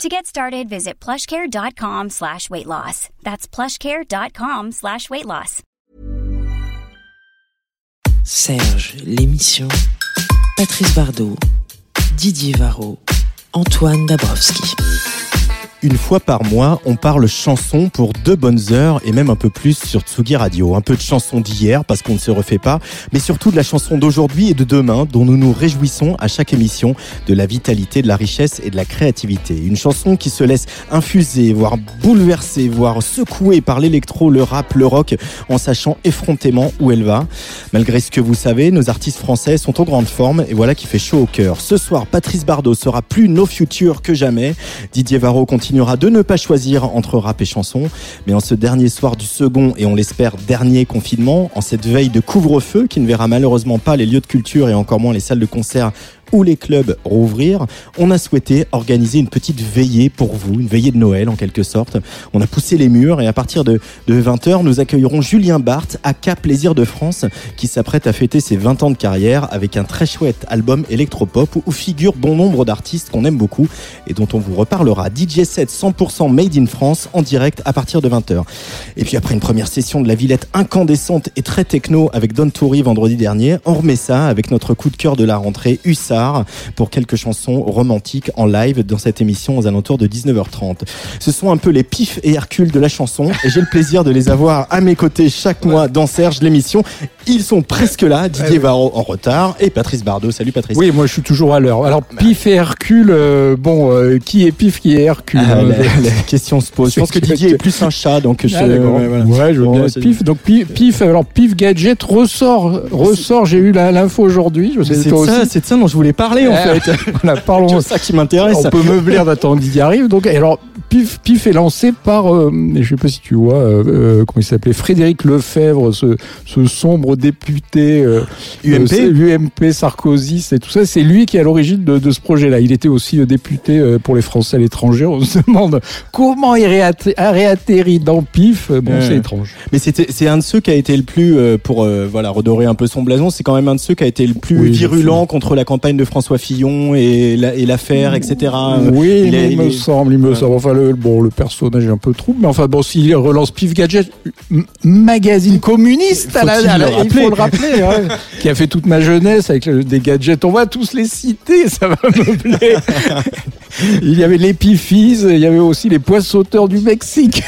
To get started, visit plushcare.com slash weight loss. That's plushcare.com slash weight loss. Serge, l'émission. Patrice Bardot, Didier Varro, Antoine Dabrowski. Une fois par mois, on parle chanson pour deux bonnes heures et même un peu plus sur Tsugi Radio. Un peu de chanson d'hier parce qu'on ne se refait pas, mais surtout de la chanson d'aujourd'hui et de demain dont nous nous réjouissons à chaque émission de la vitalité, de la richesse et de la créativité. Une chanson qui se laisse infuser, voire bouleverser, voire secouer par l'électro, le rap, le rock en sachant effrontément où elle va. Malgré ce que vous savez, nos artistes français sont en grande forme et voilà qui fait chaud au cœur. Ce soir, Patrice Bardot sera plus no future que jamais. Didier Varro continue de ne pas choisir entre rap et chanson. Mais en ce dernier soir du second et on l'espère dernier confinement, en cette veille de couvre-feu qui ne verra malheureusement pas les lieux de culture et encore moins les salles de concert ou les clubs rouvrir, on a souhaité organiser une petite veillée pour vous, une veillée de Noël en quelque sorte. On a poussé les murs et à partir de, de 20h, nous accueillerons Julien Barthes, K Plaisir de France, qui s'apprête à fêter ses 20 ans de carrière avec un très chouette album électropop où figure bon nombre d'artistes qu'on aime beaucoup et dont on vous reparlera. DJ 7 100% made in France en direct à partir de 20h. Et puis après une première session de la Villette incandescente et très techno avec Don Toury vendredi dernier, on remet ça avec notre coup de cœur de la rentrée, USA pour quelques chansons romantiques en live dans cette émission aux alentours de 19h30. Ce sont un peu les pifs et Hercule de la chanson et j'ai le plaisir de les avoir à mes côtés chaque mois dans Serge l'émission. Ils sont presque là, Didier Varro en retard et Patrice Bardot. Salut Patrice. Oui, moi je suis toujours à l'heure. Alors Pif et Hercule, euh, bon, euh, qui est Pif, qui est Hercule ah, la, question se pose. Je pense que Didier est plus un chat, donc je. Ah, ouais, je veux bien Pif. Donc Pif, alors Pif Gadget ressort, ressort. J'ai eu l'info aujourd'hui. C'est ça, c'est ça dont je voulais parler en eh, fait. Voilà, parlons. C'est ça qui m'intéresse. On peut meubler d'attendre qu'il arrive. Donc, alors, Pif, Pif est lancé par, euh, je sais pas si tu vois, euh, euh, comment il s'appelait, Frédéric Lefebvre, ce, ce sombre député UMP, UMP, Sarkozy, c'est tout ça. C'est lui qui est à l'origine de, de, ce projet-là. Il était aussi député pour les Français à l'étranger. On se demande comment il a réatterri dans Pif. Bon, c'est étrange. Mais c'est un de ceux qui a été le plus, pour voilà redorer un peu son blason, c'est quand même un de ceux qui a été le plus virulent contre la campagne de François Fillon et l'affaire, etc. Oui, il, me semble, il me semble. Enfin, le, bon, le personnage est un peu trouble, mais enfin, bon, s'il relance Pif Gadget, magazine communiste, à la, il faut le rappeler, hein, qui a fait toute ma jeunesse avec des gadgets. On va tous les citer, ça va me plaire. Il y avait les Pifis, il y avait aussi les poissoteurs du Mexique.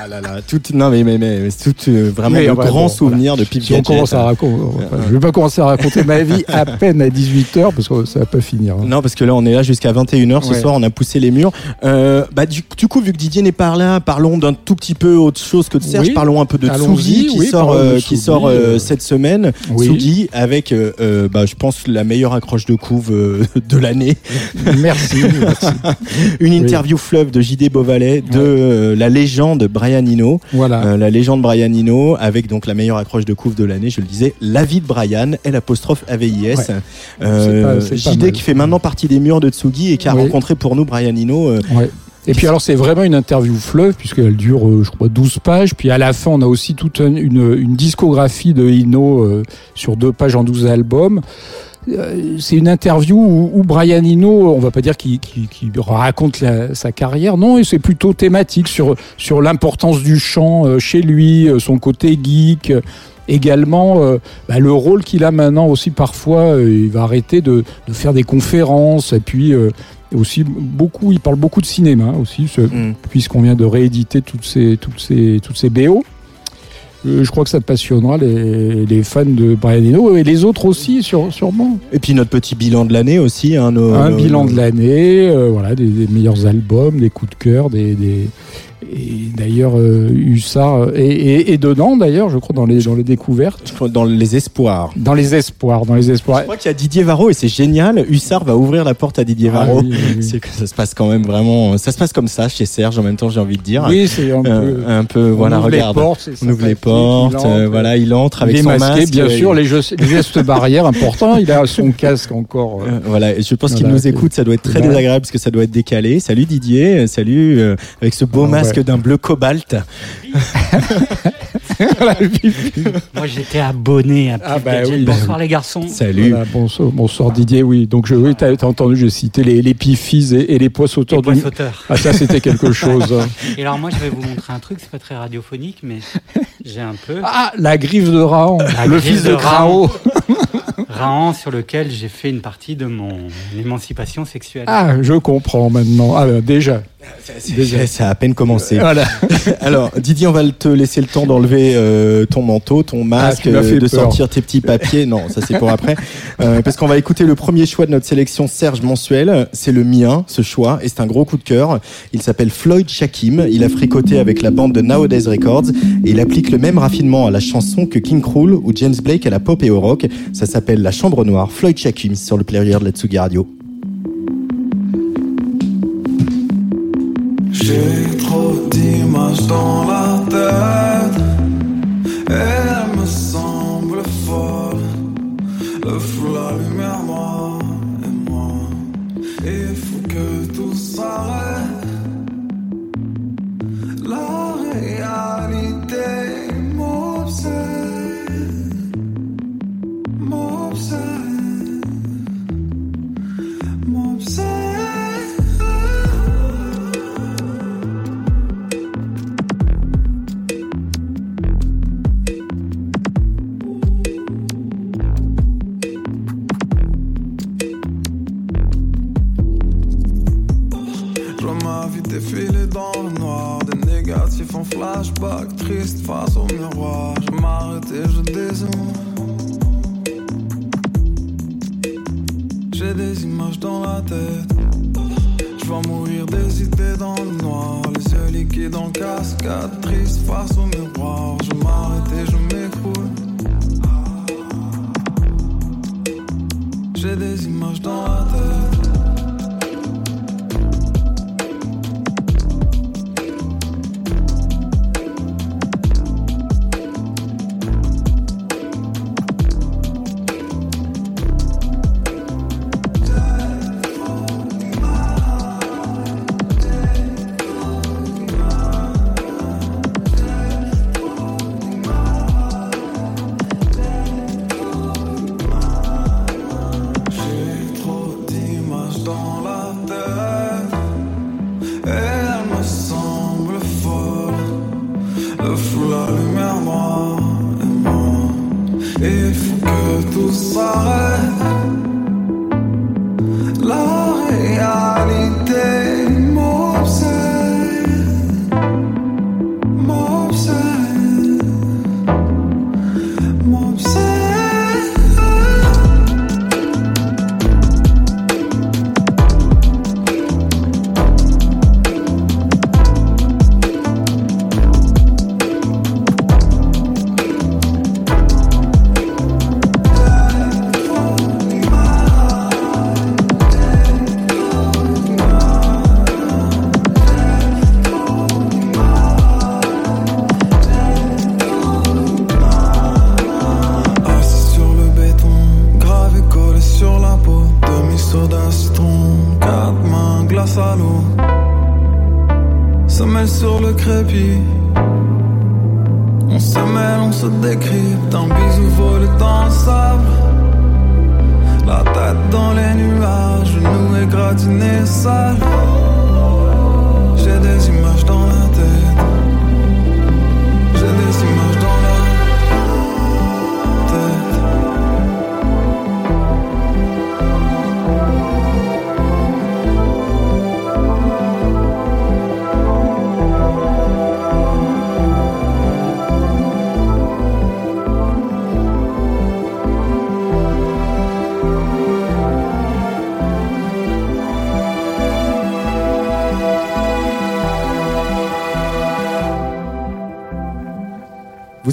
Ah là là, tout, non mais, mais, mais, tout euh, vraiment de grands souvenirs de Pif Gadget. On commence à raconter, je vais pas commencer à raconter ma vie à peine à 18h parce que ça va pas finir. Hein. Non parce que là on est là jusqu'à 21h ce soir, on a poussé les murs. Euh, bah, du, du, coup vu que Didier n'est pas là, parlons d'un tout petit peu autre chose que de Serge, parlons un peu de Tsugi qui, sort, euh, qui sort euh, cette semaine. Tsugi avec bah, je pense la meilleure accroche de couve de l'année. Merci. Une interview fleuve de JD Beauvalet de la légende Brian Eno. Voilà. la légende Brian Eno avec donc la meilleure accroche de couve de l'année, je le disais, la vie de Brian, L apostrophe AVIS. Euh, JD qui fait maintenant partie des murs de Tsugi et qui a rencontré pour nous Brian Eno. Euh, et puis alors c'est vraiment une interview fleuve puisqu'elle dure euh, je crois 12 pages. Puis à la fin on a aussi toute une, une, discographie de Eno sur deux pages en 12 albums c'est une interview où, Brian Eno, on va pas dire qu'il raconte sa carrière, non, et c'est plutôt thématique sur sur l'importance du chant chez lui, son côté geek, également euh, bah, le rôle qu'il a maintenant aussi parfois. Euh, il va arrêter de, de, faire des conférences et puis euh, aussi beaucoup. Il parle beaucoup de cinéma aussi, mm. puisqu'on vient de rééditer toutes ces toutes ces toutes ces BO. Je crois que ça passionnera les, les, fans de Brian Eno et les autres aussi, sur, sûrement. Et puis notre petit bilan de l'année aussi. Hein, Un bilan de l'année, voilà, des, des, meilleurs albums, des coups de cœur, des, des, Et d'ailleurs, euh, Hussard et, et, et dedans d'ailleurs, je crois dans les dans les découvertes, Dans les espoirs. dans les espoirs, dans les espoirs. Je crois qu'il y a Didier Varro et c'est génial. Hussard va ouvrir la porte à Didier Ah Varro. oui, oui, oui. C'est que ça se passe quand même vraiment. Ça se passe comme ça chez Serge. En même temps, j'ai envie de dire. Oui, c'est un peu. Euh, un peu. on Voilà, ouvre regarde. les portes, c'est On ouvre les portes. il entre, euh, voilà, il entre avec il est son masqué, masque. bien euh, sûr, les, gestes- les gestes barrières importants. Il a son casque encore. euh, Euh, voilà, et je pense qu'il nous écoute, ça doit être très désagréable parce que ça doit être décalé. Salut Didier, euh, salut euh, avec ce beau Ah, masque ouais. d'un bleu cobalt. Moi, j'étais abonné à Ah, bah oui. Bonsoir les garçons. Salut. Voilà, bonsoir, bonsoir Didier, oui. Donc je, oui, t'as, entendu, j'ai cité les, les pifis et, et les poisses autour Les. Ah ça c'était quelque chose. Et alors moi, je vais vous montrer un truc. C'est pas très radiophonique, mais j'ai un peu Ah, la griffe de Raon, La le griffe fils de de Rao. Rahan sur lequel j'ai fait une partie de mon émancipation sexuelle. Ah, je comprends maintenant. Ah, ben, déjà. Déjà, ça a à peine commencé. Voilà. Alors Didier, on va te laisser le temps d'enlever euh, ton manteau, ton masque, Ah, tu m'as fait euh, de peur. sortir tes petits papiers. Non, ça c'est pour après. Euh, parce qu'on va écouter le premier choix de notre sélection Serge mensuel. C'est le mien, ce choix, et c'est un gros coup de cœur. Il s'appelle Floyd Shakim. Il a fricoté avec la bande de Nowadays Records et il applique le même raffinement à la chanson que King Krul ou James Blake à la pop et au rock. Ça s'appelle La Chambre Noire. Floyd Shakim sur le player de la Tsugi Radio. Dans le noir. Des négatifs en flashback Triste face au miroir. Je m'arrête et je dézoome. J'ai des images dans la tête. Je vois mourir des idées dans le noir. Les yeux liquides en cascade Triste face au miroir. Je m'arrête et je m'écroule. J'ai des images dans la tête dans la tête Et elles me semblent folles Le flou, la lumière, moi et moi Il faut que tout s'arrête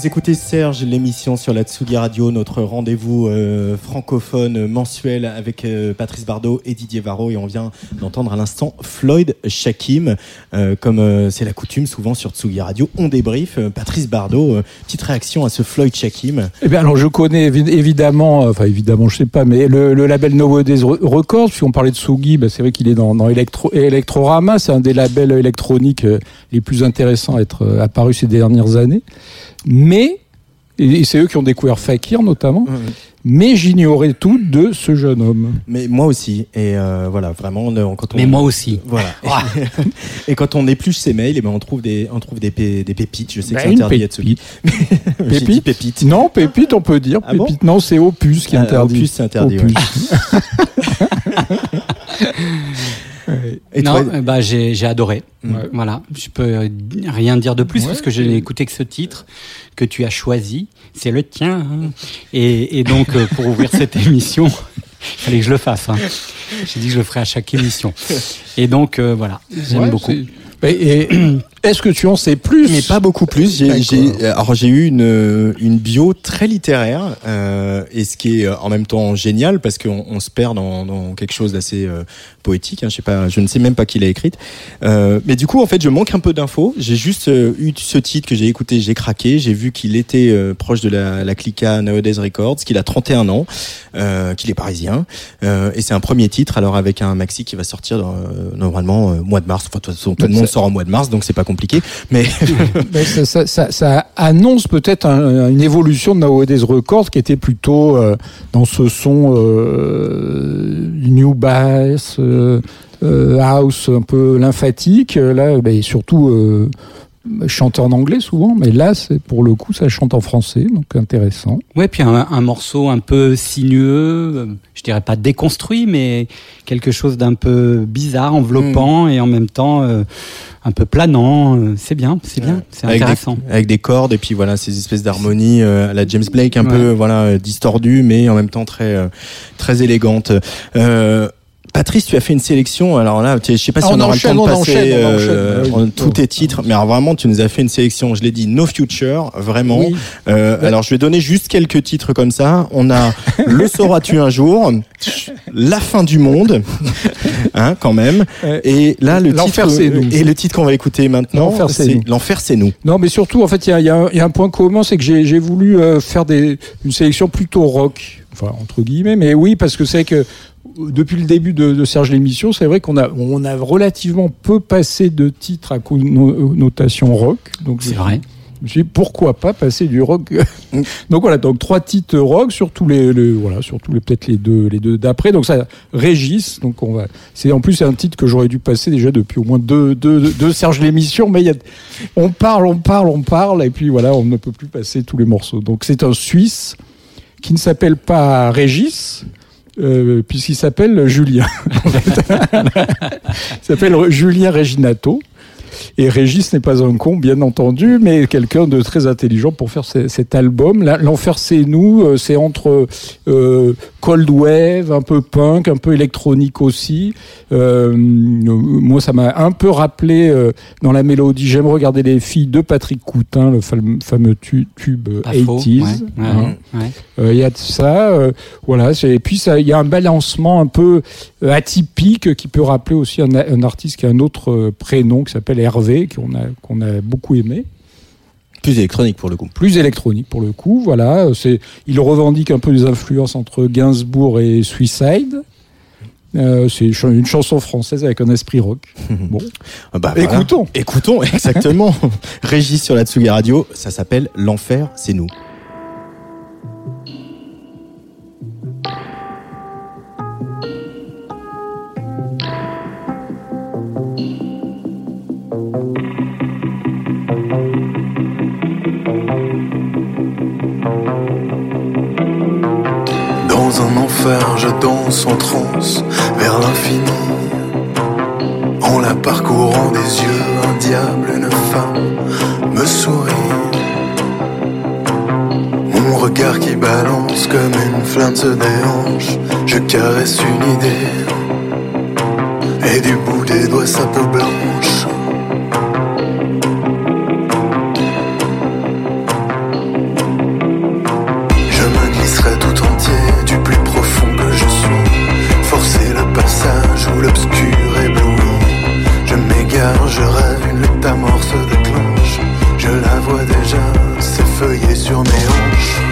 Écoutez Serge, l'émission sur la Tsugi Radio, notre rendez-vous euh, francophone mensuel avec euh, Patrice Bardot et Didier Varro. Et on vient d'entendre à l'instant Floyd Shakim. Euh, comme euh, c'est la coutume, souvent sur Tsugi Radio, on débrief. Euh, Patrice Bardot, petite réaction à ce Floyd Shakim. Eh bien, alors je connais évi- évidemment, enfin évidemment, je sais pas, mais le, le label Nowadays Re- Records, puisqu'on parlait de Sugi, bah, c'est vrai qu'il est dans, dans Electro, Electrorama, c'est un des labels électroniques les plus intéressants à être apparus ces dernières années. Mais, et, et c'est eux qui ont découvert Fakir notamment, mais j'ignorais tout de ce jeune homme. Mais moi aussi. Et euh, voilà, vraiment, on- quand on. Mais moi aussi. Voilà. et quand on épluche ses mails, eh ben on trouve des, on trouve des, pé- des pépites. Je sais que Bah, c'est interdit à Tsugi. Pépite pépites. Non, Pépite, on peut dire. Ah bon Pépite, non, c'est Opus qui est Ah, interdit. Opus, c'est interdit, Opus. Et non, toi- euh, bah, j'ai adoré. Ouais. Voilà, je peux euh, rien dire de plus Ouais, parce que je n'ai écouté que ce titre que tu as choisi. C'est le tien. hein. Et, et donc, euh, pour ouvrir cette émission, il fallait que je le fasse. hein. J'ai dit que je le ferai à chaque émission. Et donc, euh, voilà, j'aime Ouais, beaucoup. c'est- Et, et est-ce que tu en sais plus Mais pas beaucoup plus. J'ai, alors j'ai eu une, une bio très littéraire, euh, et ce qui est euh, en même temps génial parce qu'on on se perd dans, dans quelque chose d'assez euh, poétique. Hein, je sais pas, je ne sais même pas qui l'a écrite. Euh, mais du coup, en fait, je manque un peu d'infos. J'ai juste euh, eu ce titre que j'ai écouté, j'ai craqué. J'ai vu qu'il était euh, proche de la, la clica Nowadays Records, qu'il a 31 ans, euh, qu'il est parisien, euh, et c'est un premier titre. Alors avec un maxi qui va sortir dans, euh, normalement mois de mars. Enfin, façon, tout le monde sort en mois de mars, donc c'est pas compliqué. Mais Mais ça, ça- ça- ça annonce peut-être un- une évolution de Nowadays Records qui était plutôt euh, dans ce son euh, new bass, euh, house un peu lymphatique. Là, bah, et surtout euh, chanter en anglais souvent, mais là, c'est pour le coup, ça chante en français, donc intéressant. Ouais, puis un, un morceau un peu sinueux, je dirais pas déconstruit, mais quelque chose d'un peu bizarre, Mm. enveloppant et en même temps euh, un peu planant. C'est bien, c'est bien, c'est avec intéressant. Des, avec des cordes et puis voilà ces espèces d'harmonies euh, à la James Blake un Ouais. peu voilà distordues mais en même temps très euh, très élégante. Euh, Patrice, tu as fait une sélection. Alors là, je sais pas si Ah, on, on aura enchaîne, le temps de passer enchaîne, euh, enchaîne. Ah oui. en- tous tes titres, mais alors vraiment, tu nous as fait une sélection. Je l'ai dit, No Future, vraiment. Oui. Euh, Ouais. Alors, je vais donner juste quelques titres comme ça. On a Le sauras-tu un jour, La fin du monde, hein, quand même. Et là, le L'enfer, titre, c'est nous. et le titre qu'on va écouter maintenant, L'enfer, c'est c'est nous. L'enfer, c'est nous. Non, mais surtout, en fait, il y y a un- il y a un point commun, c'est que j'ai voulu euh, faire des, une sélection plutôt rock, enfin entre guillemets, mais oui, parce que c'est que depuis le début de, de Serge l'émission, c'est vrai qu'on a, on a relativement peu passé de titres à connotation rock. Donc C'est vrai. Je me suis dit, pourquoi pas passer du rock? Donc voilà, donc trois titres rock, surtout les, les- voilà, surtout les peut-être les deux, les deux d'après. Donc ça, Régis. Donc on va. C'est en plus c'est un titre que j'aurais dû passer déjà depuis au moins deux, deux, deux Serge l'émission. Mais il y a, on parle, on parle, on parle, et puis voilà, on ne peut plus passer tous les morceaux. Donc c'est un Suisse qui ne s'appelle pas Régis. Euh, puisqu'il s'appelle Julien. Il s'appelle Julien Reginato. Et Régis n'est pas un con, bien entendu, mais quelqu'un de très intelligent pour faire ce- cet album. L'enfer, c'est nous. euh, C'est entre euh, cold wave, un peu punk, un peu électronique aussi. Euh, moi, ça m'a un peu rappelé euh, dans la mélodie. J'aime regarder les filles de Patrick Coutin, le fam- fameux tu- tube Pas faux. 80s. ouais, ouais, hein. ouais. Euh, Il y a de ça, euh, voilà. Et puis il y a un balancement un peu atypique qui peut rappeler aussi un, un artiste qui a un autre prénom qui s'appelle Hervé, qu'on a qu'on a beaucoup aimé, Plus électronique pour le coup. plus électronique pour le coup. Voilà, c'est il revendique un peu des influences entre Gainsbourg et Suicide. Euh, c'est une chanson française avec un esprit rock. Bon, Ah bah, voilà. écoutons. Écoutons, exactement. Régis sur la Tsugi Radio, ça s'appelle L'enfer, c'est nous. Je danse en transe vers l'infini. En la parcourant des yeux, un diable, une femme me sourit. Mon regard qui balance comme une flamme se déhanche. Je caresse une idée. Et du bout des doigts sa peau blanche. feuillée sur mes hanches.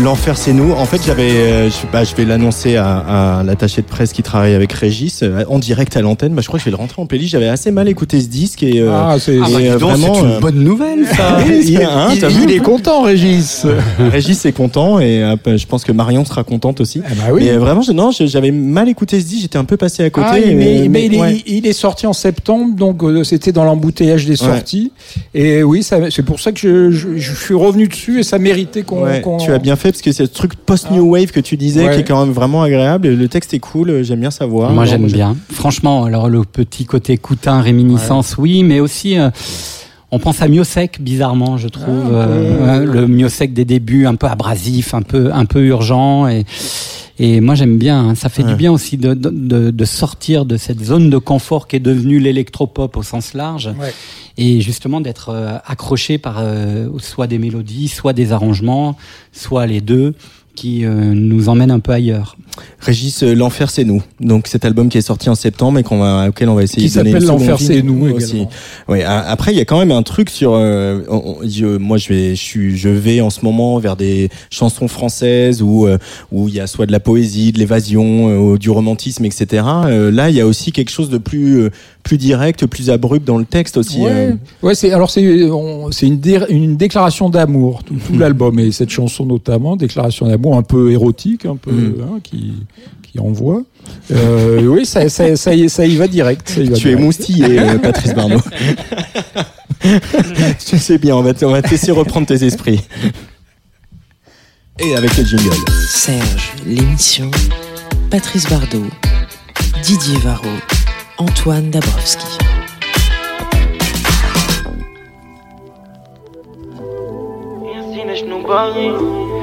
L'enfer c'est nous. En fait, j'avais, euh, je, bah, je vais l'annoncer à, à l'attaché de presse qui travaille avec Régis euh, en direct à l'antenne. Bah, je crois que je vais le rentrer en playlist. J'avais assez mal écouté ce disque et euh, Ah, c'est. et, Ah bah, euh, donc, vraiment, c'est une bonne nouvelle, ça. il, y a un, il, est content, Régis. Régis est content et je pense que Marion sera contente aussi. Bah oui. Mais euh, vraiment, je, non, j'avais mal écouté ce disque. J'étais un peu passé à côté. Ah, mais, mais il, est, ouais. il est sorti en septembre, donc c'était dans l'embouteillage des sorties. Et oui, ça- c'est pour ça que je, je- je suis revenu dessus et ça méritait qu'on. Ouais, qu'on- tu as bien fait parce que c'est ce truc post-new wave que tu disais Ouais. qui est quand même vraiment agréable. Le texte est cool, euh, j'aime bien savoir. Moi, j'aime j'ai- bien. Franchement, alors le petit côté coutin, réminiscence, oui, mais aussi. euh, on pense à Miosec, bizarrement, je trouve. Ah, peu. euh, le Miosec des débuts, un peu abrasif, un peu, un peu urgent. Et, et moi, j'aime bien. hein. Ça fait Ouais. du bien aussi de, de, de- de sortir de cette zone de confort qui est devenue l'électropop au sens large. Ouais. Et justement d'être euh, accroché par euh, soit des mélodies, soit des arrangements, soit les deux, qui euh, nous emmènent un peu ailleurs. Régis, euh, l'enfer c'est nous. Donc cet album qui est sorti en septembre et qu'on va, auquel on va essayer Qui de donner s'appelle une seconde L'Enfer, vie c'est nous aussi. également. Ouais. a- Après, il y a quand même un truc sur. euh, on- on- je- moi, je vais, je suis, je vais en ce moment vers des chansons françaises où euh, où il y a soit de la poésie, de l'évasion, euh, du romantisme, etc. Euh, là, il y a aussi quelque chose de plus euh, plus direct, plus abrupt dans le texte aussi. Ouais, euh. ouais c'est alors c'est on- c'est une, dé- une déclaration d'amour tout, tout l'album et cette chanson notamment déclaration d'amour un peu érotique un peu Mm. hein, qui qui envoie euh, oui ça, ça, ça, y, ça y va direct ça y va Tu es moustillé, euh, Patrice Bardot. Je sais bien, on va on va te laisser reprendre tes esprits. Et avec le jingle? Serge, l'émission. Patrice Bardot, Didier Varro, Antoine Dabrowski. شنو باغي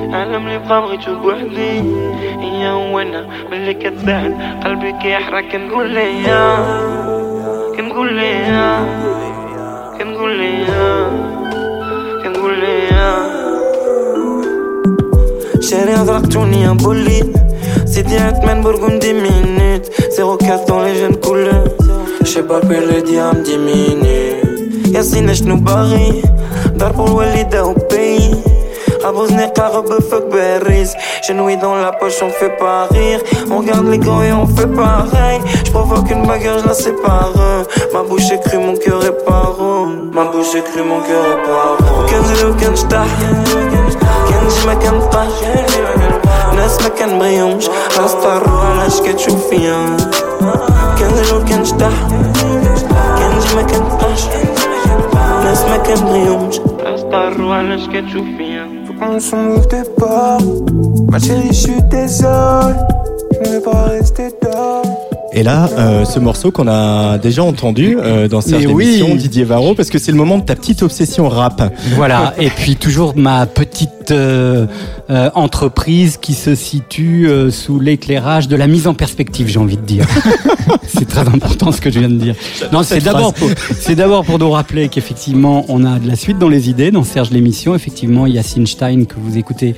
أنا ملي بقى بغيتو بوحدي هي هو أنا ملي كتساعد قلبي كيحرق كنقول ليا كنقول ليا كنقول ليا كنقول ليا شاري ازرق توني بولي. سيدي عثمان برغوندي مينيت. 04 dans لي jeunes couleurs J'sais pas كوين ريدي عم دي مينيت. ياسين شنو باغي دار ضربوا الوالدة وبي. Abusné car fuck Berries Genouille dans la poche on fait pas rire On regarde les gants et on fait pareil Je provoque une bagarre je la sépare Ma bouche est crue mon cœur est paro Ma bouche est crue mon cœur est paro كنزل وكنشطح كنجي ما كنبقاش ناس ما كنبغيهمش غنضطروا علاش كتشوف فيا كنزل وكنشطح كنجي ما كنبقاش ناس ما كنبغيهمش غنضطروا علاش كتشوف فيا Qu'on se move de pas Ma chérie, je suis désolé. Je ne vais pas rester dehors. Et là, euh, ce morceau qu'on a déjà entendu euh, dans cette oui. émission, Didier Varro, parce que c'est le moment de ta petite obsession rap. Voilà, et puis toujours ma petite euh, euh, entreprise qui se situe euh, sous l'éclairage de la mise en perspective, j'ai envie de dire. c'est très important ce que je viens de dire. Non, c'est d'abord pour, c'est d'abord pour nous rappeler qu'effectivement, on a de la suite dans les idées, dans Serge l'émission. Effectivement, Yacine Stein que vous écoutez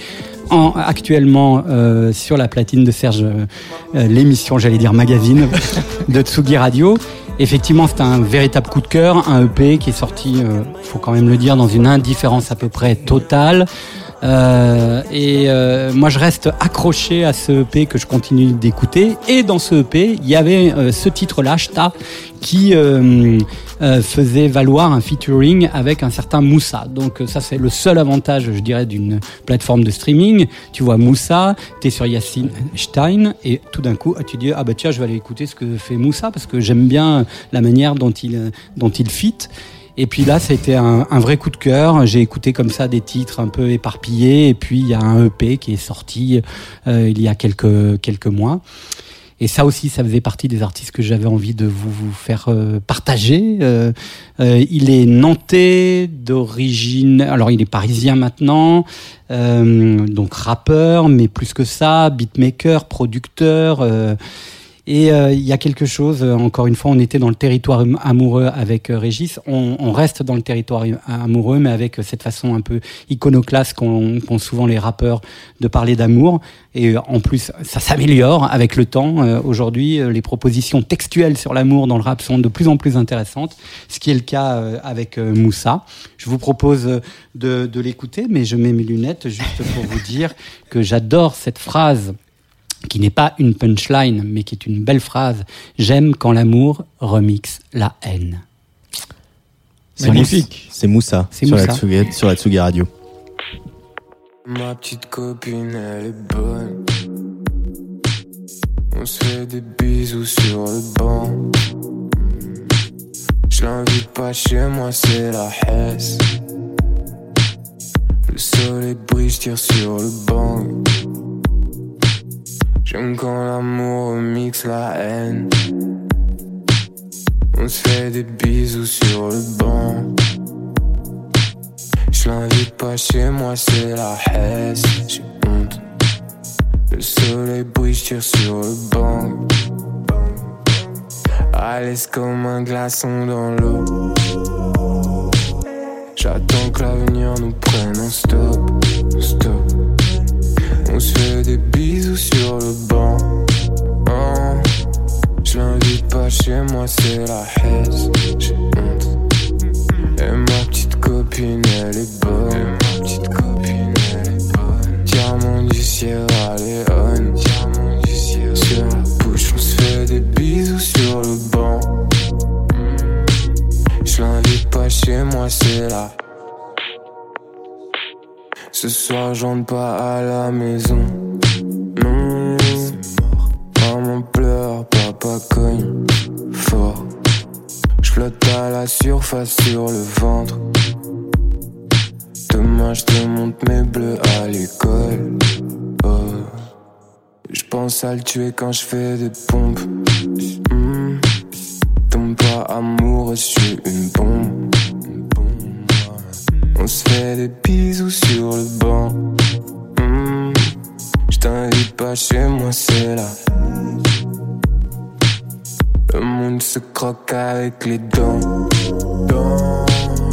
en, actuellement euh, sur la platine de Serge, euh, l'émission, j'allais dire magazine, de Tsugi Radio. Effectivement, c'est un véritable coup de cœur, un EP qui est sorti, euh, faut quand même le dire, dans une indifférence à peu près totale. Euh, et euh, moi, je reste accroché à ce EP que je continue d'écouter. Et dans ce EP, il y avait euh, ce titre-là, Shta, qui euh, euh, faisait valoir un featuring avec un certain Moussa. Donc ça, c'est le seul avantage, je dirais, d'une plateforme de streaming. Tu vois Moussa, tu es sur Yacine Stein, et tout d'un coup, tu dis, ah bah tiens, je vais aller écouter ce que fait Moussa, parce que j'aime bien la manière dont il, dont il fit. Et puis là, été un, un vrai coup de cœur. J'ai écouté comme ça des titres un peu éparpillés. Et puis il y a un EP qui est sorti euh, il y a quelques quelques mois. Et ça aussi, ça faisait partie des artistes que j'avais envie de vous, vous faire euh, partager. Euh, euh, il est nantais d'origine, alors il est parisien maintenant, euh, donc rappeur, mais plus que ça, beatmaker, producteur. Et euh, il y a quelque chose, euh, encore une fois, on était dans le territoire amoureux avec euh, Régis, on, on reste dans le territoire amoureux, mais avec cette façon un peu iconoclaste qu'ont souvent les rappeurs de parler d'amour. Et en plus, ça s'améliore avec le temps. Euh, Aujourd'hui, les propositions textuelles sur l'amour dans le rap sont de plus en plus intéressantes, ce qui est le cas avec Moussa. Je vous propose de, de l'écouter, mais je mets mes lunettes juste pour vous dire que j'adore cette phrase qui n'est pas une punchline, mais qui est une belle phrase. J'aime quand l'amour remixe la haine. C'est Magnifique. C'est Moussa C'est sur, La Moussa. Tsugi, sur la Tsugi Radio. Ma petite copine, elle est bonne. On se fait des bisous sur le banc. Je l'invite pas chez moi, c'est la Hesse. Le soleil brille, je tire sur le banc. J'aime quand l'amour mixe la haine. On se fait des bisous sur le banc. Je l'invite pas chez moi, c'est la Hesse. J'ai honte. Le soleil brille, tire sur le banc. À l'aise comme un glaçon dans l'eau. J'attends que l'avenir nous prenne en stop. Stop. On se fait des bisous sur le banc. Oh. Je l'invite pas chez moi, c'est la Hesse. J'ai honte. Et ma petite copine, elle est bonne. Et ma petite copine, elle est bonne. Diamant du Sierra Leone. Diamant du Sierra Sur la bouche, on se fait des bisous sur le banc. Je l'invite pas chez moi, c'est là. Ce soir, j'entre pas à la maison. Non, maman pleure, papa cogne fort. Je flotte à la surface sur le ventre. Demain je te montre mes bleus à l'école. Oh. Je pense à le tuer quand je fais des pompes. Hmm. Tombe pas amoureux, je suis. Une bombe. On se fait des bisous sur le banc. Hmm. Je t'invite pas chez moi, c'est là. Le monde se croque avec les dents. Dents,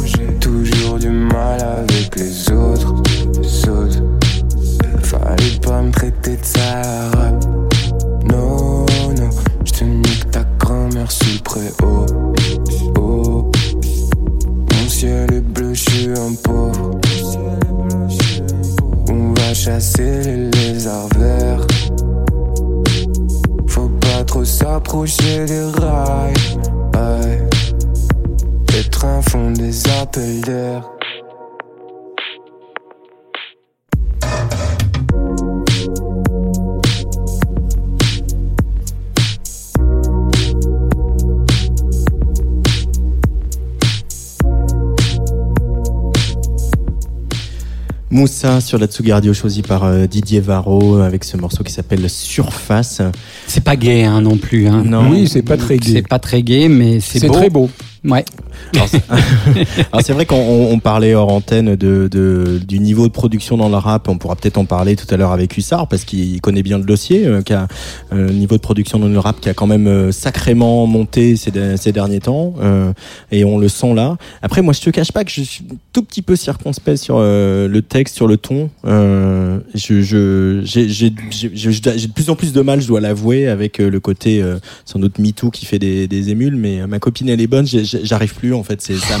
J'ai toujours du mal avec les autres. Les. Fallait pas me traiter de sale Non, non. J'te nique ta grand-mère sous le préau. Oh. Mon ciel est bleu, j'suis un pauvre. On va chasser les lézards verts. Faut pas trop s'approcher des rails. Les trains font des appels d'air. Moussa sur la Tsugi Radio, choisi par euh, Didier Varro, avec ce morceau qui s'appelle Surface. C'est pas gay hein, non plus. Hein. Non. Oui, c'est pas très C'est gai. pas très gay, mais c'est C'est beau. très beau. Ouais. Alors, c'est- vrai qu'on on- on parlait hors antenne de, de- du niveau de production dans le rap. On pourra peut-être en parler tout à l'heure avec Hussard parce qu'il connaît bien le dossier, euh, qui a euh, niveau de production dans le rap qui a quand même euh, sacrément monté ces, ces derniers temps euh, et on le sent là. Après, moi, je te cache pas que je suis tout petit peu circonspect sur euh, le texte, sur le ton. Euh, je, j'ai, de plus en plus de mal, je dois l'avouer, avec le côté sans doute MeToo qui fait des, des émules, mais ma copine elle est bonne, j'arrive plus en fait. C'est ça.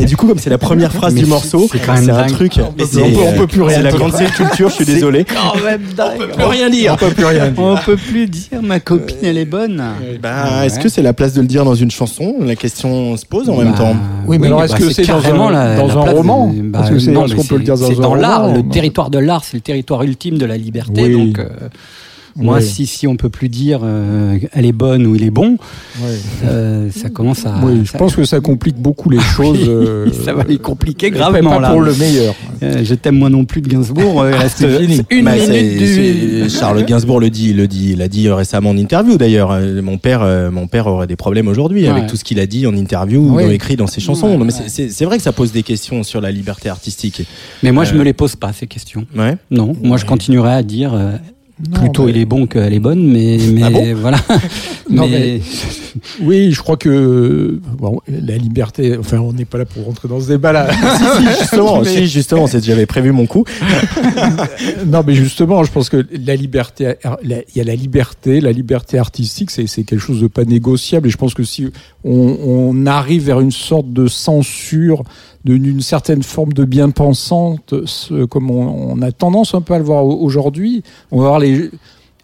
Et du coup, comme c'est la première phrase Mais du morceau, c'est quand même c'est un truc. On peut et plus- c'est, on peut- on peut plus rien C'est la dire. grande culture. Je suis désolé. Quand même dingue. On peut rien dire. On peut plus rien dire. On peut plus dire ma copine elle est bonne. Bah, est-ce que c'est la place de le dire dans une chanson? La question se pose en même Bah, temps. Oui, mais alors, bah, est-ce que c'est dans un- la- dans la un place roman? de- bah, Est-ce que c'est- non, qu'on peut le dire dans c'est un dans l'art, roman? le territoire de l'art, c'est le territoire ultime de la liberté. Donc, euh, moi, Oui. si, si on peut plus dire euh, elle est bonne ou il est bon, euh, ça commence à. Oui, je ça- pense que ça complique beaucoup les choses. euh, ça va les compliquer gravement pas là. pour le meilleur. Euh, je t'aime moi non plus de Gainsbourg. il reste une Bah, c'est- minute du. Charles Gainsbourg le dit, le dit, il a dit récemment en interview d'ailleurs. Mon père, mon père aurait des problèmes aujourd'hui avec tout ce qu'il a dit en interview ou dans- écrit dans ses chansons. Ouais, non, mais ouais. c'est- vrai que ça pose des questions sur la liberté artistique. Mais moi, je Euh, me les pose pas ces questions. Ouais. Non, moi, je continuerai à dire euh, Non, Plutôt mais- il est bon qu'elle est bonne, mais, mais Ah bon voilà. Non, mais, Oui, je crois que bon, la liberté. Enfin, on n'est pas là pour rentrer dans ce débat-là. si, si, justement, Mais- si, justement, c'est- j'avais prévu mon coup. non, mais justement, je pense que la liberté, il y a la liberté, la liberté artistique, c'est quelque chose de pas négociable. Et je pense que si on, on arrive vers une sorte de censure, d'une certaine forme de bien-pensante, ce- comme on, on a tendance un peu à le voir au- aujourd'hui, on va voir les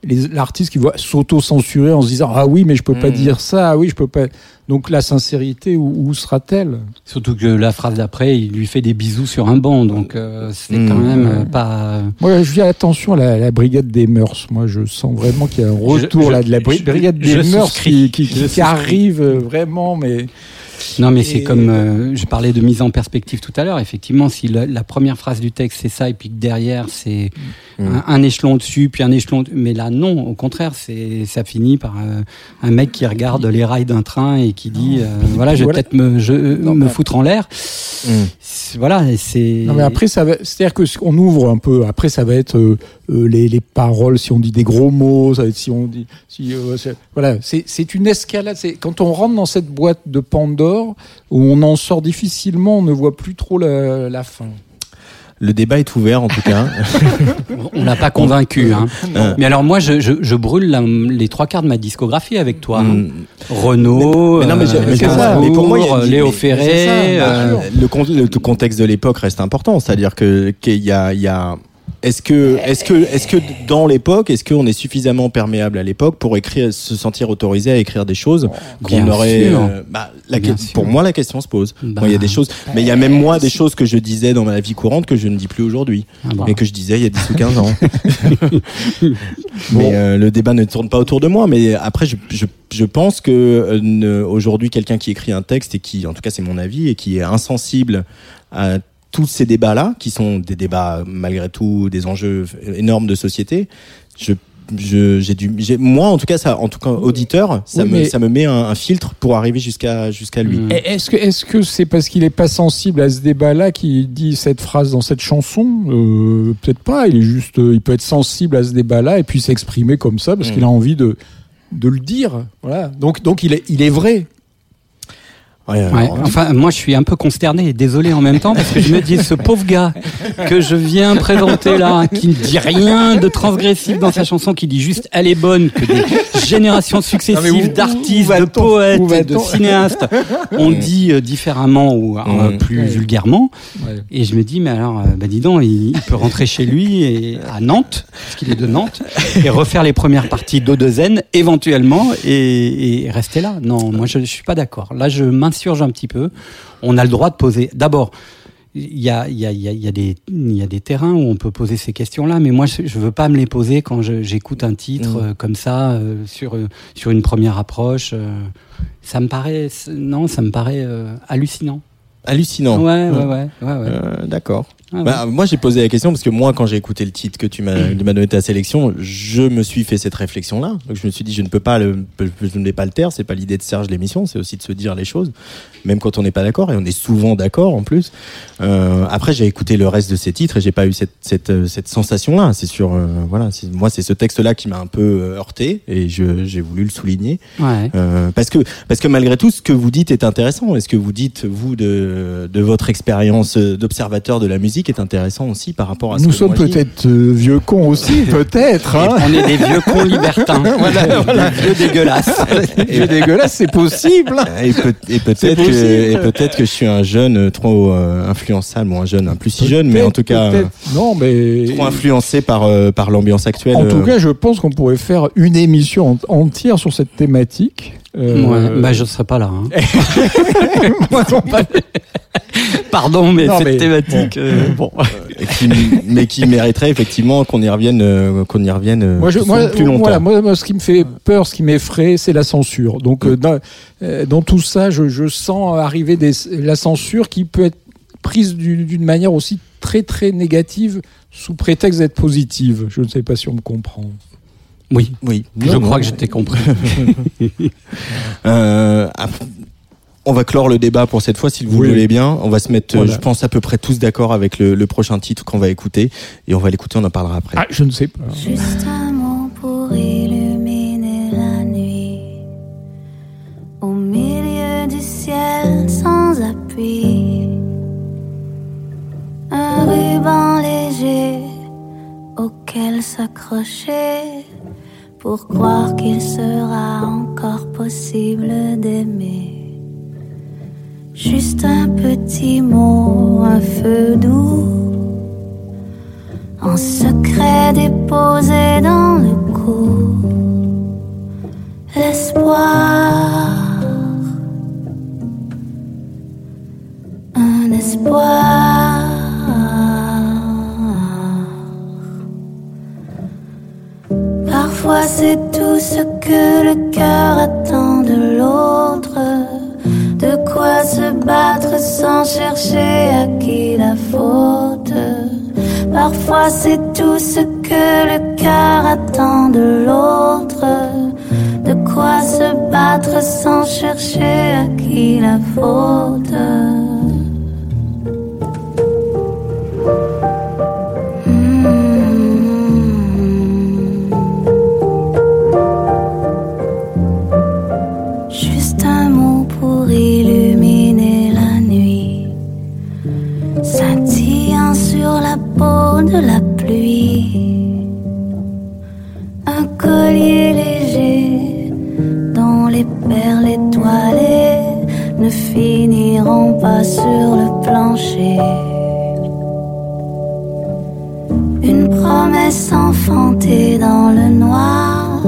les- l'artiste qui va s'auto-censurer en se disant ah oui mais je peux pas Mm. dire ça ah oui je peux pas donc la sincérité où, où sera-t-elle? Surtout que la phrase d'après, il lui fait des bisous sur un banc, donc euh, c'est quand même euh, pas. Moi, je dis attention à la, la brigade des mœurs. Moi, je sens vraiment qu'il y a un retour Je- je- là de la bri- je- brigade des mœurs souscris. qui, qui, qui souscris. arrive euh, vraiment, mais Non, mais c'est comme euh, je parlais de mise en perspective tout à l'heure. Effectivement, si la, la première phrase du texte c'est ça, et puis que derrière c'est Mm. un, un échelon au-dessus, puis un échelon. Mais là, non. Au contraire, c'est ça finit par euh, un mec qui regarde les rails d'un train et qui dit euh, voilà, je vais Voilà. peut-être me, je, Non, me mais- foutre en l'air. Mm. Voilà, c'est. non, mais après ça va. C'est-à-dire que on ouvre un peu. Après, ça va être euh, euh, les, les paroles. Si on dit des gros mots, ça va être si on dit. Si, euh, voilà, c'est une escalade. C'est quand on rentre dans cette boîte de Pandore où on en sort difficilement, on ne voit plus trop la, la fin. Le débat est ouvert en tout cas. On l'a pas convaincu. Hein. Mais alors moi, je, je, je brûle la- les trois quarts de ma discographie avec toi. hein. mm. Renault, Mais non, mais j'ai- euh, mais ça. Pour moi, il y a- Léo mais- Ferré. ça, euh, le, le contexte de l'époque reste important, c'est-à-dire que qu'il y a, y a est-ce que, est-ce que, est-ce que dans l'époque, est-ce qu'on est suffisamment perméable à l'époque pour écrire, se sentir autorisé à écrire des choses qu'on aurait, euh, bah, la que- pour moi, la question se pose. Bah. Moi, il y a des choses, mais il y a même moi des choses que je disais dans ma vie courante que je ne dis plus aujourd'hui, ah bon. mais que je disais il y a 10 ou 15 ans. Mais euh, le débat ne tourne pas autour de moi. Mais après, je, je, je pense que euh, aujourd'hui, quelqu'un qui écrit un texte et qui, en tout cas, c'est mon avis, et qui est insensible à tous ces débats-là, qui sont des débats malgré tout des enjeux énormes de société. Je je, j'ai dû, j'ai, moi en tout cas, ça, en tout cas, auditeur, ça Oui, me, ça me met un, un filtre pour arriver jusqu'à, jusqu'à lui. Mm. Et Est-ce que est-ce que c'est parce qu'il est pas sensible à ce débat-là qu'il dit cette phrase dans cette chanson? Euh, Peut-être pas. Il est juste, euh, il peut être sensible à ce débat-là et puis s'exprimer comme ça parce Mm. qu'il a envie de de le dire. Voilà. Donc donc il est il est vrai. Ouais, Ouais, alors, enfin, moi, je suis un peu consterné et désolé en même temps parce que je me dis, ce pauvre gars que je viens présenter là, qui ne dit rien de transgressif dans sa chanson, qui dit juste elle est bonne, que des générations successives d'artistes, de poètes, et de cinéastes ont dit euh, différemment ou euh, plus vulgairement. Ouais. Et je me dis, mais alors, euh, bah dis donc, il, il peut rentrer chez lui et, à Nantes, parce qu'il est de Nantes, et refaire les premières parties d'Odezen, éventuellement, et, et rester là. Non, moi, je, je suis pas d'accord. Là, je m'insurge un petit peu. On a le droit de poser. D'abord, il y a, y, a, y, a, y, a des, y a des terrains où on peut poser ces questions-là, mais moi, je je veux pas me les poser quand j'écoute un titre Mm. euh, comme ça, euh, sur, euh, sur une première approche. ça me paraît, non, ça me paraît hallucinant. hallucinant. Ouais, ouais, ouais, ouais, ouais. D'accord. Ah. Bah, moi, j'ai posé la question parce que moi, quand j'ai écouté le titre que tu m'as m'as donné ta sélection, je me suis fait cette réflexion-là. Donc, je me suis dit, je ne peux pas le, je ne vais pas le taire. C'est pas l'idée de Serge l'émission, c'est aussi de se dire les choses, même quand on n'est pas d'accord et on est souvent d'accord en plus. Euh, après, j'ai écouté le reste de ces titres et j'ai pas eu cette cette, euh, cette sensation-là. C'est sûr. euh, voilà. Moi, c'est ce texte-là qui m'a un peu euh, heurté et j'ai voulu le souligner. Ouais. Euh, parce que parce que malgré tout, ce que vous dites est intéressant. Et ce que vous dites vous de de votre expérience euh, d'observateur de la musique est intéressant aussi par rapport à ce Nous que sommes peut-être euh, vieux cons aussi, peut-être. Hein On est des vieux cons libertins. Des vieux dégueulasses. Et dégueulasse, c'est possible. Et, peut- et peut-être que possible. et peut-être que je suis un jeune euh, trop euh, influençable, bon un jeune, un plus si jeune, mais en tout cas non, mais trop influencé par euh, par l'ambiance actuelle. En tout cas, je pense qu'on pourrait faire une émission en- entière sur cette thématique. Euh, Ouais, bah je serais pas là. hein. moi non pas. Pardon, mais Non, cette mais thématique. euh, bon. Qui- mais qui mériterait effectivement qu'on y revienne, euh, qu'on y revienne euh, Moi, je- plus- moi, plus longtemps. voilà, moi, moi, ce qui me fait peur, ce qui m'effraie, c'est la censure. Donc, euh, dans, euh, dans tout ça, je, je sens arriver des, la censure qui peut être prise du- d'une manière aussi très très négative sous prétexte d'être positive. Je ne sais pas si on me comprend. Oui, Oui, je Non, crois non. que je t'ai compris. Euh, ap- on va clore le débat pour cette fois, si vous Oui. le voulez bien. On va se mettre, Voilà. je pense, à peu près tous d'accord avec le, le prochain titre qu'on va écouter. Et on va l'écouter, on en parlera après. Ah, je ne sais pas. Juste un mot pour illuminer la nuit. Au milieu du ciel sans appui. Un ruban léger auquel s'accrocher pour croire qu'il sera encore possible d'aimer. Juste un petit mot, un feu doux en secret déposé dans le cou. L'espoir, un espoir. Parfois c'est tout ce que le cœur attend de l'autre. De quoi se battre sans chercher à qui la faute. Parfois c'est tout ce que le cœur attend de l'autre. De quoi se battre sans chercher à qui la faute. Ne finiront pas sur le plancher. Une promesse enfantée dans le noir.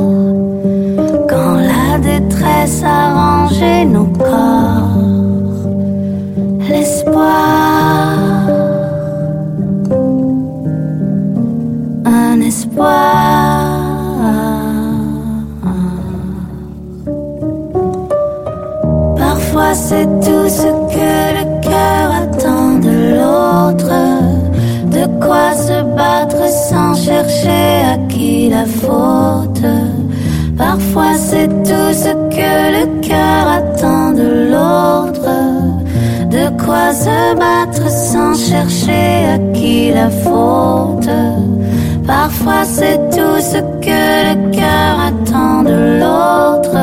Quand la détresse a rangé nos corps, l'espoir, c'est tout ce que le cœur attend de l'autre. De quoi se battre sans chercher à qui la faute. Parfois c'est tout ce que le cœur attend de l'autre. De quoi se battre sans chercher à qui la faute. Parfois c'est tout ce que le cœur attend de l'autre.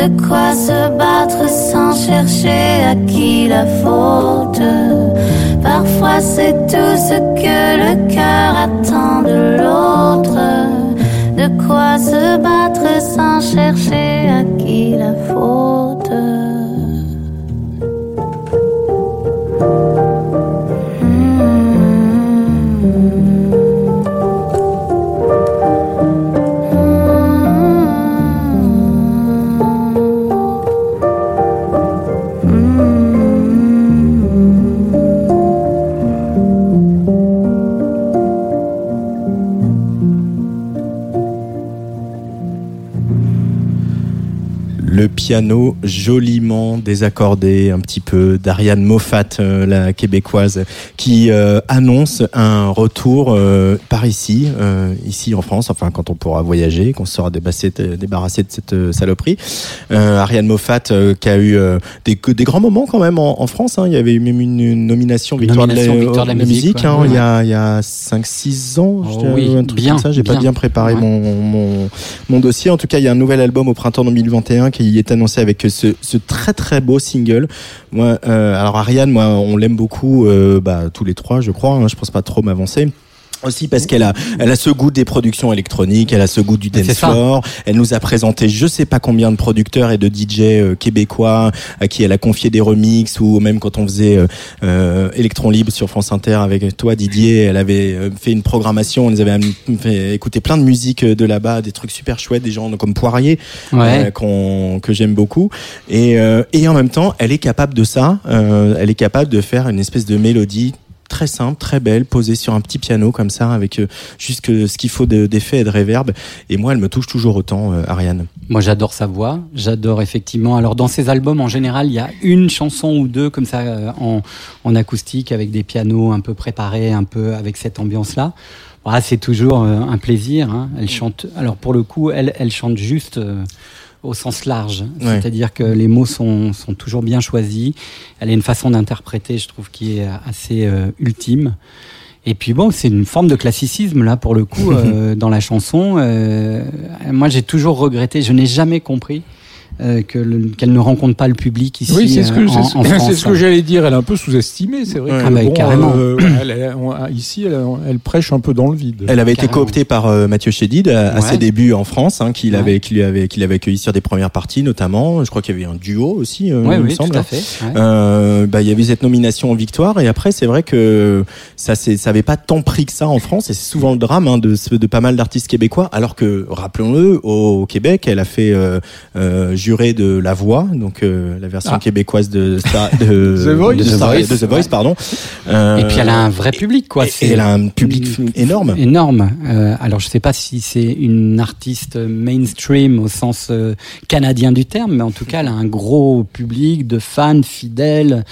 De quoi se battre sans chercher à qui la faute? Parfois c'est tout ce que le cœur attend de l'autre. De quoi se battre sans chercher à qui la faute? Piano joliment désaccordé un petit peu d'Ariane Moffat, euh, la québécoise, qui euh, annonce un retour euh, par ici, euh, ici en France, enfin quand on pourra voyager, qu'on se sera débarrassé de, débarrassé de cette saloperie. Euh, Ariane Moffat euh, qui a eu euh, des, des grands moments quand même en, en France, hein. il y avait eu même une, une nomination Victoire, Nomination de, la, Victoire de la de la musique, hein, ouais, il y a, il y a 5-6 ans, Oh oui, un truc bien, comme ça, j'ai pas bien. bien préparé Ouais. mon, mon, mon dossier. En tout cas, il y a un nouvel album au printemps 2021 qui est annoncé avec ce, très très beau single. Moi, euh, alors Ariane, moi, on l'aime beaucoup, euh, bah, tous les trois, je crois. Hein, je pense pas trop m'avancer. Aussi parce qu'elle a, elle a ce goût des productions électroniques, elle a ce goût du dance floor. Elle nous a présenté je sais pas combien de producteurs et de DJ euh, québécois à qui elle a confié des remixes ou même quand on faisait euh, euh, Electron Libre sur France Inter avec toi Didier, elle avait euh, fait une programmation, elle nous avait fait écouter plein de musique de là-bas, des trucs super chouettes, des gens comme Poirier Ouais. euh, qu'on- que j'aime beaucoup. Et, euh, et en même temps, elle est capable de ça. euh, elle est capable de faire une espèce de mélodie très simple, très belle, posée sur un petit piano comme ça, avec euh, juste ce qu'il faut de- d'effet et de réverb. Et moi, elle me touche toujours autant, euh, Ariane. Moi, j'adore sa voix. J'adore effectivement. Alors, dans ses albums, en général, il y a une chanson ou deux comme ça euh, en, en acoustique avec des pianos un peu préparés, un peu avec cette ambiance-là. Voilà, c'est toujours un plaisir. hein. Elle chante. Alors, pour le coup, elle, elle chante juste. Au sens large. C'est-à-dire que les mots sont, sont toujours bien choisis. Elle a une façon d'interpréter, je trouve, qui est assez euh, ultime. Et puis bon, c'est une forme de classicisme là pour le coup euh, dans la chanson. Euh, moi, j'ai toujours regretté, je n'ai jamais compris euh, que le- qu'elle ne rencontre pas le public ici Oui, c'est ce que, euh, en, ce- en France. c'est ce que j'allais dire. Elle est un peu sous-estimée, c'est vrai. Ouais. que, Ah bah, bon, carrément. euh, elle est- on- ici, elle, elle prêche un peu dans le vide. Elle avait été cooptée par euh, Mathieu Chédid à, ses débuts en France, hein, qu'il Ouais. avait, qu'il avait, qu'il avait accueilli sur des premières parties notamment. Je crois qu'il y avait un duo aussi, euh, Oui, il me oui, tout semble. à fait. ouais. Euh, bah, il y avait cette nomination en victoire et après c'est vrai que ça ça avait pas tant pris que ça en France et c'est souvent le drame hein, de de pas mal d'artistes québécois alors que rappelons-le au Québec elle a fait euh, euh, de la voix donc euh, la version Ah. québécoise de, Star- de The Voice. de, Star- Voice. de The Voice pardon Euh, Et puis elle a un vrai public, quoi. et, et elle a un public énorme Énorme. Euh, alors je sais pas si c'est une artiste mainstream au sens euh, canadien du terme, mais en tout cas elle a un gros public de fans fidèles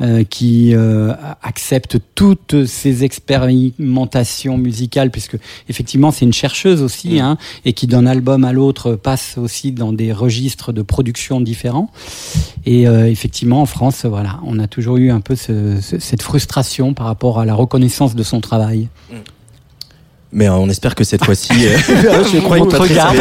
euh, qui euh, acceptent toutes ces expérimentations musicales, puisque effectivement c'est une chercheuse aussi, hein, et qui d'un album à l'autre passe aussi dans des registres de production différents. Et euh, effectivement en France, on a toujours eu un peu ce- ce- cette frustration par rapport à la reconnaissance de son travail. Mais euh, on espère que cette fois-ci euh, je croyais que On te Patrice regarde.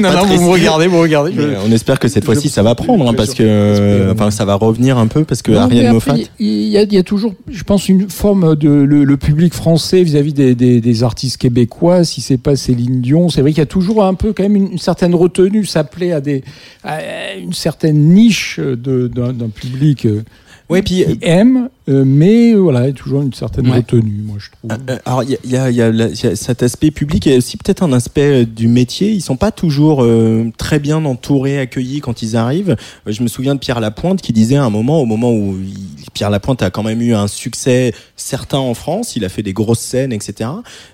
non, non, vous me regardez, vous me regardez. Mais on espère que cette fois-ci ça va prendre hein, parce que enfin ça va revenir un peu parce que Non, après, Moffat Il y, y a toujours, je pense, une forme de le, le public français vis-à-vis des, des- des artistes québécois. Si c'est pas Céline Dion, c'est vrai qu'il y a toujours un peu quand même une, une certaine retenue. Ça plaît à des à une certaine niche de- d'un d'un public euh, ouais puis qui aime, euh, mais euh, voilà, il y a toujours une certaine Ouais. retenue, moi je trouve. Euh, Alors, il y y, y, y a cet aspect public et aussi peut-être un aspect euh, du métier. Ils sont pas toujours euh, très bien entourés, accueillis quand ils arrivent. Euh, Je me souviens de Pierre Lapointe qui disait à un moment, au moment où il- Pierre Lapointe a quand même eu un succès certain en France, il a fait des grosses scènes, etc.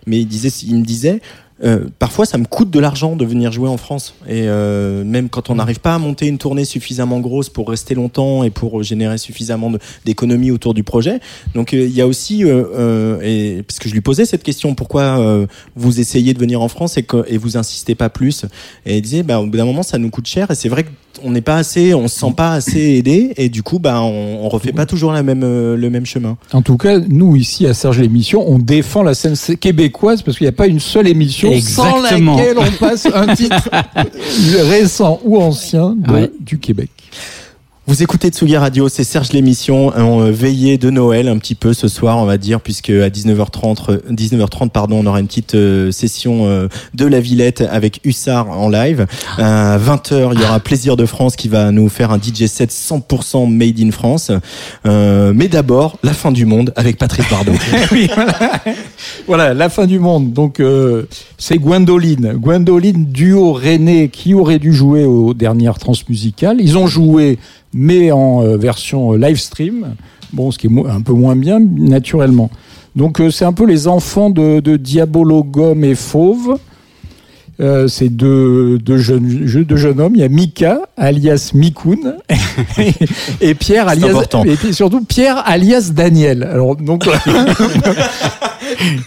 Mais il disait, il me disait. Euh, parfois, ça me coûte de l'argent de venir jouer en France. Et euh, même quand on n'arrive pas à monter une tournée suffisamment grosse pour rester longtemps et pour générer suffisamment d'économies autour du projet, donc euh, il y a aussi, euh, euh, et, parce que je lui posais cette question, pourquoi euh, vous essayez de venir en France et, que, et vous insistez pas plus? Et il disait, bah, au bout d'un moment, ça nous coûte cher et c'est vrai qu'on n'est pas assez, on se sent pas assez aidé et du coup, bah, on, on refait pas toujours la même, euh, le même chemin. En tout cas, nous ici à Serge l'émission, on défend la scène québécoise parce qu'il n'y a pas une seule émission Exactement. sans laquelle on passe un titre récent ou ancien de- Ouais. du Québec. Vous écoutez Tsugi Radio, c'est Serge l'émission en euh, veillée de Noël un petit peu ce soir, on va dire, puisque à 19h30, euh, 19h30 pardon, on aura une petite euh, session euh, de la Villette avec Hussard en live. À 20h, il y aura Plaisir de France qui va nous faire un DJ set 100% made in France. Euh, mais d'abord, la fin du monde avec Patrice Bardot. oui, voilà. Voilà, la fin du monde. Donc, euh, c'est Gwendoline. Gwendoline, duo René, qui aurait dû jouer aux dernières transmusicales. Ils ont joué, mais en euh, version euh, live stream. Bon, ce qui est un peu moins bien, naturellement. Donc, euh, c'est un peu les enfants de, de Diabolo Gomme et Fauve. Euh, c'est deux, deux, jeunes, deux jeunes hommes. Il y a Mika, alias Mikoun, et Pierre, alias. important. Et puis surtout Pierre, alias Daniel. Alors, donc.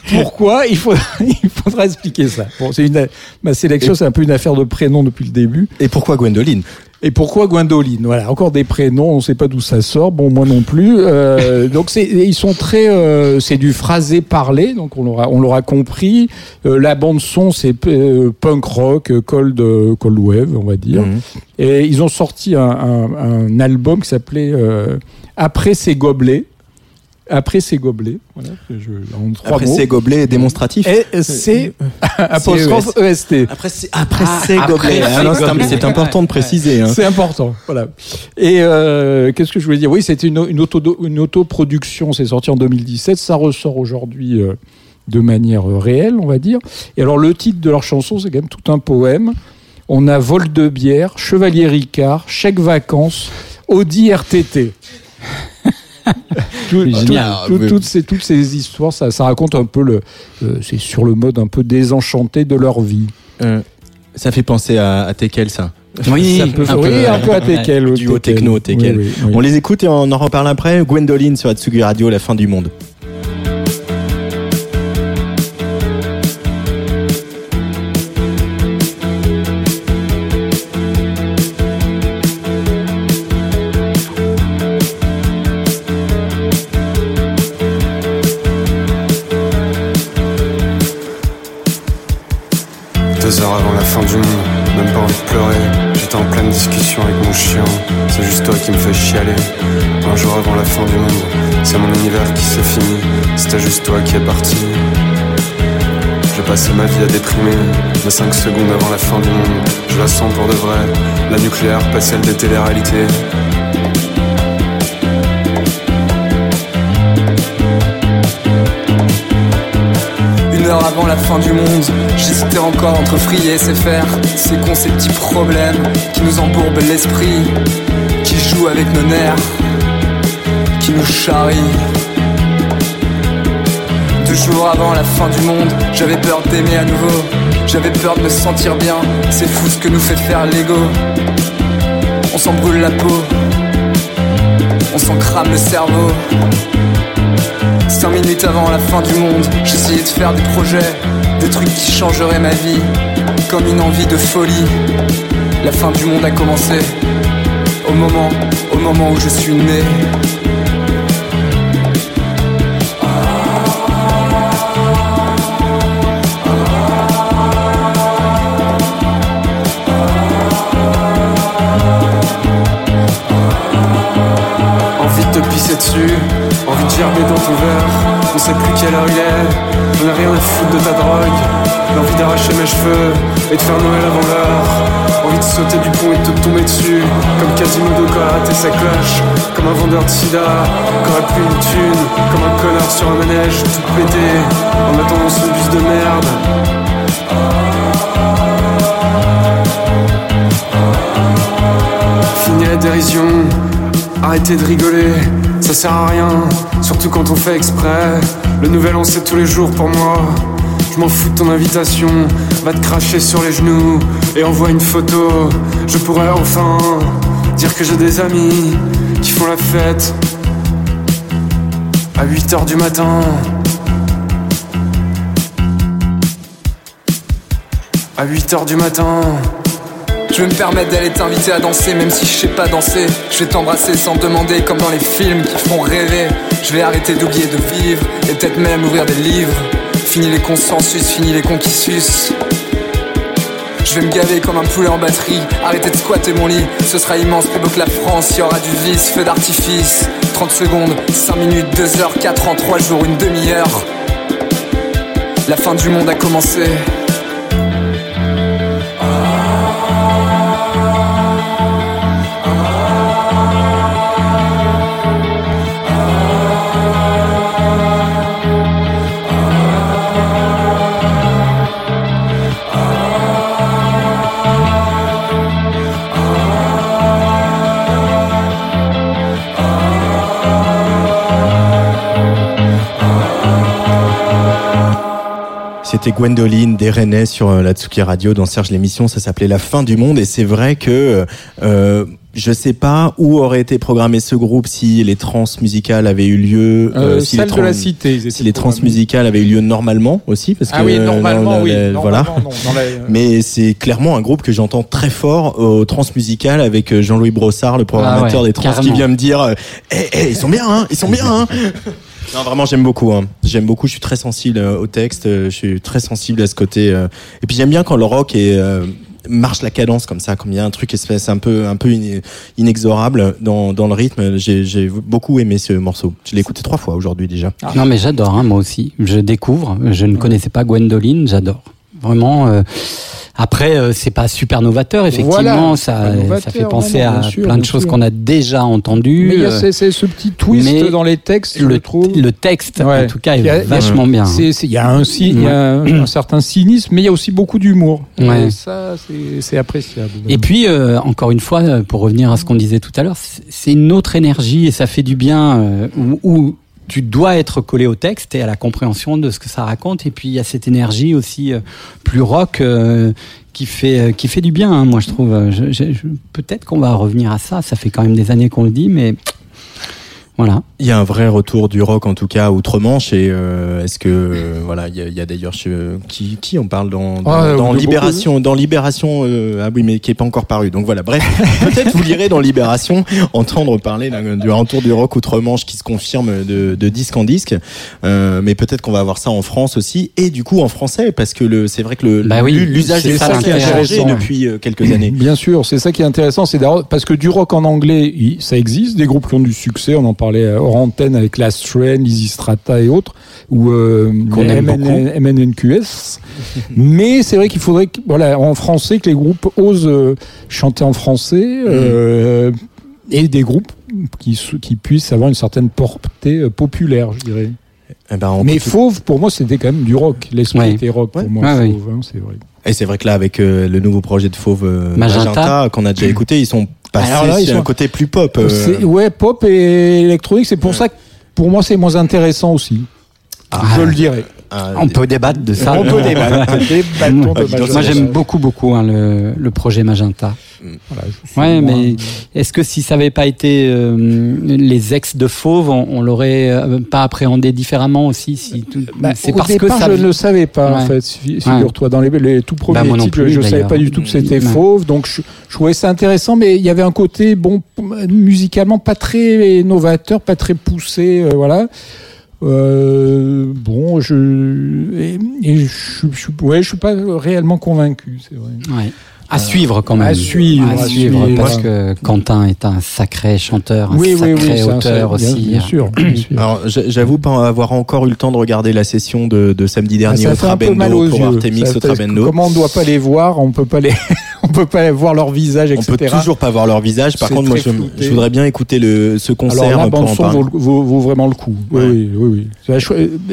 Pourquoi il, faut, il faudra expliquer ça. Bon, c'est une, ma sélection, c'est un peu une affaire de prénoms depuis le début. Et pourquoi Gwendoline? Et pourquoi Gwendoline? Voilà, encore des prénoms, on ne sait pas d'où ça sort. Bon, moi non plus. Euh, donc c'est, ils sont très, euh, c'est du phrasé parlé, donc on l'aura, on l'aura compris. Euh, la bande son, c'est euh, punk rock, cold, euh, cold wave, on va dire. Mhm. Et ils ont sorti un, un- un album qui s'appelait euh, Après ces gobelets. Après ces gobelets. Voilà, je, en trois Après mots. ces gobelets démonstratifs Et c'est apostrophe EST. Après, Ah, ces après gobelets. ces Ah gobelets. c'est important de préciser. hein. C'est important, voilà. Et euh, qu'est-ce que je voulais dire? Oui, c'était une, une, auto, une autoproduction, c'est sorti en 2017, ça ressort aujourd'hui euh, de manière euh, réelle, on va dire. Et alors le titre de leur chanson, c'est quand même tout un poème. On a vol de bière, chevalier Ricard, chèque vacances, Audi RTT. Tout- tout- tout- toutes, ces, toutes ces histoires, ça, ça raconte un peu le, euh, c'est sur le mode un peu désenchanté de leur vie. Euh, ça fait penser à, à Tekel, ça. Oui, Ça peut- un peu, oui, un peu à. Tekel. au Duo Tekel. techno, Tekel. Oui, oui, oui. On les écoute et on en reparle après. Gwendoline sur Atsugi Radio, la fin du monde. Même pas envie de pleurer. J'étais en pleine discussion avec mon chien. C'est juste toi qui me fais chialer. Un jour avant la fin du monde, c'est mon univers qui s'est fini. C'était juste toi qui es parti. Je passé ma vie à déprimer, mais 5 secondes avant la fin du monde, je la sens pour de vrai. La nucléaire, pas celle des téléréalités. Une heure avant la fin du monde, encore entre Free et SFR. C'est con ces petits problèmes qui nous embourbent l'esprit, qui jouent avec nos nerfs, qui nous charrient. Deux jours avant la fin du monde, j'avais peur d'aimer à nouveau. J'avais peur de me sentir bien, c'est fou ce que nous fait faire l'ego. On s'en brûle la peau, on s'en crame le cerveau. Cinq minutes avant la fin du monde, j'essayais de faire des projets, des trucs qui changeraient ma vie, comme une envie de folie. La fin du monde a commencé, au moment, au moment où je suis né. Envie de te pisser dessus, envie de gerber dans ton verre. On sait plus quelle heure il est, j'en ai rien à foutre de ta drogue. L'envie d'arracher mes cheveux et de faire Noël avant l'heure. Envie de sauter du pont et de te tomber dessus. Comme Quasimodo qui a raté sa cloche. Comme un vendeur de sida qui aurait plus une thune. Comme un connard sur un manège tout pété en attendant son bus de merde. Fini la dérision, arrêtez de rigoler, ça sert à rien, surtout quand on fait exprès. Le nouvel an c'est tous les jours pour moi. Je m'en fous de ton invitation, va te cracher sur les genoux et envoie une photo. Je pourrais enfin dire que j'ai des amis qui font la fête à 8h du matin. À 8h du matin. Je vais me permettre d'aller t'inviter à danser, même si je sais pas danser. Je vais t'embrasser sans demander, comme dans les films qui font rêver. Je vais arrêter d'oublier de vivre, et peut-être même ouvrir des livres. Fini les consensus, fini les conquis sus. Je vais me gaver comme un poulet en batterie, arrêter de squatter mon lit. Ce sera immense, plus beau que la France, il y aura du vice, feu d'artifice. 30 secondes, 5 minutes, 2 heures, 4 ans, 3 jours, une demi-heure. La fin du monde a commencé. C'était Gwendoline Desrenais sur euh, la Tsuki Radio dans Serge l'émission. Ça s'appelait La fin du monde et c'est vrai que euh, je sais pas où aurait été programmé ce groupe si les trans musicales avaient eu lieu. Euh, si salle les de trans- la cité. Si les trans musicales avaient eu lieu normalement aussi, parce que Ah oui, euh, normalement, oui. la- voilà. Normalement, non. Dans la- Mais c'est clairement un groupe que j'entends très fort au transmusical avec euh, Jean-Louis Brossard, le programmateur Ah ouais, des trans, qui vient me dire euh, Eh, eh, ils sont bien, hein, ils sont bien. Hein. Non, vraiment, j'aime beaucoup. Hein. J'aime beaucoup. Je suis très sensible euh, au texte. euh, Je suis très sensible à ce côté. euh, Et puis j'aime bien quand le rock est euh, marche la cadence comme ça, comme il y a un truc espèce un peu un peu in- inexorable dans, dans le rythme. J'ai j'ai beaucoup aimé ce morceau. Je l'ai écouté trois fois aujourd'hui déjà. Non, mais j'adore, hein, moi aussi. Je découvre. Je ne connaissais pas Gwendoline, j'adore. Vraiment. euh, Après, euh, c'est pas super novateur, effectivement. Voilà, ça, novateur, ça fait penser non, à sûr, plein de choses qu'on a déjà entendues. Mais il y a euh, ce petit twist mais dans les textes, je le, trouve. le texte, Ouais. en tout cas, a- est vachement bien. hein. Il y a un, y a un, un certain cynisme, mais il y a aussi beaucoup d'humour. Ouais. Et ça, c'est- appréciable. Et puis, euh, encore une fois, euh, pour revenir à ce qu'on disait tout à l'heure, c'est- c'est une autre énergie et ça fait du bien euh, où, où tu dois être collé au texte et à la compréhension de ce que ça raconte. Et puis, il y a cette énergie aussi euh, plus rock euh, qui fait euh, qui fait du bien. hein, moi, je trouve. Peut-être qu'on va revenir à ça. Ça fait quand même des années qu'on le dit, mais Voilà. Il y a un vrai retour du rock en tout cas outre-Manche et euh, est-ce que euh, voilà il y a, d'ailleurs qui qui en parle dans dans, Ah, dans Libération dans Libération euh, ah oui mais qui est pas encore paru. Donc voilà bref peut-être vous lirez dans Libération entendre parler d'un- du retour du rock outre-Manche qui se confirme de, de disque en disque. Euh, mais peut-être qu'on va avoir ça en France aussi et du coup en français parce que le c'est vrai que le Bah oui, l'usage ça français a changé depuis quelques années. Bien sûr, c'est ça qui est intéressant, c'est parce que du rock en anglais, ça existe, des groupes qui ont du succès, on en parlait euh, hors antenne avec Last Train, Easy Strata et autres, ou euh, MN- MNNQS. Mais c'est vrai qu'il faudrait, que, voilà, en français, que les groupes osent euh, chanter en français, euh, et des groupes qui, puissent avoir une certaine portée populaire, je dirais. Eh ben, on Mais Fauve, pour moi, c'était quand même du rock. L'esprit Ouais. était rock pour Ouais. moi. Fauve, hein, c'est vrai. Et c'est vrai que là, avec euh, le nouveau projet de Fauve euh, Magenta. Magenta, qu'on a déjà écouté, ils sont passés Alors là, ils sur un sont- côté plus pop. euh, Ouais, pop et électronique, c'est pour Ouais. ça que pour moi c'est moins intéressant aussi. Ah. je le dirais. Ah, On peut débattre de ça. On peut débattre. De. Moi, j'aime beaucoup, beaucoup hein, le, le projet Magenta. Voilà, suis Ouais, moins- mais est-ce que si ça n'avait pas été euh, les ex de Fauve, on, on l'aurait euh, pas appréhendé différemment aussi si tout- Bah, C'est au parce que ça. je ne le savais pas en fait. fi- Figure-toi, dans les, les tout premiers Bah, moi non titres, plus, je ne savais pas du tout que c'était Ouais. fauve, donc je, je trouvais ça intéressant, mais il y avait un côté bon musicalement pas très novateur, pas très poussé, euh, voilà. Euh, bon, je et, et je, je, suis- ouais, je suis pas réellement convaincu, c'est vrai. Ouais. À suivre quand même. à suivre, À à suivre, suivre. parce que Quentin est un sacré chanteur, un Oui, oui, sacré oui, un- auteur aussi. Bien, sûr, bien sûr. Alors, j'avoue pas avoir encore eu le temps de regarder la session de, de samedi Ah, dernier ça au fait un peu mal Trabendo aux pour Ça au Trabendo. Comment on ne doit pas les voir, on peut pas les, peut pas voir leur visage, On etc. peut toujours pas voir leur visage. Par contre, moi, je, voudrais bien écouter le, ce concert Alors la pour bande son vaut, vaut- vaut vraiment le coup. Oui, Ouais. oui, oui.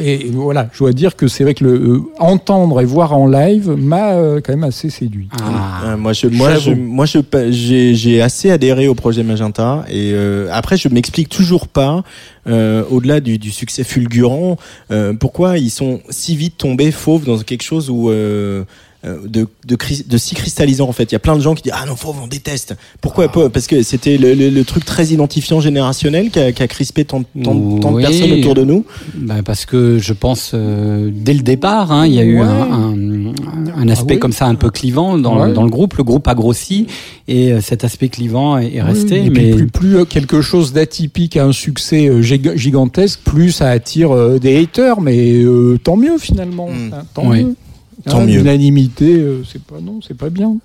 Et voilà, je dois dire que c'est vrai que le euh, entendre et voir en live m'a euh, quand même assez séduit. Ah. Euh, moi, je, moi, je, moi, je, j'ai, j'ai assez adhéré au projet Magenta et euh, après, je m'explique toujours pas, euh, au-delà du, du succès fulgurant, euh, pourquoi ils sont si vite tombés fauves dans quelque chose où euh, euh, de, de, cris- de si cristallisant en fait. Il y a plein de gens qui disent ah non fauve on déteste. Pourquoi pas Parce que c'était le, le, le truc très identifiant générationnel qui a, qui a crispé tant, tant, tant de personnes autour de nous. Bah, parce que je pense euh, dès le départ, hein, il y a eu Ouais. un, un, un aspect Ah oui. comme ça un peu clivant dans, Ouais. dans le groupe. Le groupe a grossi et euh, cet aspect clivant est, est resté. Oui, et mais puis plus, plus, euh, quelque chose d'atypique a un succès euh, giga- gigantesque, plus ça attire euh, des haters, mais euh, tant mieux finalement. Mm. Hein, tant Oui. mieux. Tant mieux. L'unanimité, euh, c'est pas non, c'est pas bien.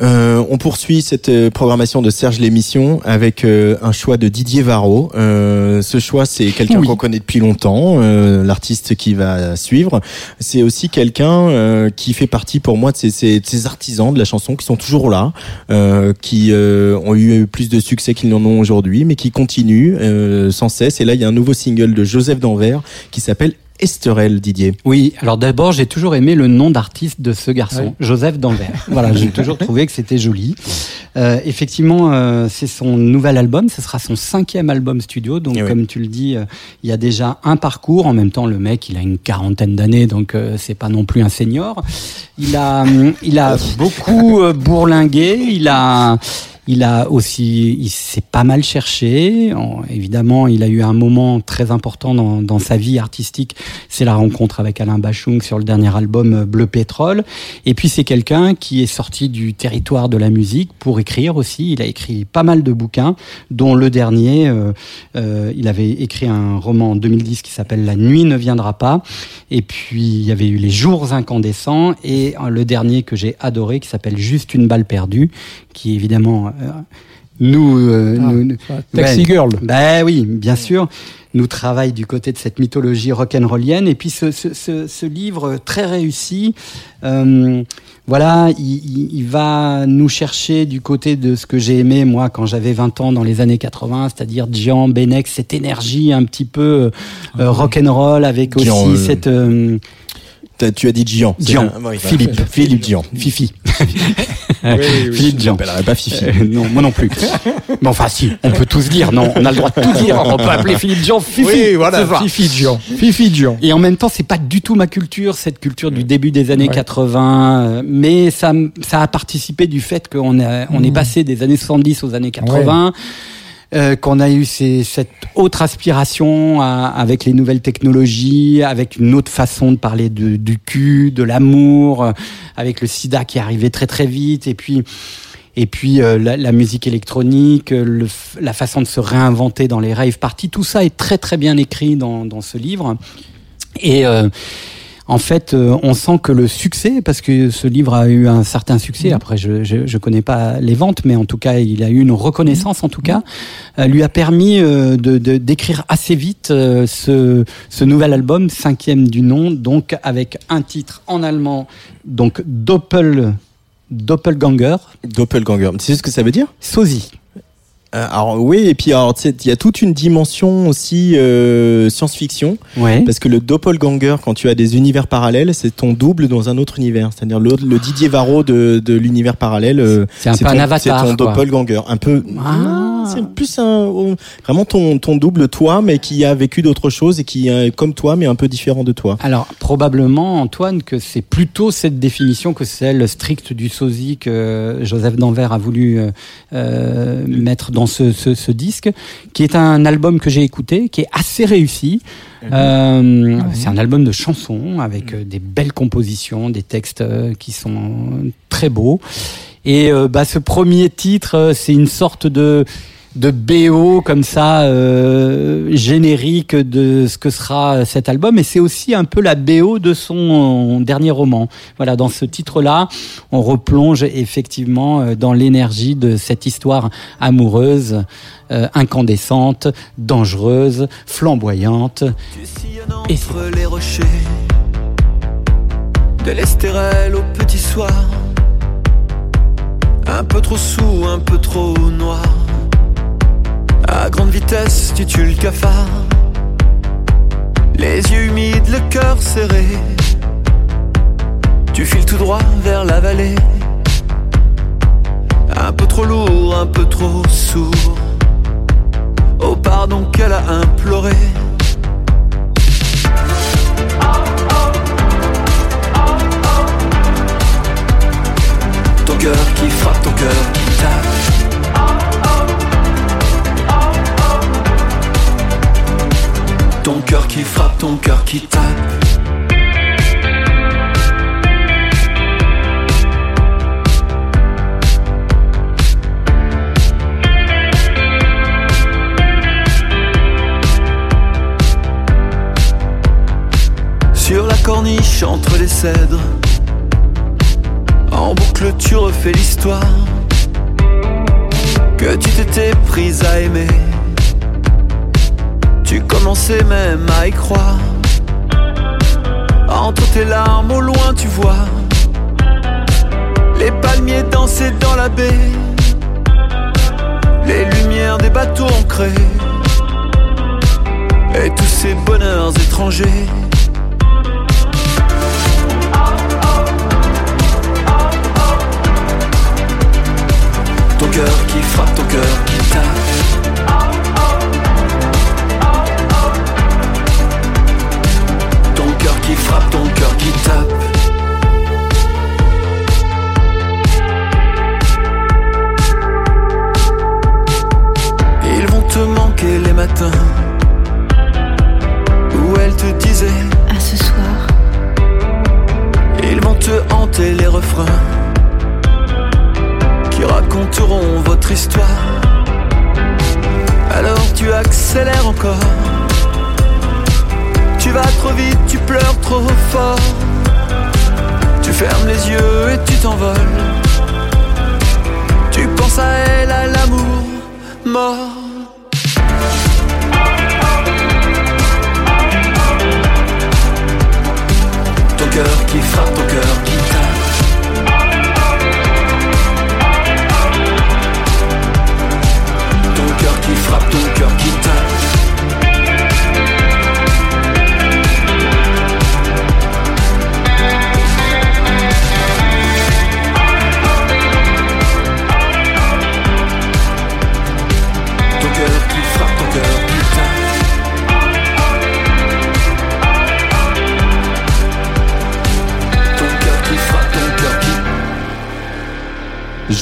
Euh, on poursuit cette euh, programmation de Serge l'émission avec euh, un choix de Didier Varro. Euh, ce choix, c'est quelqu'un Oui. qu'on connaît depuis longtemps, euh, l'artiste qui va suivre. C'est aussi quelqu'un euh, qui fait partie pour moi de ces, ces- ces artisans de la chanson qui sont toujours là, euh, qui euh, ont eu plus de succès qu'ils n'en ont aujourd'hui, mais qui continuent euh, sans cesse. Et là, il y a un nouveau single de Joseph Danvers qui s'appelle Esterel, Didier. Oui, alors d'abord, j'ai toujours aimé le nom d'artiste de ce garçon. Joseph Danvers. voilà, j'ai toujours trouvé que c'était joli. Euh, effectivement, euh, c'est son nouvel album, ce sera son cinquième album studio. Donc, Eh oui. comme tu le dis, euh, il y a déjà un parcours. En même temps, le mec, il a une quarantaine d'années, donc euh, c'est pas non plus un senior. Il a, hum, il a beaucoup euh, bourlingué. Il a. Il a aussi, il s'est pas mal cherché. En- évidemment, il a eu un moment très important dans, dans sa vie artistique. C'est la rencontre avec Alain Bachung sur le dernier album euh, Bleu Pétrole. Et puis c'est quelqu'un qui est sorti du territoire de la musique pour écrire aussi. Il a écrit pas mal de bouquins, dont le dernier. euh, euh, il avait écrit un roman en 2010 qui s'appelle La nuit ne viendra pas. Et puis il y avait eu Les jours incandescents et le dernier que j'ai adoré qui s'appelle Juste une balle perdue, qui évidemment nous, euh, Ah. nous- nous- Taxi Ouais. Girl. ben oui, bien sûr. Nous travaille du côté de cette mythologie rock'n'rollienne. Et puis ce, ce, ce, ce livre très réussi, euh, voilà, il, il- il va nous chercher du côté de ce que j'ai aimé moi quand j'avais 20 ans dans les années 80, c'est-à-dire Gian, Benex, cette énergie un petit peu euh, rock'n'roll avec aussi Gian, euh, cette euh, Tu as dit Gian. Gian. un- oui, Philippe. Philippe Gian. Fifi. oui, oui. Philippe Je Gian. l'appellerai pas Fifi. Euh, non, moi non plus. Mais enfin, si, on peut tous dire, non, on a le droit de tout dire. On peut appeler Philippe Jean Fifi. Oui, voilà. Fifi Jean. Fifi Jean. Et en même temps, c'est pas du tout ma culture, cette culture du début des années Ouais. 80. euh, Mais ça, ça a participé du fait qu'on on est Mhm. passé des années 70 aux années 80. Euh, qu'on a eu ces- cette autre aspiration à- avec les nouvelles technologies, avec une autre façon de parler de- du cul, de l'amour, euh, avec le sida qui arrivait très très vite, et puis et puis euh, la, la musique électronique, euh, le la façon de se réinventer dans les rave parties, tout ça est très très bien écrit dans, dans ce livre. Et euh, en fait, euh, on sent que le succès, parce que ce livre a eu un certain succès. Après, je je, je connais pas les ventes, mais en tout cas, il a eu une reconnaissance. En tout cas, euh, lui a permis euh, de de- d'écrire assez vite euh, ce ce nouvel album, cinquième du nom, donc avec un titre en allemand, donc Doppel Doppelganger, Doppelganger. Tu sais ce que ça veut dire? Sosie. Euh, Alors oui, et puis alors il y a toute une dimension aussi euh, science-fiction, Ouais. parce que le doppelganger, quand tu as des univers parallèles, c'est ton double dans un autre univers. C'est-à-dire le, le Didier Varro de, de l'univers parallèle. euh, C'est un peu ton, un avatar, C'est ton doppelganger. Un peu. Ah. C'est plus un, euh, vraiment ton, ton double toi, mais qui a vécu d'autres choses et qui est comme toi, mais un peu différent de toi. Alors probablement Antoine que c'est plutôt cette définition que celle stricte du sosie que Joseph Danvers a voulu euh, euh, mettre dans ce, ce, ce disque, qui est un album que j'ai écouté, qui est assez réussi. Euh, C'est un album de chansons avec euh, des belles compositions, des textes euh, qui sont très beaux. Et bah, ce premier titre, c'est une sorte de de BO comme ça euh, générique de ce que sera cet album et c'est aussi un peu la BO de son dernier roman. Voilà, dans ce titre-là, on replonge effectivement euh, dans l'énergie de cette histoire amoureuse, euh, incandescente, dangereuse, flamboyante. Sillonnes entre les rochers De l'Estérel au petit soir Un peu trop sous, un peu trop noir À grande vitesse, tu tues le cafard. Les yeux humides, le cœur serré. Tu files tout droit vers la vallée. Un peu trop lourd, un peu trop sourd. Oh pardon qu'elle a imploré. Ton cœur qui frappe, ton cœur qui tape. Qui frappe, ton cœur qui tape. Sur la corniche entre les cèdres, en boucle tu refais l'histoire que tu t'étais prise à aimer. Tu commençais même à y croire? Entre tes larmes au loin tu vois les palmiers danser dans la baie, les lumières des bateaux ancrés et tous ces bonheurs étrangers. Ton cœur qui frappe, ton cœur tu accélères encore. Tu vas trop vite, tu pleures trop fort. Tu fermes les yeux et tu t'envoles. Tu penses à elle, à l'amour mort. Ton cœur qui frappe, ton cœur qui tape. Qui frappe, ton cœur qui tape.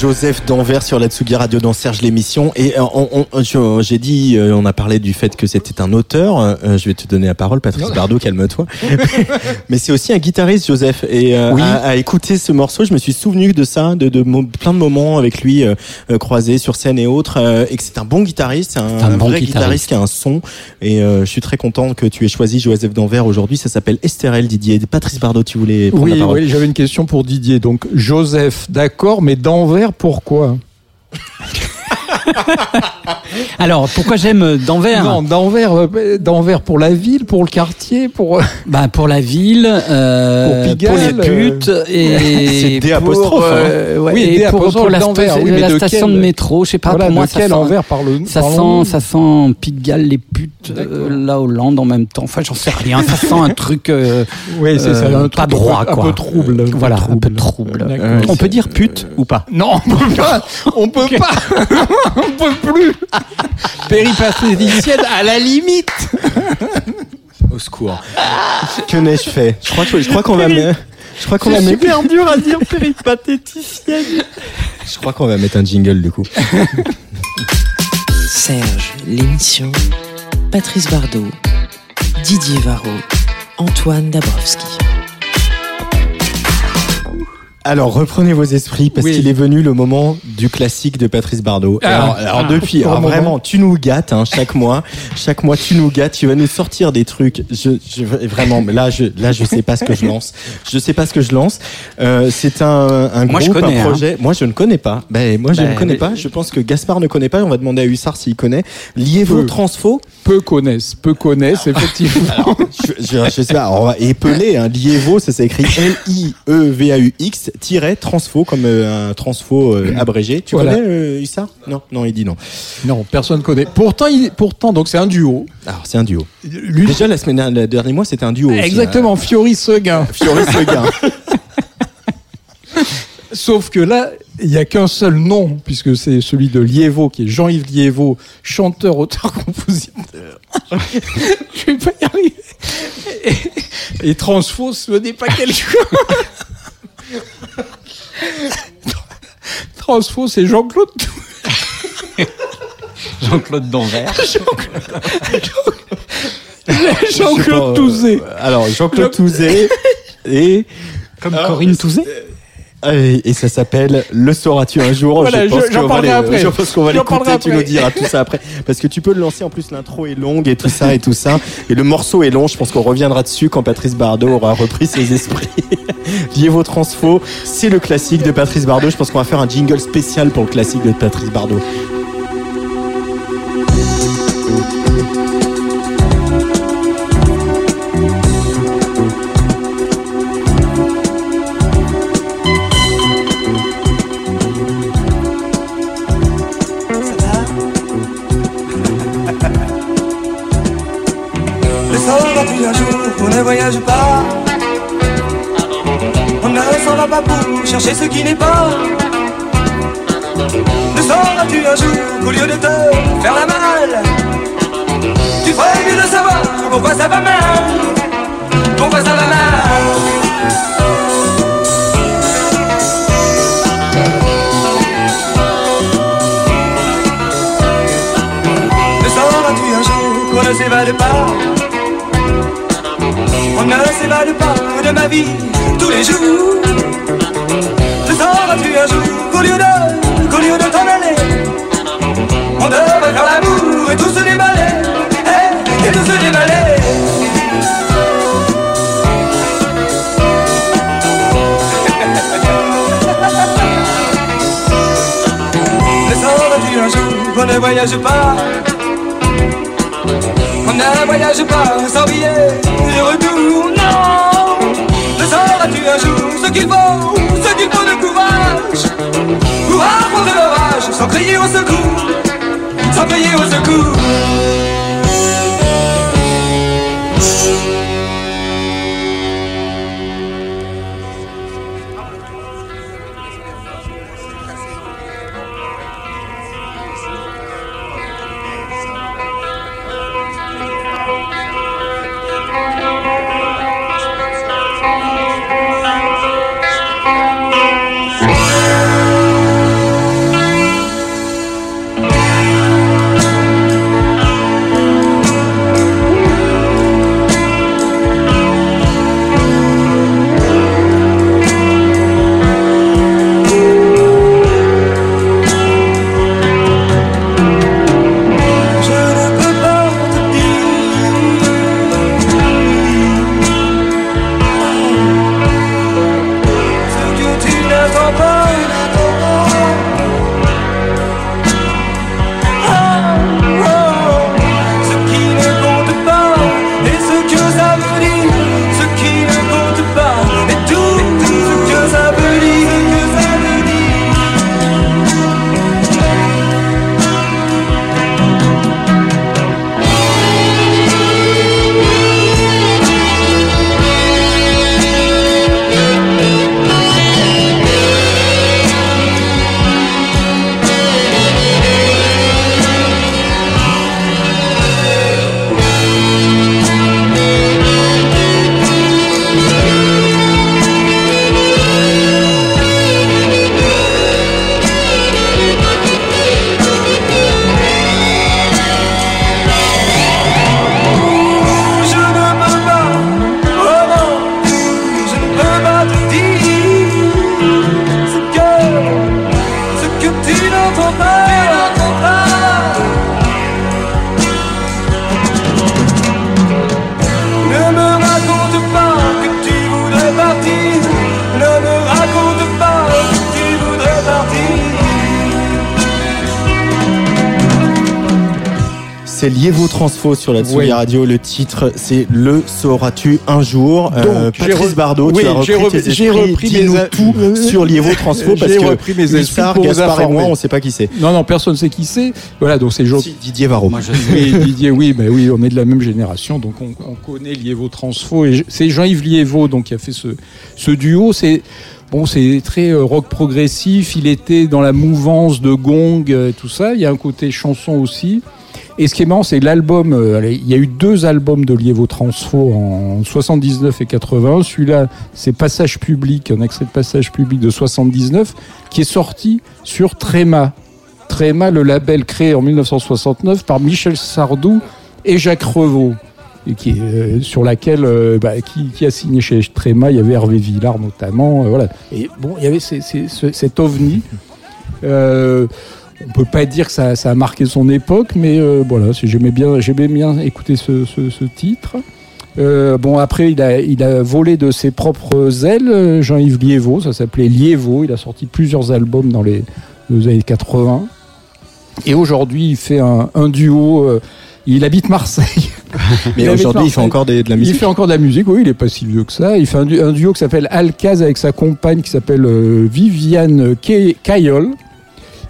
Joseph d'Anvers sur la Tsugi Radio dans Serge l'émission. Et euh, on- on- je- j'ai dit, euh, on a parlé du fait que c'était un auteur. Euh, je vais te donner la parole, Patrice Bardot, calme-toi. Mais c'est aussi un guitariste, Joseph. Et euh, Oui. à, à écouter ce morceau, je me suis souvenu de ça, de, de plein de moments avec lui euh, euh, croisés sur scène et autres. euh, et que c'est un bon guitariste, un, C'est un bon vrai guitariste. guitariste qui a un son. Et euh, je suis très content que tu aies choisi Joseph d'Anvers aujourd'hui. Ça s'appelle Estherelle Didier. Patrice Bardot, tu voulais prendre la Oui, parole oui, j'avais une question pour Didier. Donc, Joseph, d'accord, mais d'Anvers, pourquoi Alors, pourquoi j'aime d'Anvers Non, d'Anvers, euh, d'Anvers pour la ville, pour le quartier, pour. euh, Bah pour la ville, euh, Pour Pigalle, les putes et C'est apostrophes, hein. euh, ouais, Oui, et pour, pour la, d'Anvers, sta- oui, mais la de station quel- de métro, je sais pas. voilà, pour moi, de ça quel sent, Anvers parle ça sent, ça sent Pigalle, les putes, euh, la Hollande en même temps. Enfin, j'en sais rien. Ça sent un truc euh, Oui, c'est ça, euh, un truc pas droit, un quoi. peu trouble, un peu Voilà, un trouble. peu trouble. On peut dire pute ou pas? Non, on peut pas. On peut pas. on peut plus. Péripatéticienne à la limite. Au secours. que n'ai-je fait? Je crois que je crois qu'on va mettre. Je crois qu'on va mettre. dur à dire péripatéticienne. Je crois qu'on va mettre un jingle du coup. Serge, l'émission. Patrice Bardot, Didier Varro, Antoine Dabrowski. Alors reprenez vos esprits parce Oui. qu'il est venu le moment du classique de Patrice Bardot. Ah. alors, alors Ah. depuis, alors moment. vraiment, tu nous gâtes hein, chaque mois. Chaque mois, tu nous gâtes. Tu vas nous sortir des trucs. Je, je vraiment, là, je, là, je sais pas ce que je lance. Je sais pas ce que je lance. Euh, c'est un, un Moi, groupe, connais, un hein. projet. Moi, je ne connais pas. Ben, moi, je Ben, ne connais mais- pas. Je pense que Gaspard ne connaît pas. On va demander à Hussard s'il connaît. Liévo Peu. Transfo. Peu connaissent, peu connaissent, effectivement. Je, je, je sais pas, alors on va épeler, hein, Liévo, ça s'écrit L-I-E-V-A-U-X, transfo, comme euh, un transfo euh, abrégé. Tu Voilà. connais euh, Hussard Non, non, il dit non. non, personne connaît. Pourtant, il, pourtant, donc c'est un duo. Alors, c'est un duo. Lui, Déjà, la semaine, le dernier mois, c'était un duo. aussi, exactement, Fiori Seguin. hein. Fiori Seguin. Sauf que là, il n'y a qu'un seul nom, puisque c'est celui de Liévo, qui est Jean-Yves Liévo, chanteur, auteur, compositeur. Je vais pas y arriver. Et, et Transfo, ce n'est pas quelque Transfo, c'est Jean-Claude Jean-Claude d'Anvers. Jean-Claude Touzé. Alors, Jean-Claude Touzé et, Comme Corinne Touzé. Et, et ça s'appelle Le sauras-tu un jour Voilà, je pense qu'on va va l'écouter, tu nous diras tout ça après. Parce que tu peux le lancer, en plus l'intro est longue et tout ça et tout ça. Et le morceau est long, je pense qu'on reviendra dessus quand Patrice Bardot aura repris ses esprits. Liévo Transfo, c'est le classique de Patrice Bardot. Je pense qu'on va faire un jingle spécial pour le classique de Patrice Bardot. Qu'au lieu de te faire la malle Tu ferais mieux de savoir pourquoi ça va mal. Pourquoi ça va mal. Le sauras-tu un jour qu'on ne s'évade pas? On ne s'évade pas de ma vie tous les jours. Le sauras-tu un jour qu'au lieu de, On devrait faire l'amour et tout se déballer eh, Et tout se déballer un jour qu'on ne voyage pas. On ne voyage pas sans billet de retour, non. Le sauras-tu un jour ce qu'il faut, ce qu'il faut de courage. Pour affronter l'orage sans crier au secours Sans crier au sur la Tsugi Oui. Radio. Le titre, c'est Le sauras-tu un jour? Euh, Donc, Patrice Bardot, oui, tu as j'ai repris re- tes j'ai esprits. repris mes a- tout sur Liévo Transfo parce J'ai que repris mes esprits Lissard, pour vous Gaspard et moi, on sait pas qui c'est. Non, non, personne ne sait qui c'est. Voilà, donc c'est Jean- Si, Didier Varro. Moi, je sais. Oui, Didier, oui, ben oui, on est de la même génération, donc on, on connaît Liévo Transfo. Et c'est Jean-Yves Liévo donc qui a fait ce, ce duo. C'est bon, c'est très euh, rock progressif. Il était dans la mouvance de Gong, euh, et tout ça. Il y a un côté chanson aussi. Et ce qui est marrant, c'est l'album. euh, il y a eu deux albums de Liévo Transfo en 79 et 80. Celui-là, c'est Passage Public, un extrait de Passage Public de 79, qui est sorti sur Tréma. Tréma, le label créé en 1969 par Michel Sardou et Jacques Revaux, et qui, euh, sur laquelle euh, bah, qui, a signé chez Tréma, il y avait Hervé Villard notamment, voilà. Et bon, il y avait cet ovni. Euh, on peut pas dire que ça, ça a marqué son époque, mais euh, voilà, j'aimais bien, j'aimais bien écouter ce, ce- ce titre. Euh, bon, après, il a, il a volé de ses propres ailes, euh, Jean-Yves Liévaux, ça s'appelait Liévaux. Il a sorti plusieurs albums dans les, les années 80. Et aujourd'hui, il fait un, un duo. euh, il habite Marseille. Mais Il aujourd'hui, il fait encore des- de la Il musique. fait encore de la musique, oui, il est pas si vieux que ça. Il fait un, du- un duo qui s'appelle Alcaz avec sa compagne qui s'appelle euh, Viviane Kay- Cayol.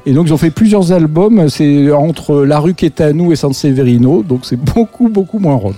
Et donc ils ont fait plusieurs albums, c'est entre La rue Quétanou et San Severino, donc c'est beaucoup beaucoup moins rock.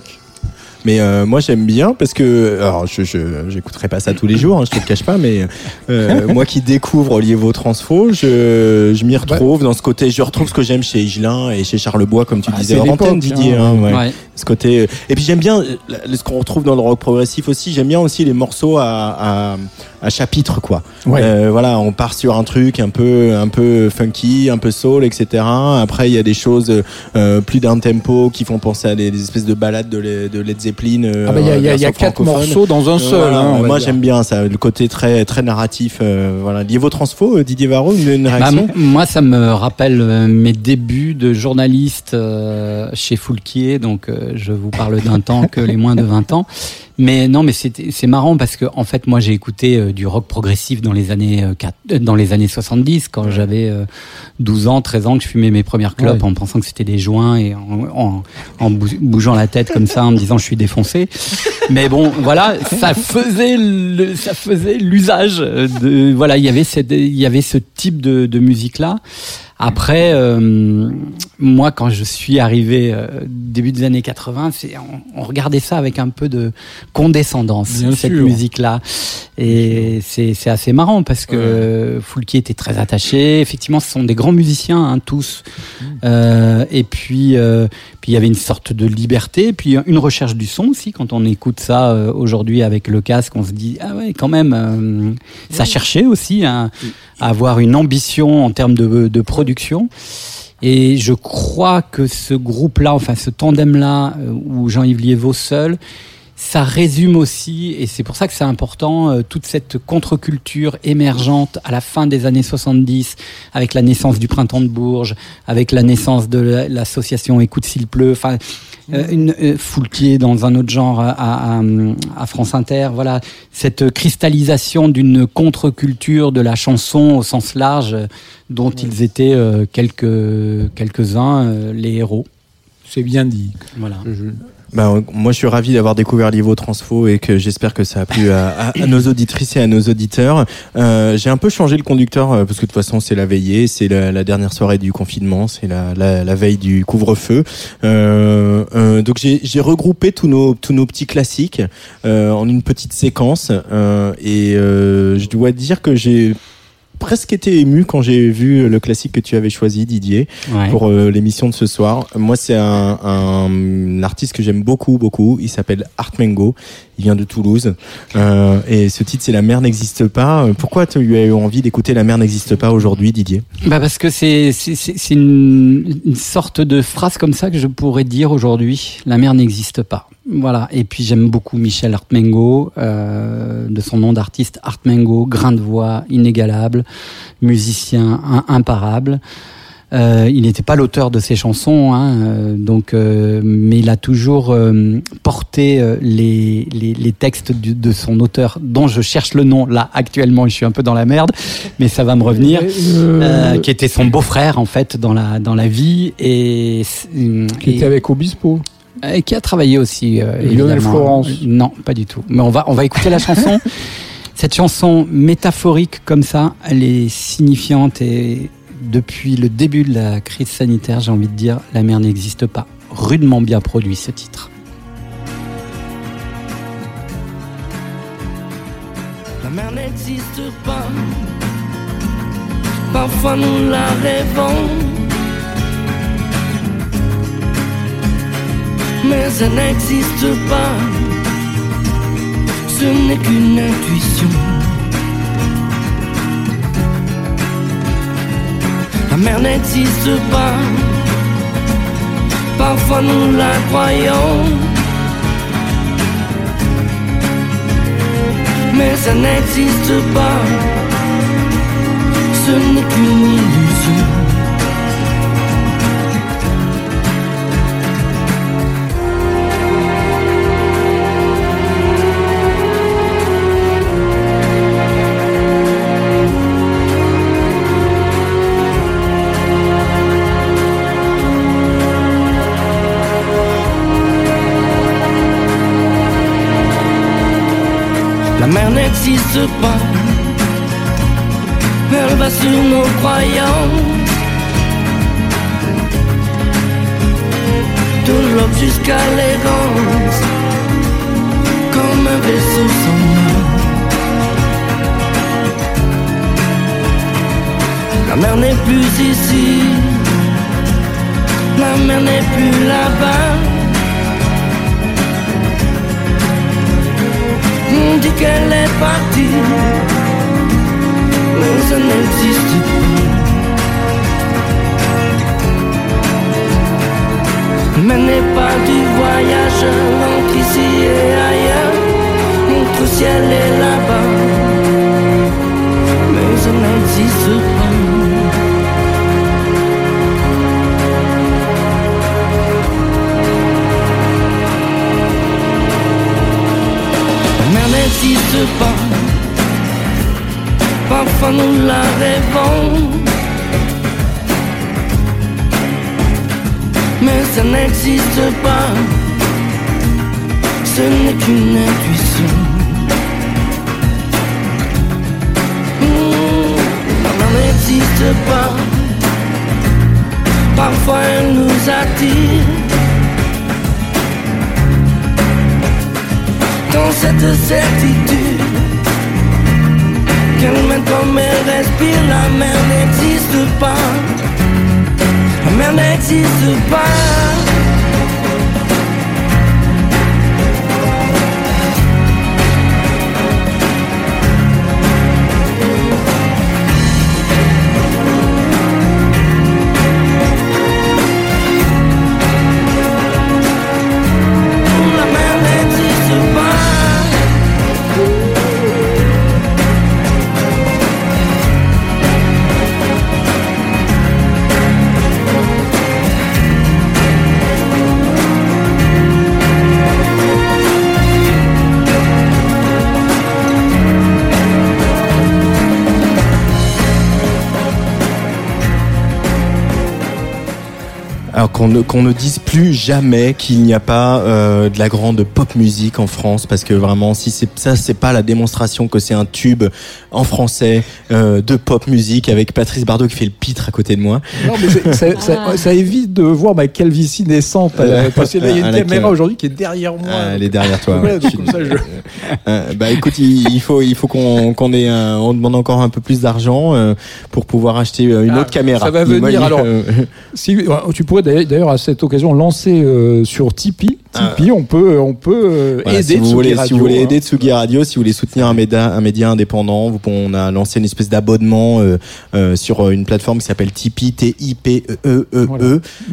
Mais euh, moi j'aime bien parce que alors je j'écouterai pas ça tous les jours, hein, je te le cache pas, mais euh, moi qui découvre Liévo Transfo, je je m'y retrouve dans ce côté, je retrouve ce que j'aime chez Higelin et chez Charlebois comme tu Ah, disais hors antenne Didier. hein. hein, ouais. Ouais. Ce côté et puis j'aime bien euh, ce qu'on retrouve dans le rock progressif aussi. J'aime bien aussi les morceaux à à, à chapitre quoi. Ouais. Euh, voilà, on part sur un truc un peu un peu funky, un peu soul, etc. Après il y a des choses euh, plus d'un tempo qui font penser à des, des espèces de balades de, les- de Led Zeppelin. euh, Ah bah, il y a, il y a- y a quatre morceaux dans un seul. Voilà, hein, moi j'aime bien ça, le côté très très narratif. euh, voilà, Liévo Transfo, euh, Didier Varro, une, une Bah, réaction. m- moi, ça me rappelle euh, mes débuts de journaliste euh, chez Foulquier, donc euh, je vous parle d'un temps que les moins de 20 ans. Mais non, mais c'est c'est marrant parce que en fait, moi, j'ai écouté euh, du rock progressif dans les années euh, quat- euh, dans les années 70 quand j'avais euh, 12 ans, 13 ans que je fumais mes premières clopes Ouais. en pensant que c'était des joints et en, en, en bou- bougeant la tête comme ça en me disant je suis défoncé. Mais bon, voilà, ça faisait le, ça faisait l'usage de voilà, il y avait cette, il y avait ce type de, de musique là. Après, euh, moi, quand je suis arrivé euh, début des années 80, c'est, on, on regardait ça avec un peu de condescendance, Bien cette musique-là. Et c'est, assez marrant parce que euh, Foulquier était très attaché. Effectivement, ce sont des grands musiciens, hein, tous. Euh, et puis, puis il y avait une sorte de liberté, puis une recherche du son aussi. Quand on écoute ça aujourd'hui avec le casque, on se dit ah ouais, quand même, ça cherchait aussi à, à avoir une ambition en termes de, de production. Et je crois que ce groupe-là, enfin ce tandem-là, euh, où Jean-Yves Liévaux seul, ça résume aussi, et c'est pour ça que c'est important, euh, toute cette contre-culture émergente à la fin des années 70, avec la naissance du Printemps de Bourges, avec la naissance de la- l'association Écoute s'il pleut, enfin, euh, une euh, Foulquier dans un autre genre à, à- à France Inter, voilà, cette cristallisation d'une contre-culture de la chanson au sens large, euh, dont ils étaient euh, quelques quelques-uns les héros. C'est bien dit. Voilà. Je- Bah, moi, je suis ravi d'avoir découvert Livo Transfo et que j'espère que ça a plu à, à- à nos auditrices et à nos auditeurs. Euh, J'ai un peu changé le conducteur euh, parce que de toute façon, c'est la veillée, c'est la, la dernière soirée du confinement, c'est la, la, la veille du couvre-feu. Euh, euh, donc, j'ai regroupé tous nos tous nos petits classiques euh, en une petite séquence euh, et je dois dire que j'ai presque été ému quand j'ai vu le classique que tu avais choisi, Didier Ouais. pour euh, l'émission de ce soir. Moi, c'est un, un artiste que j'aime beaucoup, beaucoup. Il s'appelle Art Mengo. Il vient de Toulouse. Euh, et ce titre, c'est La mer n'existe pas. Pourquoi tu as eu envie d'écouter La mer n'existe pas aujourd'hui, Didier? Bah parce que c'est une sorte de phrase comme ça que je pourrais dire aujourd'hui. La mer n'existe pas. Voilà. Et puis j'aime beaucoup Michel Artmengo, euh, de son nom d'artiste Artmengo, grain de voix inégalable, musicien un- imparable. Euh, il n'était pas l'auteur de ces chansons, hein, euh, donc, euh, mais il a toujours euh, porté euh, les, les, les textes du- de son auteur, dont je cherche le nom là actuellement. Je suis un peu dans la merde, mais ça va me revenir. Euh, qui était son beau-frère en fait dans la dans la vie et, qui et- était avec Obispo. Et qui a travaillé aussi. euh, Lionel. Florence. Non, pas du tout. Mais on va, on va écouter la chanson. Cette chanson métaphorique comme ça, elle est signifiante et depuis le début de la crise sanitaire, j'ai envie de dire, la mer n'existe pas. Rudement bien produit ce titre. La mer n'existe pas. Parfois nous la rêvons. Mais elle n'existe pas. Ce n'est qu'une intuition. La mer n'existe pas. Parfois nous la croyons. mais ça n'existe pas. Ce n'est qu'une illusion. Jusqu'à l'errance. Comme un vaisseau sans nom. La mer n'est plus ici. La mer n'est plus là-bas. On dit qu'elle est partie, mais ça n'existe pas. Mais n'est pas du voyage entre ici et ailleurs. Notre ciel est là-bas, mais ça n'existe pas. Mer n'existe pas. Parfois nous la rêvons. Mais ça n'existe pas. Ce n'est qu'une intuition. Mmh, mer n'existe pas. Parfois elle nous attire. dans cette certitude qu'elle m'aime comme elle respire, la mer n'existe pas. Mer n'existe pas. Alors qu'on ne, qu'on ne dise plus jamais qu'il n'y a pas euh, de la grande pop musique en France, parce que vraiment, si c'est ça, c'est pas la démonstration que c'est un tube en français euh, de pop musique avec Patrice Bardot qui fait le pitre à côté de moi. Non, mais c'est- ça, ça- ça évite de voir ma calvitie naissante. euh, Parce qu'il y a une laquelle- caméra aujourd'hui qui est derrière moi. Ah, elle est derrière toi. Ouais, ouais. donc Je suis comme ça, je- Euh, bah écoute, il, il faut il faut qu'on qu'on ait un- on demande encore un peu plus d'argent euh, pour pouvoir acheter euh, une Ah, autre caméra. ça va venir, alors. euh, Si, tu pourrais d'ailleurs d'ailleurs, à cette occasion lancer euh, sur Tipeee Tipeee, on peut, on peut euh, Voilà, aider si vous, voulez, si Radio, vous voulez hein. aider Tsugi Radio, si vous voulez soutenir un média, un média indépendant, vous, on a lancé une espèce d'abonnement euh, euh, sur euh, une plateforme qui s'appelle Tipeee, T-I-P-E-E-E. Voilà.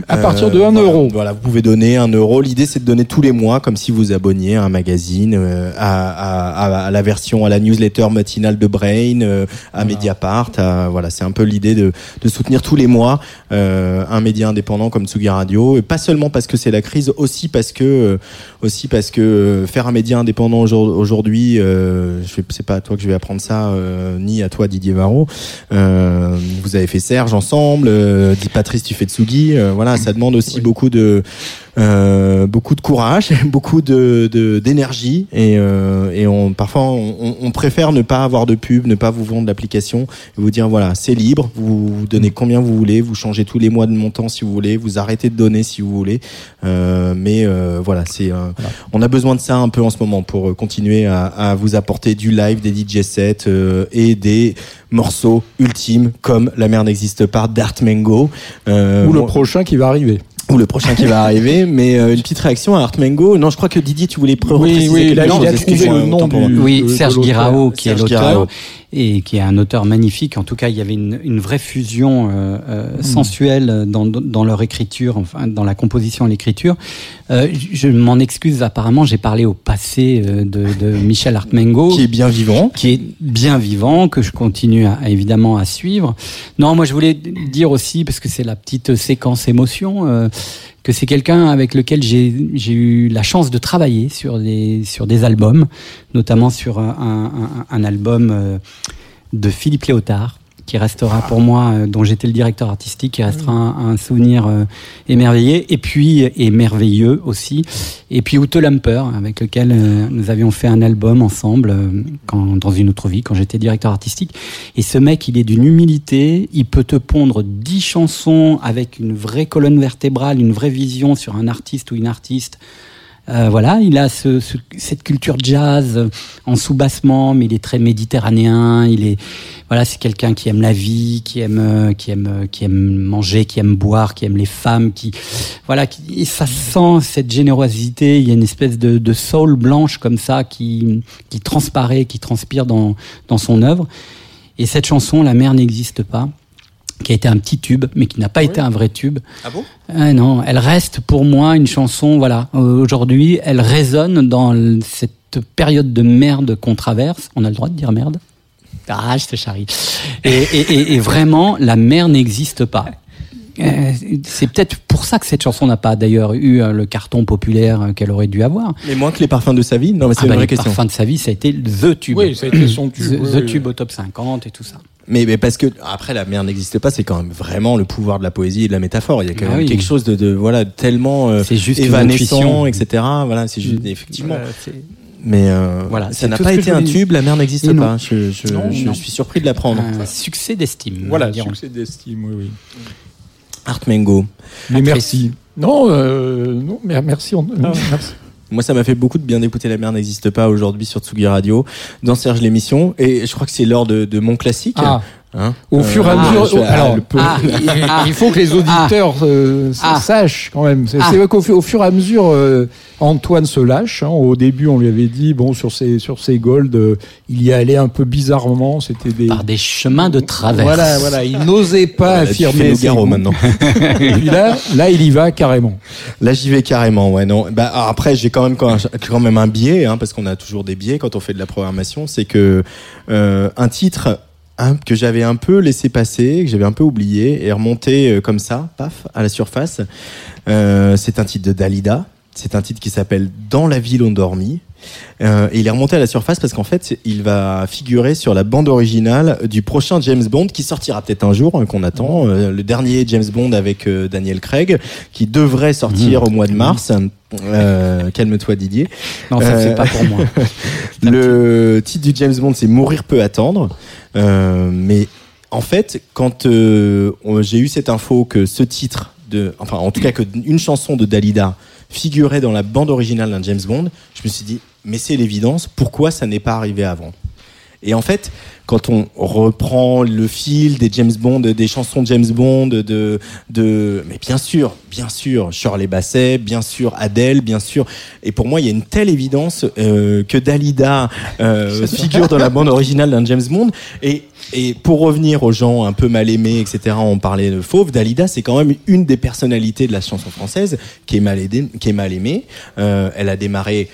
À Euh, partir de 1 voilà, euro. Voilà, vous pouvez donner un euro. L'idée, c'est de donner tous les mois, comme si vous abonniez à un magazine, euh, à, à, à- la version, à la newsletter matinale de Brain, euh, à Mediapart. à- voilà, c'est un peu l'idée de, de soutenir tous les mois euh, un média indépendant comme Tsugi Radio. Et pas seulement parce que c'est la crise, aussi parce que, euh, aussi parce que euh, faire un média indépendant aujourd- aujourd'hui, euh, c'est pas à toi que je vais apprendre ça, euh, ni à toi Didier Varro. Euh, vous avez fait Serge ensemble, dit Patrice, tu fais Tsugi. Voilà, ça demande aussi beaucoup de euh, beaucoup de courage, beaucoup de de- d'énergie et euh, et on parfois on, on- préfère ne pas avoir de pub, ne pas vous vendre l'application, et vous dire voilà c'est libre, vous, vous donnez combien vous voulez, vous changez tous les mois de montant si vous voulez, vous arrêtez de donner si vous voulez, Euh, mais euh, voilà c'est euh, on a besoin de ça un peu en ce moment pour euh, continuer à, à vous apporter du live, des DJ sets euh, et des morceaux ultimes comme La mer n'existe pas d'Art Mango. Euh, Ou le prochain qui va arriver. Ou le prochain qui va arriver, mais euh, une petite réaction à Art Mango. Non, je crois que Didier, tu voulais pré- Oui, oui, quelque chose. du- Oui, Serge. Guirao, qui est Serge l'auteur. Et qui est un auteur magnifique. En tout cas, il y avait une, une vraie fusion euh, euh, Hmm. sensuelle dans, dans leur écriture, enfin dans la composition et l'écriture. Euh, je m'en excuse. Apparemment, j'ai parlé au passé de, de Michel Artmengo, Qui est bien vivant. qui est bien vivant, que je continue à, à, évidemment à suivre. Non, moi je voulais dire aussi, parce que c'est la petite séquence émotion, euh, que c'est quelqu'un avec lequel j'ai eu la chance de travailler sur des, sur des albums, notamment sur un, un, un album euh, de Philippe Léotard qui restera pour moi, euh, dont j'étais le directeur artistique, qui restera un, un souvenir euh, émerveillé, et puis et merveilleux aussi. Et puis Ute Lamper, avec lequel euh, nous avions fait un album ensemble euh, quand, dans une autre vie, quand j'étais directeur artistique. Et ce mec, il est d'une humilité, il peut te pondre dix chansons avec une vraie colonne vertébrale, une vraie vision sur un artiste ou une artiste. Euh, voilà, il a ce, ce- cette culture jazz en sous-bassement, mais il est très méditerranéen. Il est, voilà, c'est quelqu'un qui aime la vie, qui aime, euh, qui aime, euh, qui aime manger, qui aime boire, qui aime les femmes, qui, voilà, qui, ça sent cette générosité. Il y a une espèce de, de soul blanche comme ça qui, qui transparaît, qui transpire dans, dans son œuvre. Et cette chanson, La mer n'existe pas, qui a été un petit tube, mais qui n'a pas été un vrai tube. Ah bon? Ah non, elle reste pour moi une chanson, voilà, euh, aujourd'hui, elle résonne dans cette période de merde qu'on traverse. On a le droit de dire merde? Ah, je te charrie. Et, et, et, et vraiment, la mer n'existe pas. Euh, c'est peut-être pour ça que cette chanson n'a pas d'ailleurs eu euh, le carton populaire qu'elle aurait dû avoir. Mais moins que les parfums de sa vie? Non, mais c'est Ah une bah, vraie les question. parfums de sa vie, ça a été the tube. Oui, ça a été son tube. The, oui, the oui. tube au top 50 et tout ça. Mais, mais parce que après la mer n'existe pas, c'est quand même vraiment le pouvoir de la poésie et de la métaphore. Il y a quand Ah même oui. quelque chose de, de voilà tellement euh, juste évanescent, etc. Voilà, c'est juste effectivement. Voilà, Mais euh, Voilà, ça n'a pas été un tube. La mer n'existe pas. Je, je, Non, je non. suis surpris de l'apprendre. un succès d'estime. Voilà, succès d'estime, oui, oui. Art Mango. Mais merci. Non, euh, non, mais merci. on- non, merci. Moi, ça m'a fait beaucoup de bien d'écouter La mer n'existe pas aujourd'hui sur Tsugi Radio, dans Serge l'émission. Et je crois que c'est l'heure de, de mon classique. Ah, Hein au fur et à ah, mesure. ah, alors, Ah, ah, il faut que les auditeurs euh, Ah. sachent quand même. C'est Ah. vrai qu'au fu- au fur et à mesure, euh, Antoine se lâche. hein. Au début, on lui avait dit bon sur ses sur ses golds, euh, il y allait un peu bizarrement. C'était des par des chemins de travers. voilà voilà. Il n'osait pas Voilà, tu fais affirmer. ses maintenant. Et puis là, là, il y va carrément. Là, j'y vais carrément. Ouais, non. Bah, alors après, j'ai quand même quand, quand même un biais, hein, parce qu'on a toujours des biais quand on fait de la programmation. C'est que euh, un titre hein, que j'avais un peu laissé passer, que j'avais un peu oublié, est remonté euh, comme ça, paf, à la surface. Euh, c'est un titre de Dalida. C'est un titre qui s'appelle Dans la ville endormie. Euh, et il est remonté à la surface parce qu'en fait, il va figurer sur la bande originale du prochain James Bond qui sortira peut-être un jour, hein, qu'on attend. Euh, le dernier James Bond avec euh, Daniel Craig, qui devrait sortir Mmh. au mois de mars. Calme-toi Didier. Non, ça c'est pas pour moi. Le titre du James Bond, c'est Mourir peut attendre. Mais en fait, quand j'ai eu cette info que ce titre, de, enfin en tout cas que une chanson de Dalida figurait dans la bande originale d'un James Bond, je me suis dit, mais c'est l'évidence, pourquoi ça n'est pas arrivé avant? Et en fait, quand on reprend le fil des James Bond, des chansons de James Bond, de, de, mais bien sûr, bien sûr, Shirley Basset, bien sûr, Adele, bien sûr. Et pour moi, il y a une telle évidence euh, que Dalida euh, figure dans la bande originale d'un James Bond. Et, et pour revenir aux gens un peu mal aimés, etc., on parlait de Fauve, Dalida, c'est quand même une des personnalités de la chanson française qui est mal, aidée, qui est mal aimée. Euh, elle a démarré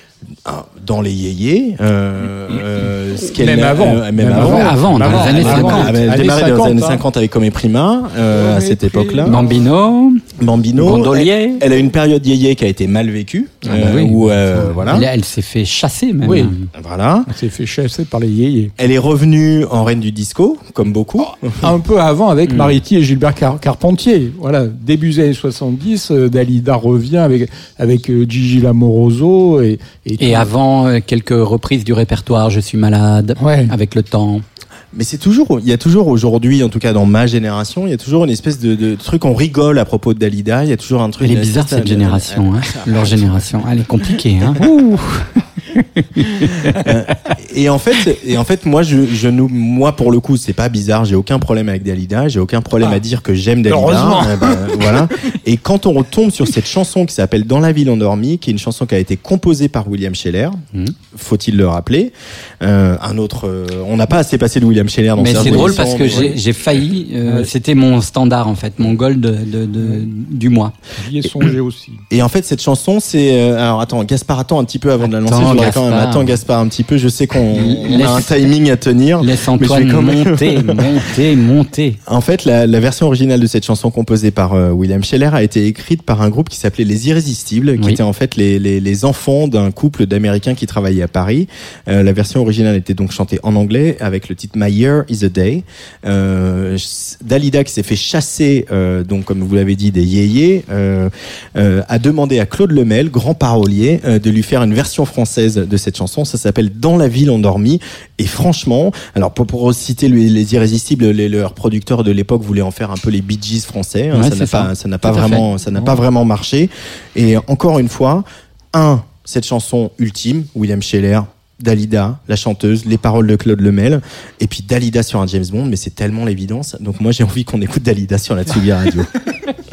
dans les yéyés, euh, euh, ce qu'elle Même n'a- avant. euh, même Même avant, avant, dans les années Avant, 50. Elle a démarré dans les 50, années hein. 50 avec Comme Prima, euh, à cette époque-là. Bambino, Bambino. Elle, elle a une période yéyé qui a été mal vécue, Ah bah euh, oui. où euh, voilà, elle, elle s'est fait chasser même. Oui. voilà. On s'est fait chasser par les yéyés. Elle est revenue en reine du disco, comme beaucoup. Un peu avant avec Mm. Mariti et Gilbert Car- Carpentier. Voilà, début des années 70, euh, Dalida revient avec, avec euh, Gigi Lamoroso et, Et avant euh, quelques reprises du répertoire, je suis malade, Ouais. avec le temps. Mais c'est toujours, il y a toujours aujourd'hui, en tout cas dans ma génération, il y a toujours une espèce de, de truc, on rigole à propos de Dalida. Il y a toujours un truc. Elle est bizarre cette génération, hein, leur génération. Elle est compliquée. Hein. Et en fait, et en fait, moi, je, je nous, moi, pour le coup, c'est pas bizarre. J'ai aucun problème avec Dalida. J'ai aucun problème à dire que j'aime Dalida. Heureusement. Euh, ben, voilà. Et quand on retombe sur cette chanson qui s'appelle Dans la ville endormie, qui est une chanson qui a été composée par William Scheller, Mhm. faut-il le rappeler euh, Un autre. euh, on n'a pas assez passé de William Scheller dans Mais c'est drôle parce que j'ai failli. euh, Ouais. C'était mon standard en fait, mon goal de, de- de- du mois. j'y ai songé aussi. Et en fait, cette chanson, c'est. euh, alors, attends, Gaspard, attends un petit peu avant de la Attends, quand même. Gaspard. Attends, Gaspard, un petit peu. Je sais qu'on on a un timing à tenir. Laisse Mais je vais Antoine quand même- monter, monter, monter. En fait, la, la version originale de cette chanson composée par euh, William Scheller a été écrite par un groupe qui s'appelait Les Irrésistibles, qui étaient en fait les, les, les enfants d'un couple d'Américains qui travaillaient à Paris. Euh, la version originale était donc chantée en anglais avec le titre My Year is a Day. Euh, Dalida, qui s'est fait chasser, donc comme vous l'avez dit, des yéyés, a demandé à Claude Lemel, grand parolier, de lui faire une version française de cette chanson. Ça s'appelle Dans la ville endormie. Et franchement, alors pour, pour citer les, les Irrésistibles, les, leurs producteurs de l'époque voulaient en faire un peu les Bee Gees français. hein. Ouais, ça n'a pas, ça n'a pas Tout à vraiment, fait. ça n'a pas vraiment marché. Et encore une fois, un, cette chanson ultime, William Scheller. Dalida, la chanteuse, les paroles de Claude Lemel, et puis Dalida sur un James Bond, mais c'est tellement l'évidence. Donc moi j'ai envie qu'on écoute Dalida sur la Tsugi Radio.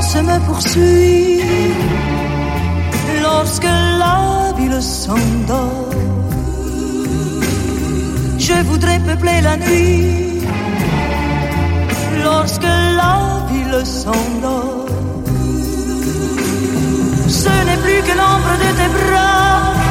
silence me poursuit lorsque la ville s'endort. Je voudrais peupler la nuit lorsque la ville s'endort. Ce n'est plus que l'ombre de tes bras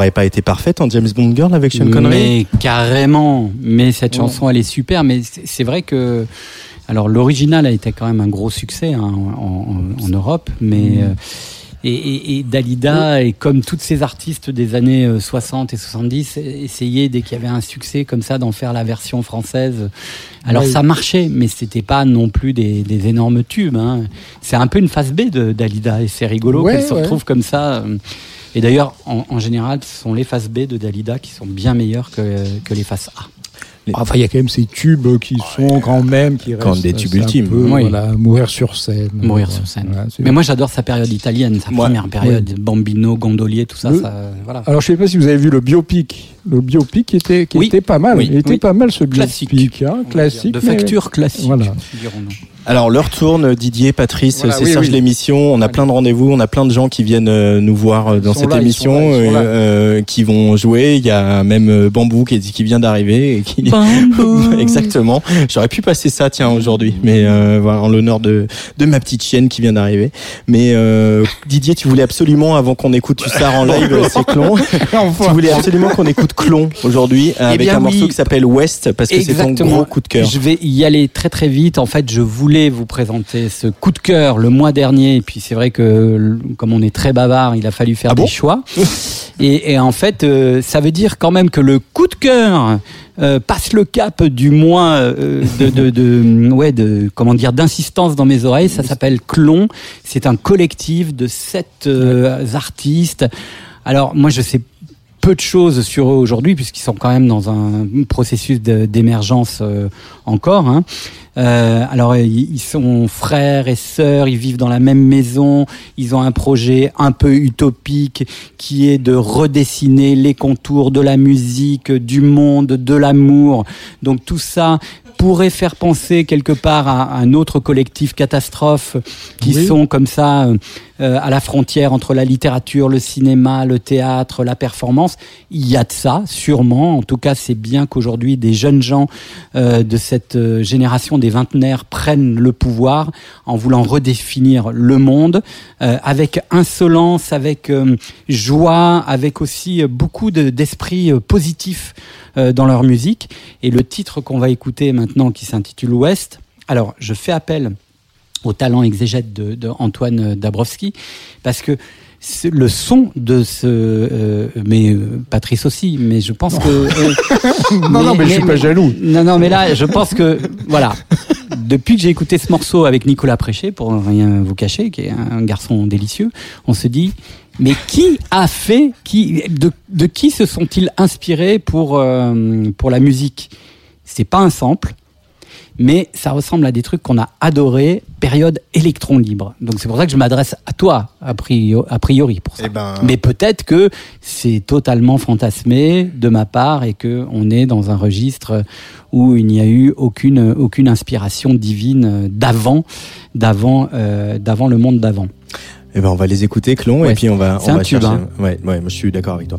Mais elle aurait pas été parfaite en James Bond Girl avec Sean Connery Mais carrément. Mais cette chanson, elle est super. Mais c'est vrai que. Alors, l'original a été quand même un gros succès hein, en, en- en Europe. Mais. euh, et, et- et Dalida, et comme tous ces artistes des années euh, 60 et 70, essayaient dès qu'il y avait un succès comme ça d'en faire la version française. Alors ça marchait, mais c'était pas non plus des, des énormes tubes. hein. C'est un peu une phase B de Dalida et c'est rigolo Ouais, qu'elle se retrouve comme ça. Euh. Et d'ailleurs, en, en général, ce sont les phases B de Dalida qui sont bien meilleures que, que les phases A. Enfin, il y a quand même ces tubes qui sont quand même qui Quand restent des tubes ultimes. peu, Oui. voilà, mourir sur scène. Mourir Voilà. sur scène. Voilà, Mais moi, j'adore sa période italienne, sa première période, Bambino, Gondolier, tout ça. Le- ça voilà. Alors, je sais pas si vous avez vu le biopic. Le biopic était, qui Oui. était pas mal. Oui, Il était oui. pas mal ce Classique. biopic. Hein, classique. de mais- facture classique, Voilà. Alors l'heure tourne, Didier, Patrice, Voilà, c'est oui, Serge oui. l'émission. On a plein de rendez-vous, on a plein de gens qui viennent euh, nous voir euh, dans cette là, émission, là, euh, euh, qui vont jouer. Il y a même Bambou qui, qui vient d'arriver. et qui- Exactement. J'aurais pu passer ça, tiens, aujourd'hui, mais euh, voilà, en l'honneur de, de ma petite chienne qui vient d'arriver. Mais euh, Didier, tu voulais absolument, avant qu'on écoute Hussard en live, c'est Clon. tu voulais absolument qu'on écoute Clon aujourd'hui avec Eh bien, un morceau qui s'appelle West parce que c'est ton gros coup de cœur. Je vais y aller très très vite. En fait, je voulais vous présenter ce coup de cœur le mois dernier. Et puis c'est vrai que comme on est très bavard, il a fallu faire Ah bon des choix. et, et en fait, euh, ça veut dire quand même que le coup de cœur euh, passe le cap du mois euh, de, de, de- ouais de comment dire d'insistance dans mes oreilles. Ça s'appelle Clon. C'est un collectif de sept artistes. Alors moi, je sais peu de choses sur eux aujourd'hui puisqu'ils sont quand même dans un processus d'émergence euh, encore. Hein. Euh, alors ils ils sont frères et sœurs, ils vivent dans la même maison, ils ont un projet un peu utopique qui est de redessiner les contours de la musique, du monde, de l'amour. Donc tout ça pourrait faire penser quelque part à un autre collectif catastrophe qui Oui. sont comme ça euh, à la frontière entre la littérature, le cinéma, le théâtre, la performance. Il y a de ça, sûrement. En tout cas, c'est bien qu'aujourd'hui des jeunes gens euh, de cette euh, génération des vingtenaires prennent le pouvoir en voulant redéfinir le monde euh, avec insolence, avec euh, joie, avec aussi euh, beaucoup de- d'esprit positif dans leur musique. Et le titre qu'on va écouter maintenant, qui s'intitule Ouest. Alors, je fais appel au talent exégète de, de Antoine Dabrowski, parce que le son de ce, euh, mais euh, Patrice aussi, mais je pense que euh, Non, non, mais je suis pas jaloux. Non, non, mais là, je pense que voilà, depuis que j'ai écouté ce morceau avec Nicolas Préché, pour rien vous cacher, qui est un garçon délicieux, on se dit. Mais qui a fait, qui, de, de qui se sont-ils inspirés pour, pour la musique? C'est pas un sample, mais ça ressemble à des trucs qu'on a adorés, période électron libre. Donc c'est pour ça que je m'adresse à toi, a priori, pour ça. Eh ben, Mais peut-être que c'est totalement fantasmé de ma part et que on est dans un registre où il n'y a eu aucune, aucune inspiration divine d'avant, d'avant, euh, d'avant le monde d'avant. Eh ben, on va les écouter, Clon, et puis on va, on un va tube, chercher. hein. Ouais, ouais, moi, je suis d'accord avec toi.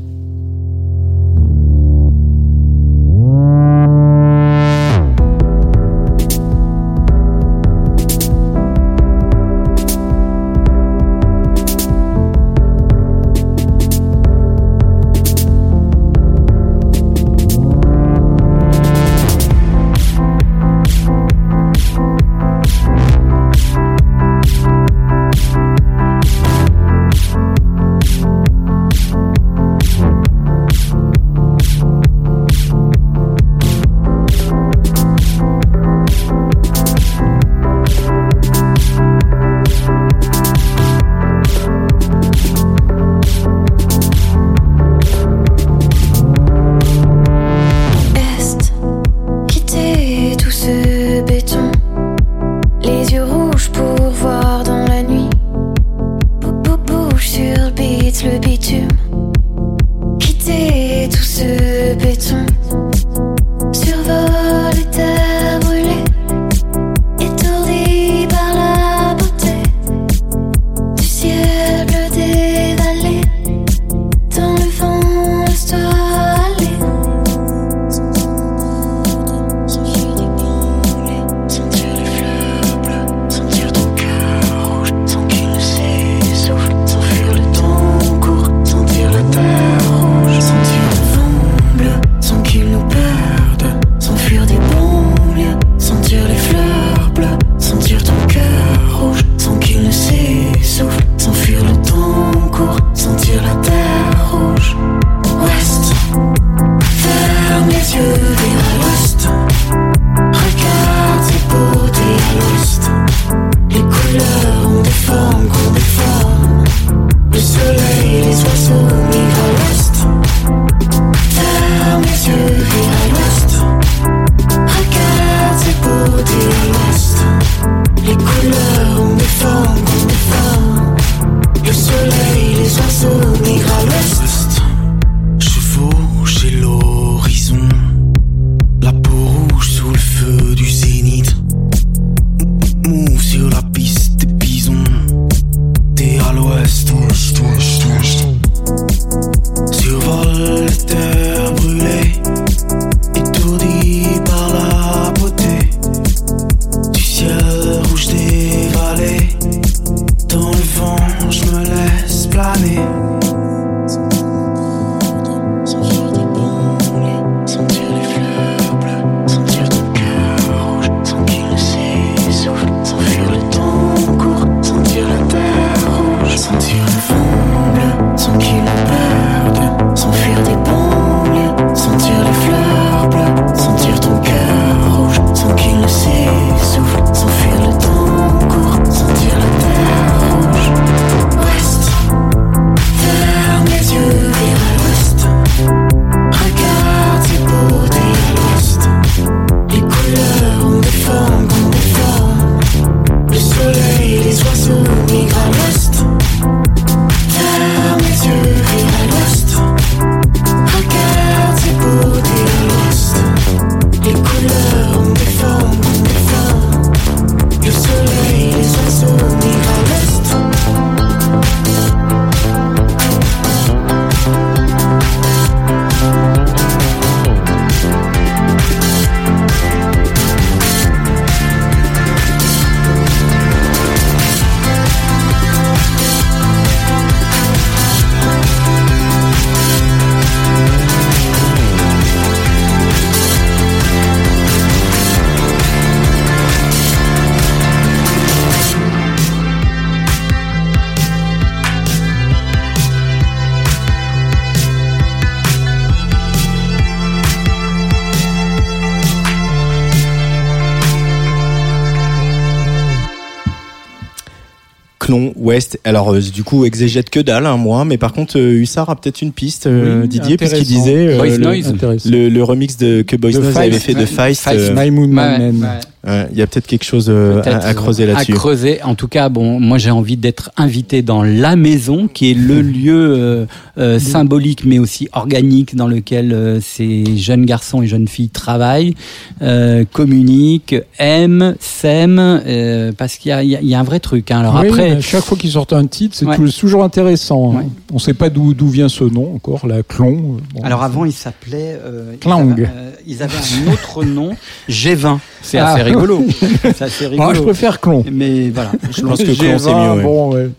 Alors, euh, du coup, exégète que dalle, hein, moi. Mais par contre, euh, Hussard a peut-être une piste, euh, Oui, Didier, puisqu'il disait euh, Boys le, Noise. Intéressant. le, le remix de, que Boys Noise avait fait de Feist. Feist. euh, My Moon, My Ouais, Man. Ouais, Il y a peut-être quelque chose euh, à, creuser là-dessus. À creuser. En tout cas, bon, moi j'ai envie d'être invité dans la maison, qui est le lieu euh, euh, symbolique, mais aussi organique, dans lequel euh, ces jeunes garçons et jeunes filles travaillent, euh, communiquent, aiment, s'aiment, euh, parce qu'il y a, il y a- il y a un vrai truc. hein. Alors Oui, après, chaque fois qu'ils sortent un titre, c'est Ouais. toujours intéressant. hein. Ouais. On ne sait pas d'où d'où vient ce nom encore, la clon. Bon, alors avant ils s'appelaient, euh, ils, Clang. avaient, euh, ils avaient un autre nom, G20. C'est Ah. assez rigolo. C'est rigolo. Moi, je préfère clon. Mais voilà. Je pense que Clon, c'est G20, mieux. ouais. Bon, ouais.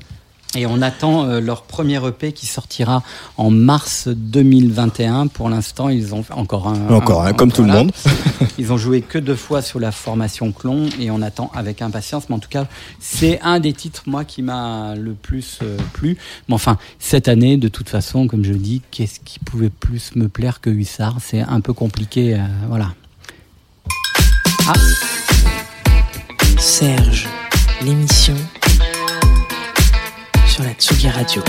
Et on attend euh, leur premier EP qui sortira en mars 2021. Pour l'instant, ils ont fait encore un. Encore, un- comme tout le monde. Ils ont joué que deux fois sous la formation Clon et on attend avec impatience. Mais en tout cas, c'est un des titres, moi, qui m'a le plus euh, plu. Mais enfin, cette année, de toute façon, comme je dis, qu'est-ce qui pouvait plus me plaire que Hussard? C'est un peu compliqué. euh, voilà. Ah, Serge, l'émission sur la Tsugi Radio.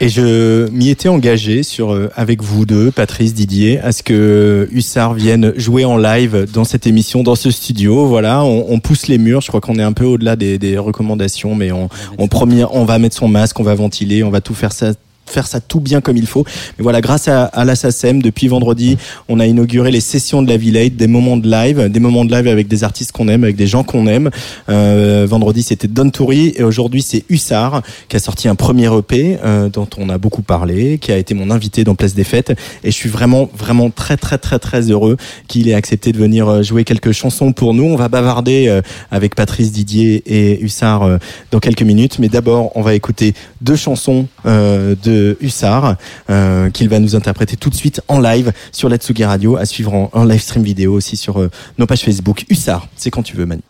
Et je m'y étais engagé sur euh, avec vous deux, Patrice, Didier, à ce que Hussard vienne jouer en live dans cette émission, dans ce studio. Voilà, on, on pousse les murs. Je crois qu'on est un peu au-delà des, des recommandations, mais on, on, premier, on va mettre son masque, on va ventiler, on va tout faire ça faire ça tout bien comme il faut. Mais voilà, grâce à, à la SACEM, depuis vendredi, on a inauguré les sessions de la Villette, des moments de live, des moments de live avec des artistes qu'on aime, avec des gens qu'on aime. Euh, vendredi, c'était Don Toury et aujourd'hui, c'est Hussard qui a sorti un premier EP euh, dont on a beaucoup parlé, qui a été mon invité dans Place des Fêtes. Et je suis vraiment, vraiment très, très, très, très heureux qu'il ait accepté de venir euh, jouer quelques chansons pour nous. On va bavarder euh, avec Patrice Didier et Hussard euh, dans quelques minutes. Mais d'abord, on va écouter deux chansons euh, de Hussard euh, qu'il va nous interpréter tout de suite en live sur la Tsugi Radio, à suivre en, en live stream vidéo aussi sur euh, nos pages Facebook. Hussard, c'est quand tu veux, Manu.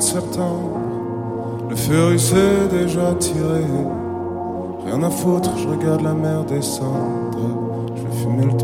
Septembre. Le feu s'est déjà tiré. Rien à foutre, je regarde la mer descendre. Je vais fumer le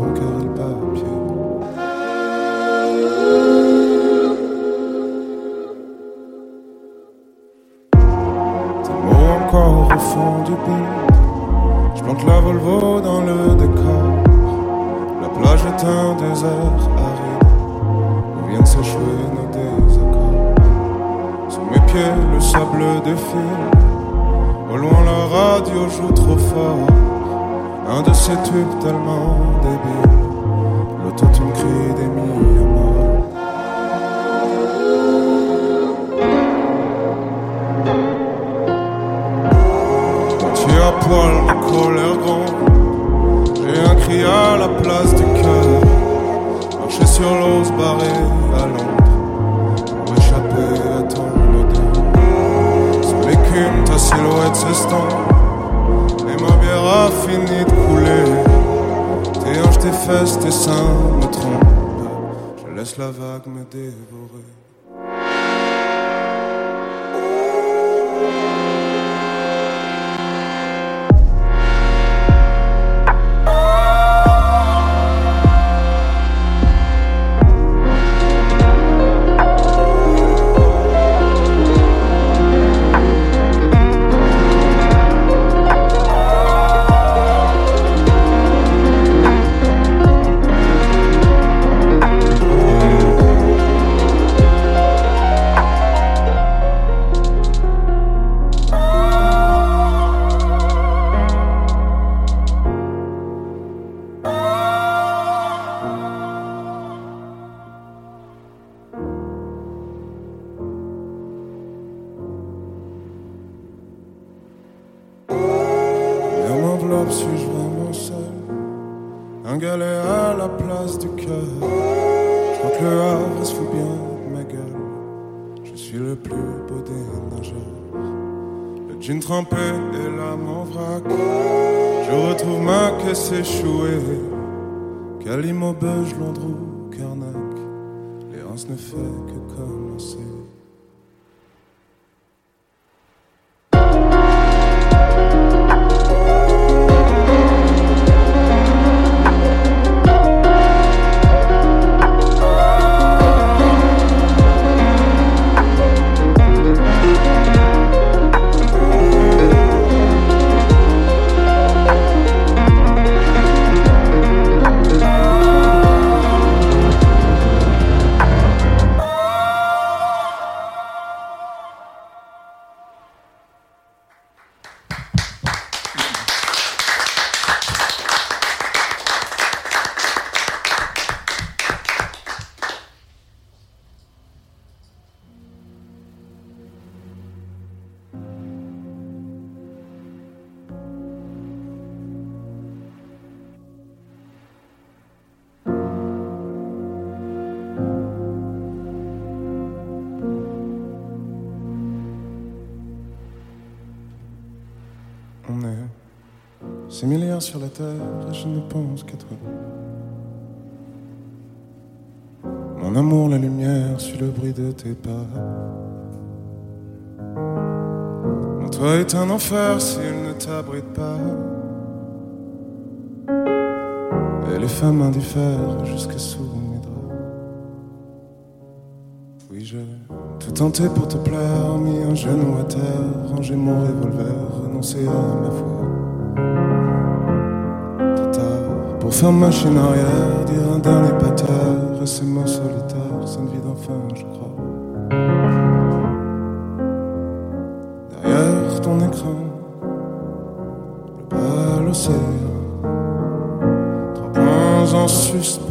sur la terre je ne pense qu'à toi. Mon amour, la lumière, suit le bruit de tes pas. Mon toit est un enfer s'il ne t'abrite pas. Et les femmes indiffèrent jusque sous mes draps. Oui, j'ai tout tenté pour te plaire, mis un genou à terre, rangé mon revolver, renoncé à ma foi. Pour faire machine arrière, dire un dernier pater, et ces mots solitaires, c'est une vie d'enfant, je crois. Derrière ton écran, le bas l'océan, trois points en suspens.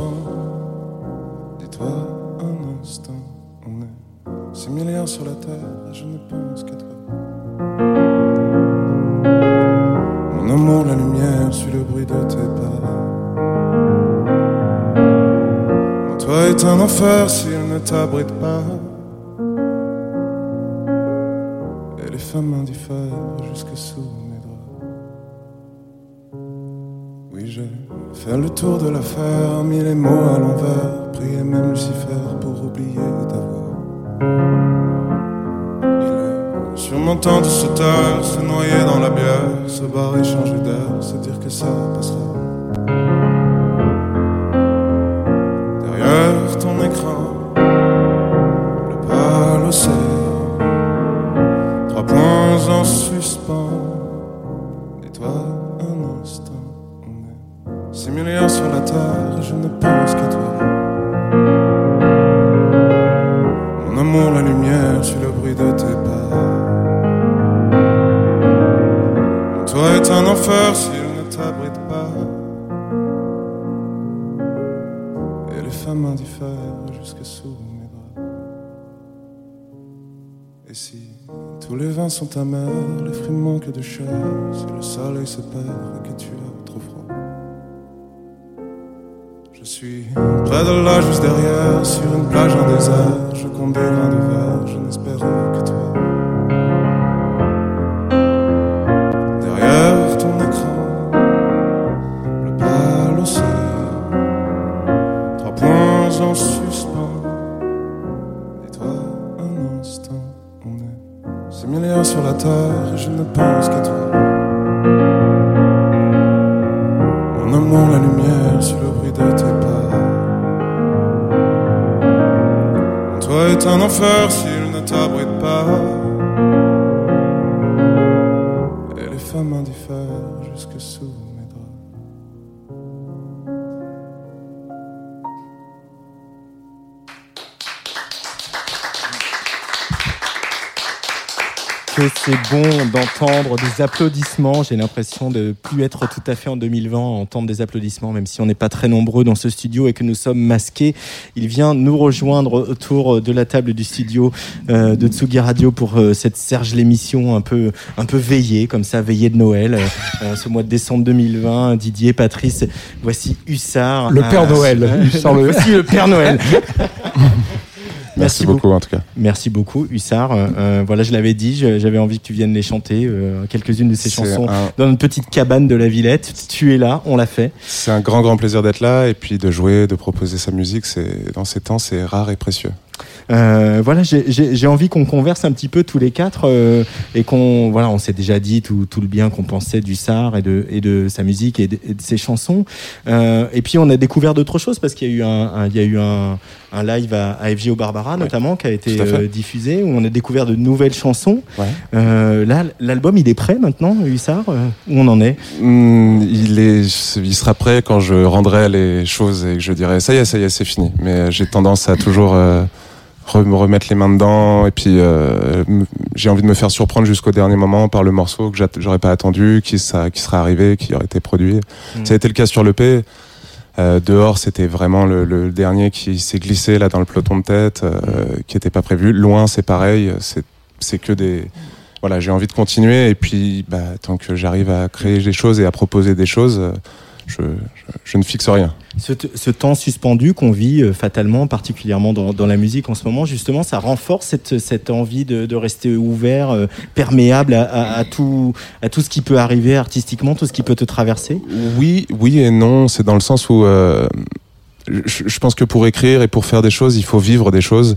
S'il ne t'abrite pas? Et les femmes indiffèrent jusque sous mes draps. Oui, j'ai fait le tour de l'affaire, mis les mots à l'envers, prié même Lucifer pour oublier ta voix. Il est sûrement temps de se taire, se noyer dans la bière, se barrer, changer d'air, se dire que ça passera. Sont amers, les fruits manquent de chair, si le soleil se perd et que tu as trop froid. Je suis près de là, juste derrière, sur une plage en désert. Je compte des grains de verre, je n'espère que toi. Sur la terre et je ne pense qu'à toi. Mon amour, la lumière sur le bruit de tes pas. Toit est un enfer s'il ne t'abrite pas. Et les femmes indiffèrent que c'est bon d'entendre des applaudissements. J'ai l'impression de plus être tout à fait en 2020 à entendre des applaudissements, même si on n'est pas très nombreux dans ce studio et que nous sommes masqués. Il vient nous rejoindre autour de la table du studio euh, de Tsugi Radio pour euh, cette Serge l'émission un peu un peu veillée, comme ça, veillée de Noël. Euh, ce mois de décembre 2020, Didier, Patrice, voici Hussard. Le Père Euh, Noël. Hussard le- voici le Père Noël. Merci beaucoup, en tout cas. Merci beaucoup, Hussard. Euh, euh, voilà, je l'avais dit, j'avais envie que tu viennes les chanter, euh, quelques-unes de ces chansons, un- dans une petite cabane de la Villette. Tu es là, on l'a fait. C'est un grand, grand plaisir d'être là et puis de jouer, de proposer sa musique. C'est dans ces temps, c'est rare et précieux. Euh, voilà, j'ai- envie qu'on converse un petit peu tous les quatre euh, et qu'on, voilà, on s'est déjà dit tout, tout le bien qu'on pensait du Sar et de, et de sa musique et de, et de ses chansons. Euh, et puis on a découvert d'autres choses parce qu'il y a eu un, un- il y a eu un, un live à, à FG au Barbara notamment qui a été euh, diffusé où on a découvert de nouvelles chansons. Ouais. Euh, là, l'album il est prêt maintenant, Hussard Où on en est? Hmm, il, est, il sera prêt quand je rendrai les choses et que je dirai ça y est, ça y est, c'est fini. Mais j'ai tendance à toujours euh, me remettre les mains dedans et puis euh, j'ai envie de me faire surprendre jusqu'au dernier moment par le morceau que j'aurais pas attendu, qui, ça, qui sera arrivé, qui aurait été produit. Mm. Ça a été le cas sur l'EP. Euh, dehors, c'était vraiment le, le dernier qui s'est glissé là dans le peloton de tête, euh, qui était pas prévu. Loin, c'est pareil. C'est c'est que des voilà, j'ai envie de continuer et puis bah, tant que j'arrive à créer des choses et à proposer des choses, euh, je, je, je ne fixe rien. Ce, temps suspendu qu'on vit euh, fatalement, particulièrement dans, dans la musique en ce moment, justement, ça renforce cette, cette envie de, de rester ouvert, euh, perméable à, à- à tout, à tout ce qui peut arriver artistiquement, tout ce qui peut te traverser? Oui, oui et non. C'est dans le sens où euh, je, je pense que pour écrire et pour faire des choses, il faut vivre des choses.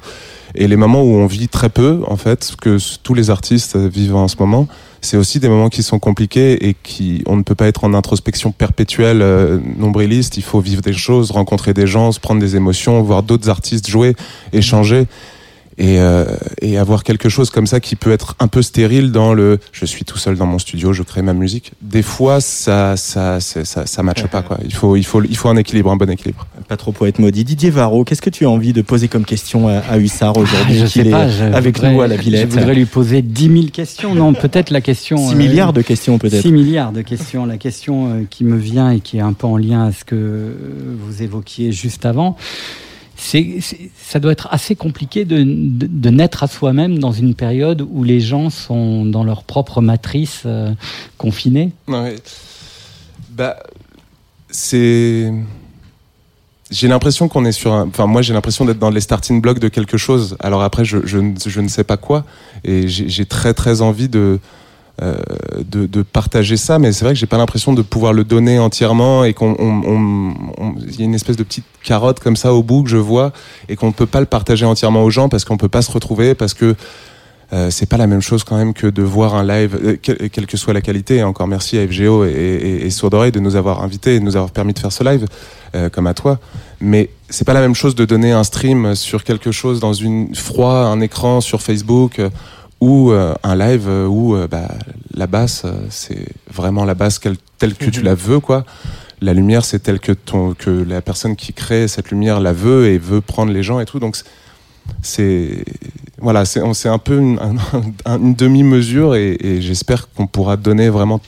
Et les moments où on vit très peu, en fait, que tous les artistes vivent en ce moment, c'est aussi des moments qui sont compliqués et qui on ne peut pas être en introspection perpétuelle euh, nombriliste. Il faut vivre des choses, rencontrer des gens, se prendre des émotions, voir d'autres artistes jouer, échanger. Et, euh, et avoir quelque chose comme ça qui peut être un peu stérile dans le je suis tout seul dans mon studio, je crée ma musique. Des fois, ça ça ça ça, ça matche pas quoi. Il faut il faut il faut un équilibre, un bon équilibre. Pas trop poète maudit. Didier Varro, qu'est-ce que tu as envie de poser comme question à, à Hussard aujourd'hui Je qu'il est pas, je avec voudrais- nous à la Villette Je voudrais lui poser 10 000 questions. Non, peut-être la question. 6 euh, milliards de questions peut-être. 6 milliards de questions. La question euh, qui me vient et qui est un peu en lien à ce que vous évoquiez juste avant, c'est, ça doit être assez compliqué de, de, naître à soi-même dans une période où les gens sont dans leur propre matrice euh, confinée. Ouais. Bah, c'est. J'ai l'impression qu'on est sur. Enfin, moi, j'ai l'impression d'être dans les starting blocks de quelque chose. Alors après, je, je, je ne sais pas quoi. Et j'ai très, très envie de. Euh, de, partager ça, mais c'est vrai que j'ai pas l'impression de pouvoir le donner entièrement et qu'on y a une espèce de petite carotte comme ça au bout que je vois et qu'on peut pas le partager entièrement aux gens parce qu'on peut pas se retrouver parce que euh, c'est pas la même chose quand même que de voir un live, euh, quelle, que soit la qualité. Encore merci à FGO et, et, et Sourd Oreille de nous avoir invités et de nous avoir permis de faire ce live, euh, comme à toi. Mais c'est pas la même chose de donner un stream sur quelque chose dans une froid, un écran sur Facebook. Ou euh, un live euh, où euh, bah, la basse, euh, c'est vraiment la basse telle que tu la veux, quoi. la lumière c'est telle que ton que la personne qui crée cette lumière la veut et veut prendre les gens et tout donc c'est- voilà c'est un peu une, un- un- une demi-mesure et, et j'espère qu'on pourra donner vraiment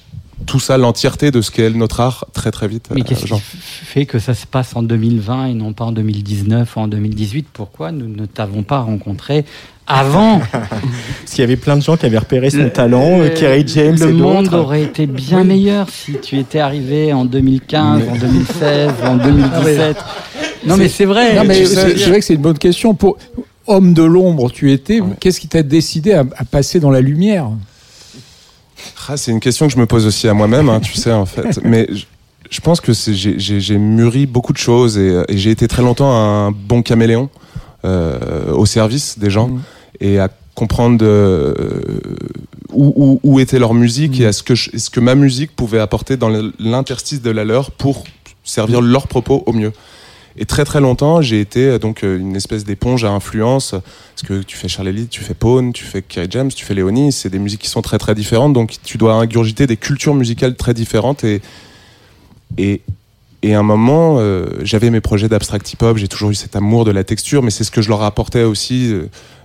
tout ça l'entièreté de ce qu'est notre art très très vite Mais euh, qu'est-ce qui fait que ça se passe en 2020 et non pas en 2019 ou en 2018 Pourquoi nous ne t'avons pas rencontré avant? Parce qu'il y avait plein de gens qui avaient repéré son talent, Le- euh, Kerry James Le et monde d'autres. aurait été bien Oui. meilleur si tu étais arrivé en 2015, en 2016, en Ah 2017. Non mais c'est vrai. C'est vrai que c'est une bonne question. Pour homme de l'ombre, tu étais. Qu'est-ce qui t'a décidé à, à passer dans la lumière? Ah, c'est une question que je me pose aussi à moi-même, hein, tu sais, en fait. Mais je, je pense que j'ai- mûri beaucoup de choses et, et j'ai été très longtemps un bon caméléon euh, au service des gens et à comprendre euh, où, où- où était leur musique et à ce que, je- ce que ma musique pouvait apporter dans l'interstice de la leur pour servir leurs propos au mieux. Et très très longtemps, j'ai été euh, donc euh, une espèce d'éponge à influence. Parce que tu fais Charlie tu fais Pone, tu fais Kerry James, tu fais Léonie. C'est des musiques qui sont très très différentes. Donc tu dois ingurgiter des cultures musicales très différentes. Et, et, et à un moment, euh, j'avais mes projets d'abstract hip-hop. J'ai toujours eu cet amour de la texture. Mais c'est ce que je leur apportais aussi.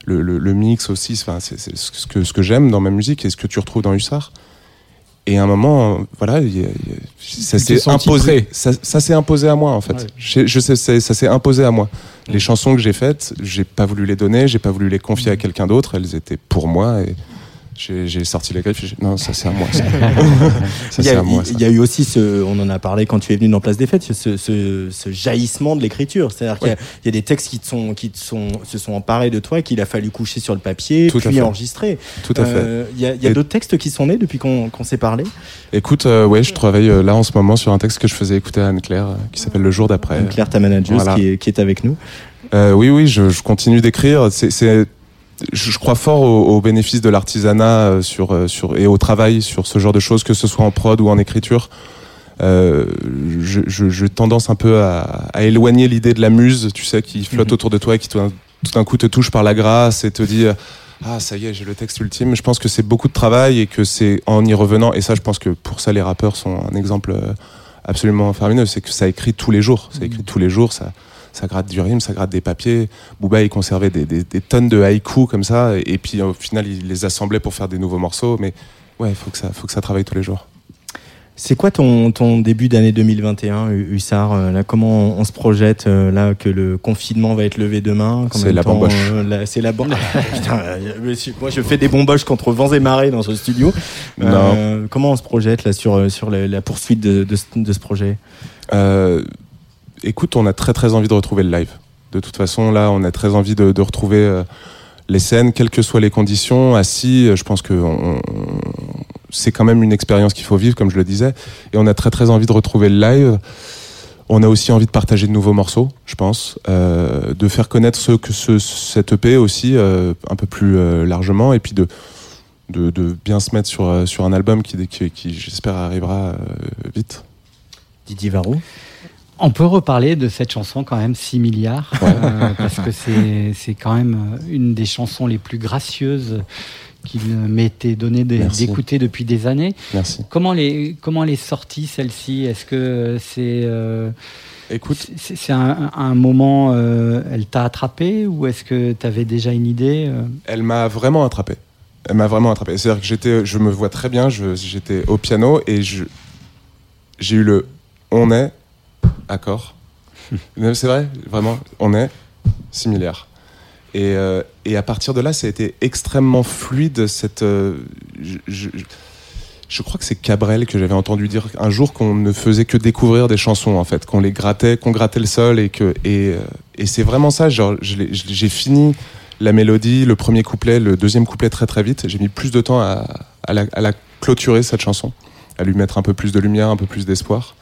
Le, le- mix aussi. C'est ce que, ce que j'aime dans ma musique et ce que tu retrouves dans Hussard. Et à un moment, voilà, il y a- il y a- ça s'est imposé. Ça, ça s'est imposé à moi en fait. Ouais. Je, je sais, ça s'est imposé à moi. Les chansons que j'ai faites, j'ai pas voulu les donner, j'ai pas voulu les confier à quelqu'un d'autre. Elles étaient pour moi et j'ai sorti les griffes. et j'ai- Non, ça c'est à moi. Ça, Ça, il, y a, à moi. il y a eu aussi ce, on en a parlé quand tu es venu dans Place des Fêtes, ce, ce- ce jaillissement de l'écriture. C'est-à-dire qu'il y a- il y, a des textes qui, te sont, qui te sont, se sont emparés de toi et qu'il a fallu coucher sur le papier, Tout puis fait. enregistrer. Tout à Euh, Il y a, Et- d'autres textes qui sont nés depuis qu'on s'est parlé? Écoute, euh, ouais, je travaille euh, là en ce moment sur un texte que je faisais écouter à Anne-Claire, qui s'appelle Le jour d'après. Claire, ta manageuse, Voilà. qui, est, qui est avec nous. Euh, oui, oui, je, je continue d'écrire. C'est- je, crois fort au, au bénéfice de l'artisanat euh, sur, euh, sur, et au travail sur ce genre de choses, que ce soit en prod ou en écriture. Euh, je, tendance un peu à, à éloigner l'idée de la muse, tu sais, qui flotte Mhm. autour de toi et qui tout d'un, coup te touche par la grâce et te dit euh, ah ça y est j'ai le texte ultime. Je pense que c'est beaucoup de travail et que c'est en y revenant et ça je pense que pour ça les rappeurs sont un exemple absolument faramineux, c'est que ça écrit tous les jours, ça écrit tous les jours, ça ça gratte du rime, ça gratte des papiers. Booba, il conservait des, des- des tonnes de haïkus comme ça, et puis au final, il les assemblait pour faire des nouveaux morceaux. Mais ouais, il faut que ça, faut que ça travaille tous les jours. C'est quoi ton, ton début d'année 2021, Hu- Hussard euh, là, Comment on, on se projette euh, là que le confinement va être levé demain? Combien C'est la bamboche. euh, C'est la bamboche. Euh, moi je fais des bomboches contre vents et marées dans ce studio. Euh, comment on se projette là sur, euh, sur la, la poursuite de, de ce- de ce projet? Euh, écoute, on a très très envie de retrouver le live. De toute façon, là, on a très envie de, retrouver euh, les scènes, quelles que soient les conditions. Assis, euh, je pense que c'est quand même une expérience qu'il faut vivre, comme je le disais. Et on a très très envie de retrouver le live. On a aussi envie de partager de nouveaux morceaux, je pense, euh, de faire connaître ce que ce, cette EP aussi un peu plus largement, et puis de, bien se mettre sur, un album qui, j'espère, arrivera vite. Didier Varro On peut reparler de cette chanson quand même 6 milliards, euh, parce que c'est quand même euh, une des chansons les plus gracieuses qu'il m'était donné d'écouter depuis des années. Merci. Comment les comment elle est sortie celle-ci? Est-ce que c'est euh, Écoute, c'est un, un moment euh, elle t'a attrapé ou est-ce que tu avais déjà une idée Elle m'a vraiment attrapé. Elle m'a vraiment attrapé. C'est-à-dire que j'étais, je me vois très bien. J'étais au piano et j'ai eu le on est, accord. C'est vrai, vraiment, on est 6 milliards. Et, euh, et à partir de là, ça a été extrêmement fluide. Cette, euh, je, crois que c'est Cabrel que j'avais entendu dire un jour qu'on ne faisait que découvrir des chansons en fait, qu'on les grattait, qu'on grattait le sol et euh, c'est vraiment ça. J'ai fini la mélodie, le premier couplet, le deuxième couplet très très vite. J'ai mis plus de temps à, à la clôturer cette chanson, à lui mettre un peu plus de lumière, un peu plus d'espoir.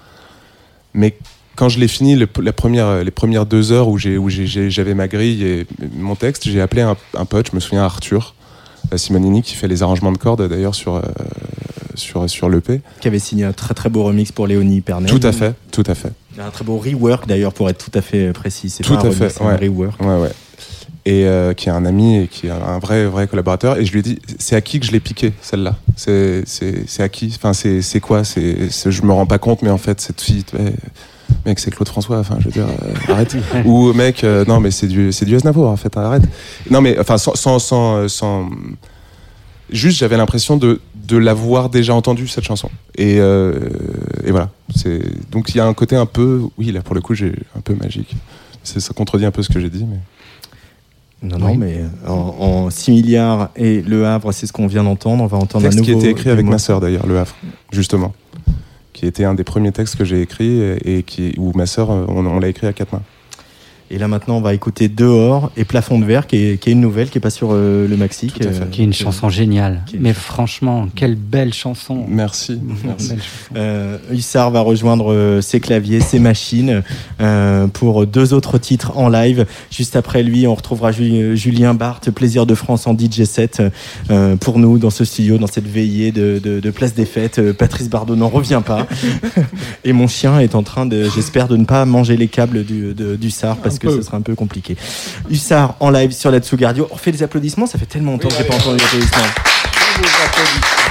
Mais quand je l'ai fini, le- la première, les premières deux heures où j'ai- où j'ai- j'ai- j'avais ma grille et mon texte, j'ai appelé un, un pote, je me souviens Arthur euh, Simonini, qui fait les arrangements de cordes d'ailleurs sur, euh, sur, sur l'EP. Qui avait signé un très très beau remix pour Léonie Pernet. Tout à fait, tout à fait. Un très beau rework d'ailleurs pour être tout à fait précis. C'est Tout pas un à fait, un ouais. rework. Ouais, ouais. Et euh, qui est un ami et qui est un vrai vrai collaborateur. Et je lui ai dit, c'est à qui que je l'ai piqué celle-là? C'est c'est c'est à qui? Enfin c'est c'est quoi? C'est je me rends pas compte, mais en fait cette fille. ouais, Mec, c'est Claude François. Enfin, je veux dire, euh, arrête. Ou mec, euh, non, mais c'est du, c'est du Aznavour. En fait, arrête. Non, mais enfin, sans, sans, sans, euh, sans- juste, j'avais l'impression de, de l'avoir déjà entendu cette chanson. Et, euh, et voilà. C'est donc il y a un côté un peu, oui, là pour le coup, j'ai un peu magique. Ça contredit un peu ce que j'ai dit, mais. Non, non, mais euh, en, en 6 milliards et Le Havre, c'est ce qu'on vient d'entendre. On va entendre texte un qui nouveau. était écrit avec ma sœur d'ailleurs, Le Havre, justement, qui était un des premiers textes que j'ai écrit et qui où ma sœur, euh, on, on l'a écrit à quatre mains. Et là maintenant, on va écouter Dehors et Plafond de verre, qui est, qui est une nouvelle qui est pas sur euh, le maxi. Qui est une chanson géniale. Mais franchement, quelle belle chanson. Merci. Belle Euh, Hussard va rejoindre euh, ses claviers, ses machines euh, pour deux autres titres en live. Juste après lui, on retrouvera Ju- Julien Barthes, Plaisir de France en DJ set euh, pour nous dans ce studio, dans cette veillée de, de- de Place des Fêtes. Euh, Patrice Bardot n'en revient pas. Et mon chien est en train de, j'espère, de ne pas manger les câbles du, de- d'Hussard parce Un que peu. ce sera un peu compliqué. Hussard en live sur la Tsugardio. On refait les applaudissements, ça fait tellement longtemps que j'ai pas entendu les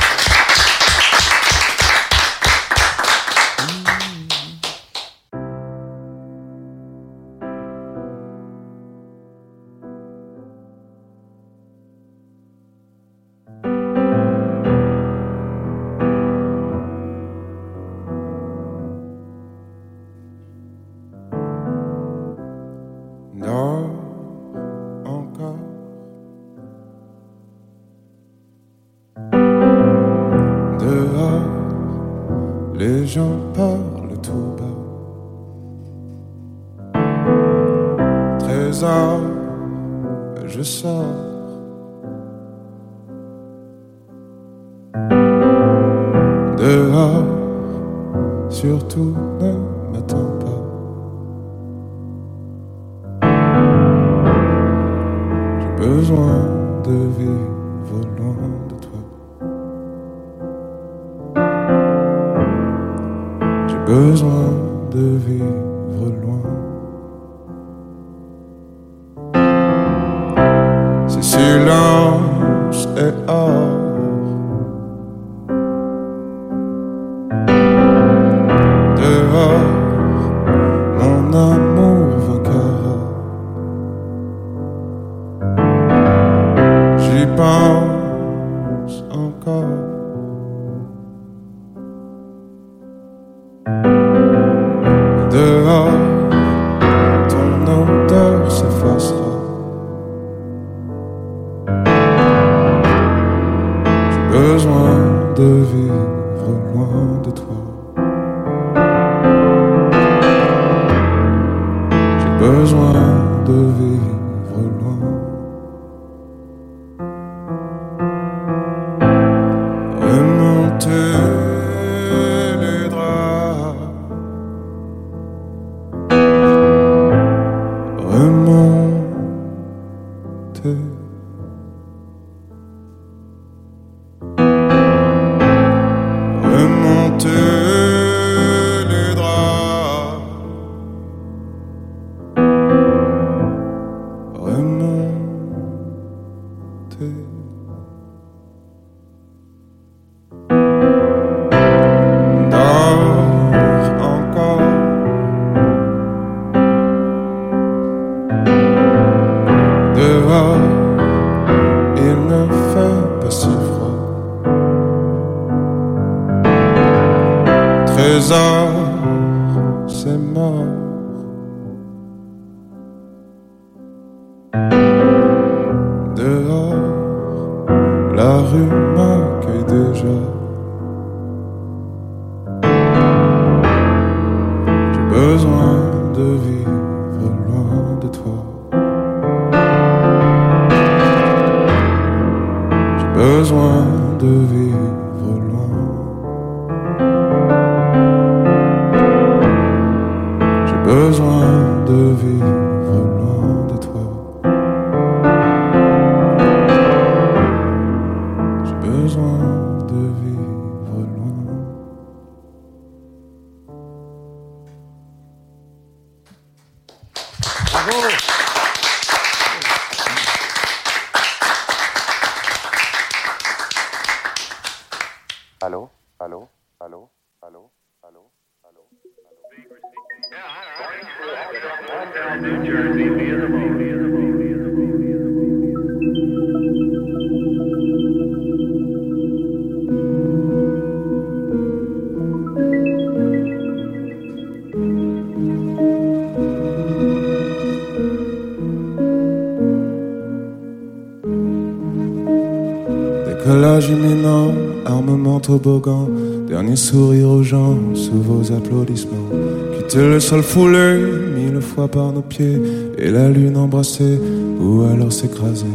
dernier sourire aux gens sous vos applaudissements. Quitter le sol foulé, mille fois par nos pieds, et la lune embrassée, ou alors s'écraser.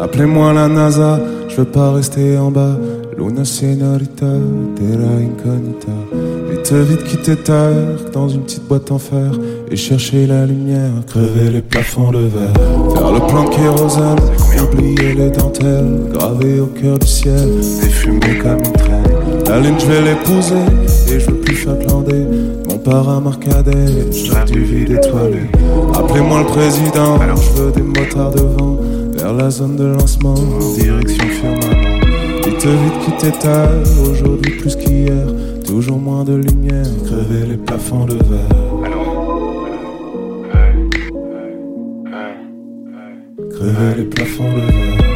Appelez-moi la NASA, je veux pas rester en bas. Luna señorita, terra incognita. Vite, vite quitter terre dans une petite boîte en fer et chercher la lumière, crever les plafonds de verre. Faire le plan kérosène, oublier les dentelles, graver au cœur du ciel, des fumées comme une traîne. La lune, je vais l'épouser et je veux plus faire glander mon paramarcadet, je rêve du vide étoilé. Appelez-moi le président, je veux des motards devant, vers la zone de lancement, direction firmament. Vite, vite quitter terre, aujourd'hui plus qu'hier, toujours moins de lumière, crever les plafonds de verre. Crever les plafonds de verre.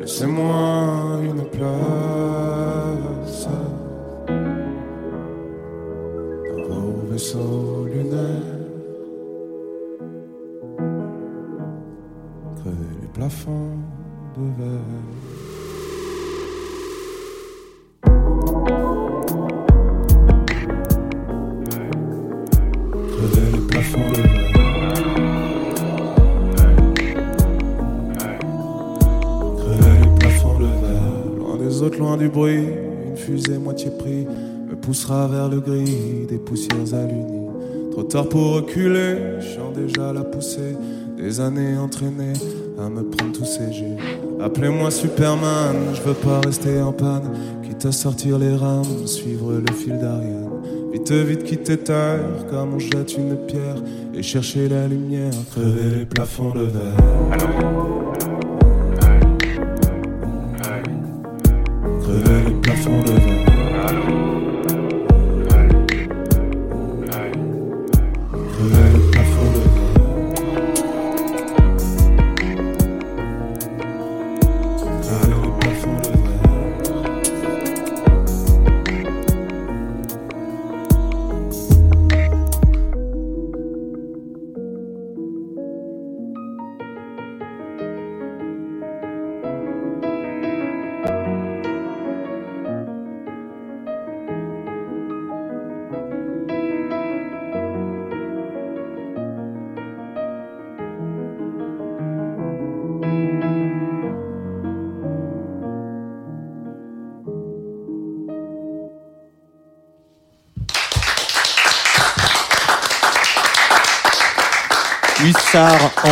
Laissez-moi une place dans vos vaisseaux lunaires. Crever les plafonds du bruit, une fusée moitié pris me poussera vers le gris des poussières alunies. Trop tard pour reculer, je déjà la poussée des années entraînées à me prendre tous ces jets. Appelez-moi Superman, je veux pas rester en panne, quitte à sortir les rames, suivre le fil d'Ariane. Vite, vite quitter terre, comme on jette une pierre, et chercher la lumière, crever les plafonds de verre.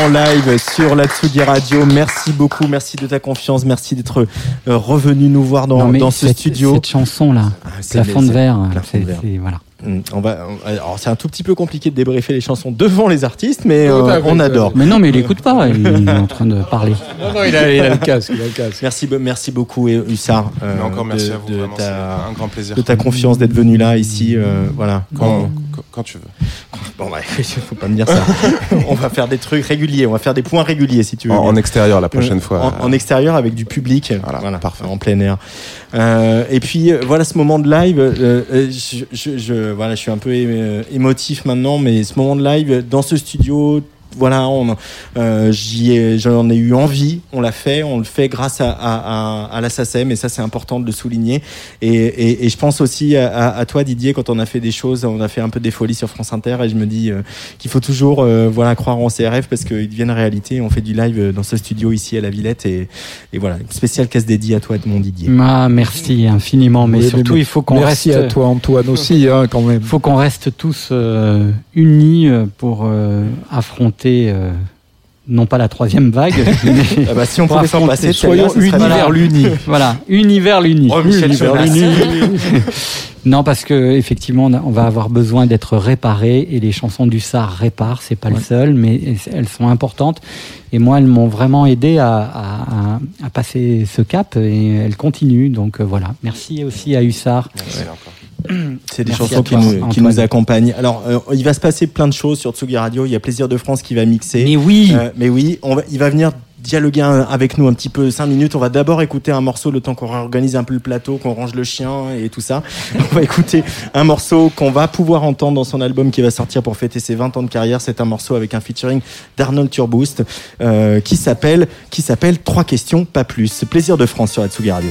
En live sur la Tsugi Radio. Merci beaucoup, merci de ta confiance, merci d'être euh, revenu nous voir dans, Non, dans ce cette- studio. Cette plafond de c'est- verre, plafond de verre. c'est- voilà. Mm, On va, alors c'est un tout petit peu compliqué de débriefer les chansons devant les artistes, mais euh, on adore. Mais non, mais il écoute pas, il est en train de parler. Non, non, il a, il a le casque, il a le casque. Merci, merci beaucoup Hussard. euh, encore merci de- à vous, de vraiment, ta- un grand plaisir. De ta confiance d'être venu là, ici, euh, voilà. Quand, On- quand- quand tu veux. Bon, bah, il faut pas me dire ça. on va faire des trucs réguliers, on va faire des points réguliers si tu veux. En, extérieur la prochaine Euh, fois. En, en extérieur avec du public, voilà, en plein air. Euh, et puis euh, voilà ce moment de live. euh, euh, je, je- je- voilà, je suis un peu euh, émotif maintenant, mais ce moment de live dans ce studio. Voilà, on, euh, j'y ai, j'en ai eu envie, on l'a fait, on le fait grâce à, à, à, à la SACEM et ça c'est important de le souligner. Et, et, et je pense aussi à, à- à toi Didier quand on a fait des choses, on a fait un peu des folies sur France Inter et je me dis euh, qu'il faut toujours euh, voilà croire en rêves parce qu'ils deviennent réalité. On fait du live dans ce studio ici à la Villette et, et voilà, une spéciale casse dédiée à toi mon Didier. Ah, merci infiniment, mais Oui, surtout mais il faut qu'on merci reste. à toi Antoine aussi hein, quand même. Il faut qu'on reste tous euh, unis euh, pour euh, affronter. euh, non pas la troisième vague, mais Ah bah, si on pouvait s'en passer, soyons celle-là, ce serait unis pas vers mal. l'uni. Voilà, univers l'uni. Oh, Michel Univers Jonas. l'uni. non, parce que effectivement, on va avoir besoin d'être réparé et les chansons du SAR réparent. C'est pas le seul, mais elles sont importantes. Et moi, elles m'ont vraiment aidé à, à- à- à passer ce cap et elles continuent. Donc euh, voilà. Merci aussi à Hussard. C'est des chansons qui nous, qui nous accompagnent. Alors, euh, il va se passer plein de choses sur Tsugi Radio. Il y a Plaisir de France qui va mixer. Mais oui. Euh, mais oui, on va, il va venir dialoguer avec nous un petit peu cinq minutes. On va d'abord écouter un morceau le temps qu'on réorganise un peu le plateau, qu'on range le chien et tout ça. On va écouter un morceau qu'on va pouvoir entendre dans son album qui va sortir pour fêter ses 20 ans de carrière. C'est un morceau avec un featuring d'Arnold Turboost euh, qui s'appelle qui s'appelle Trois questions, pas plus. Plaisir de France sur Atsugi Radio.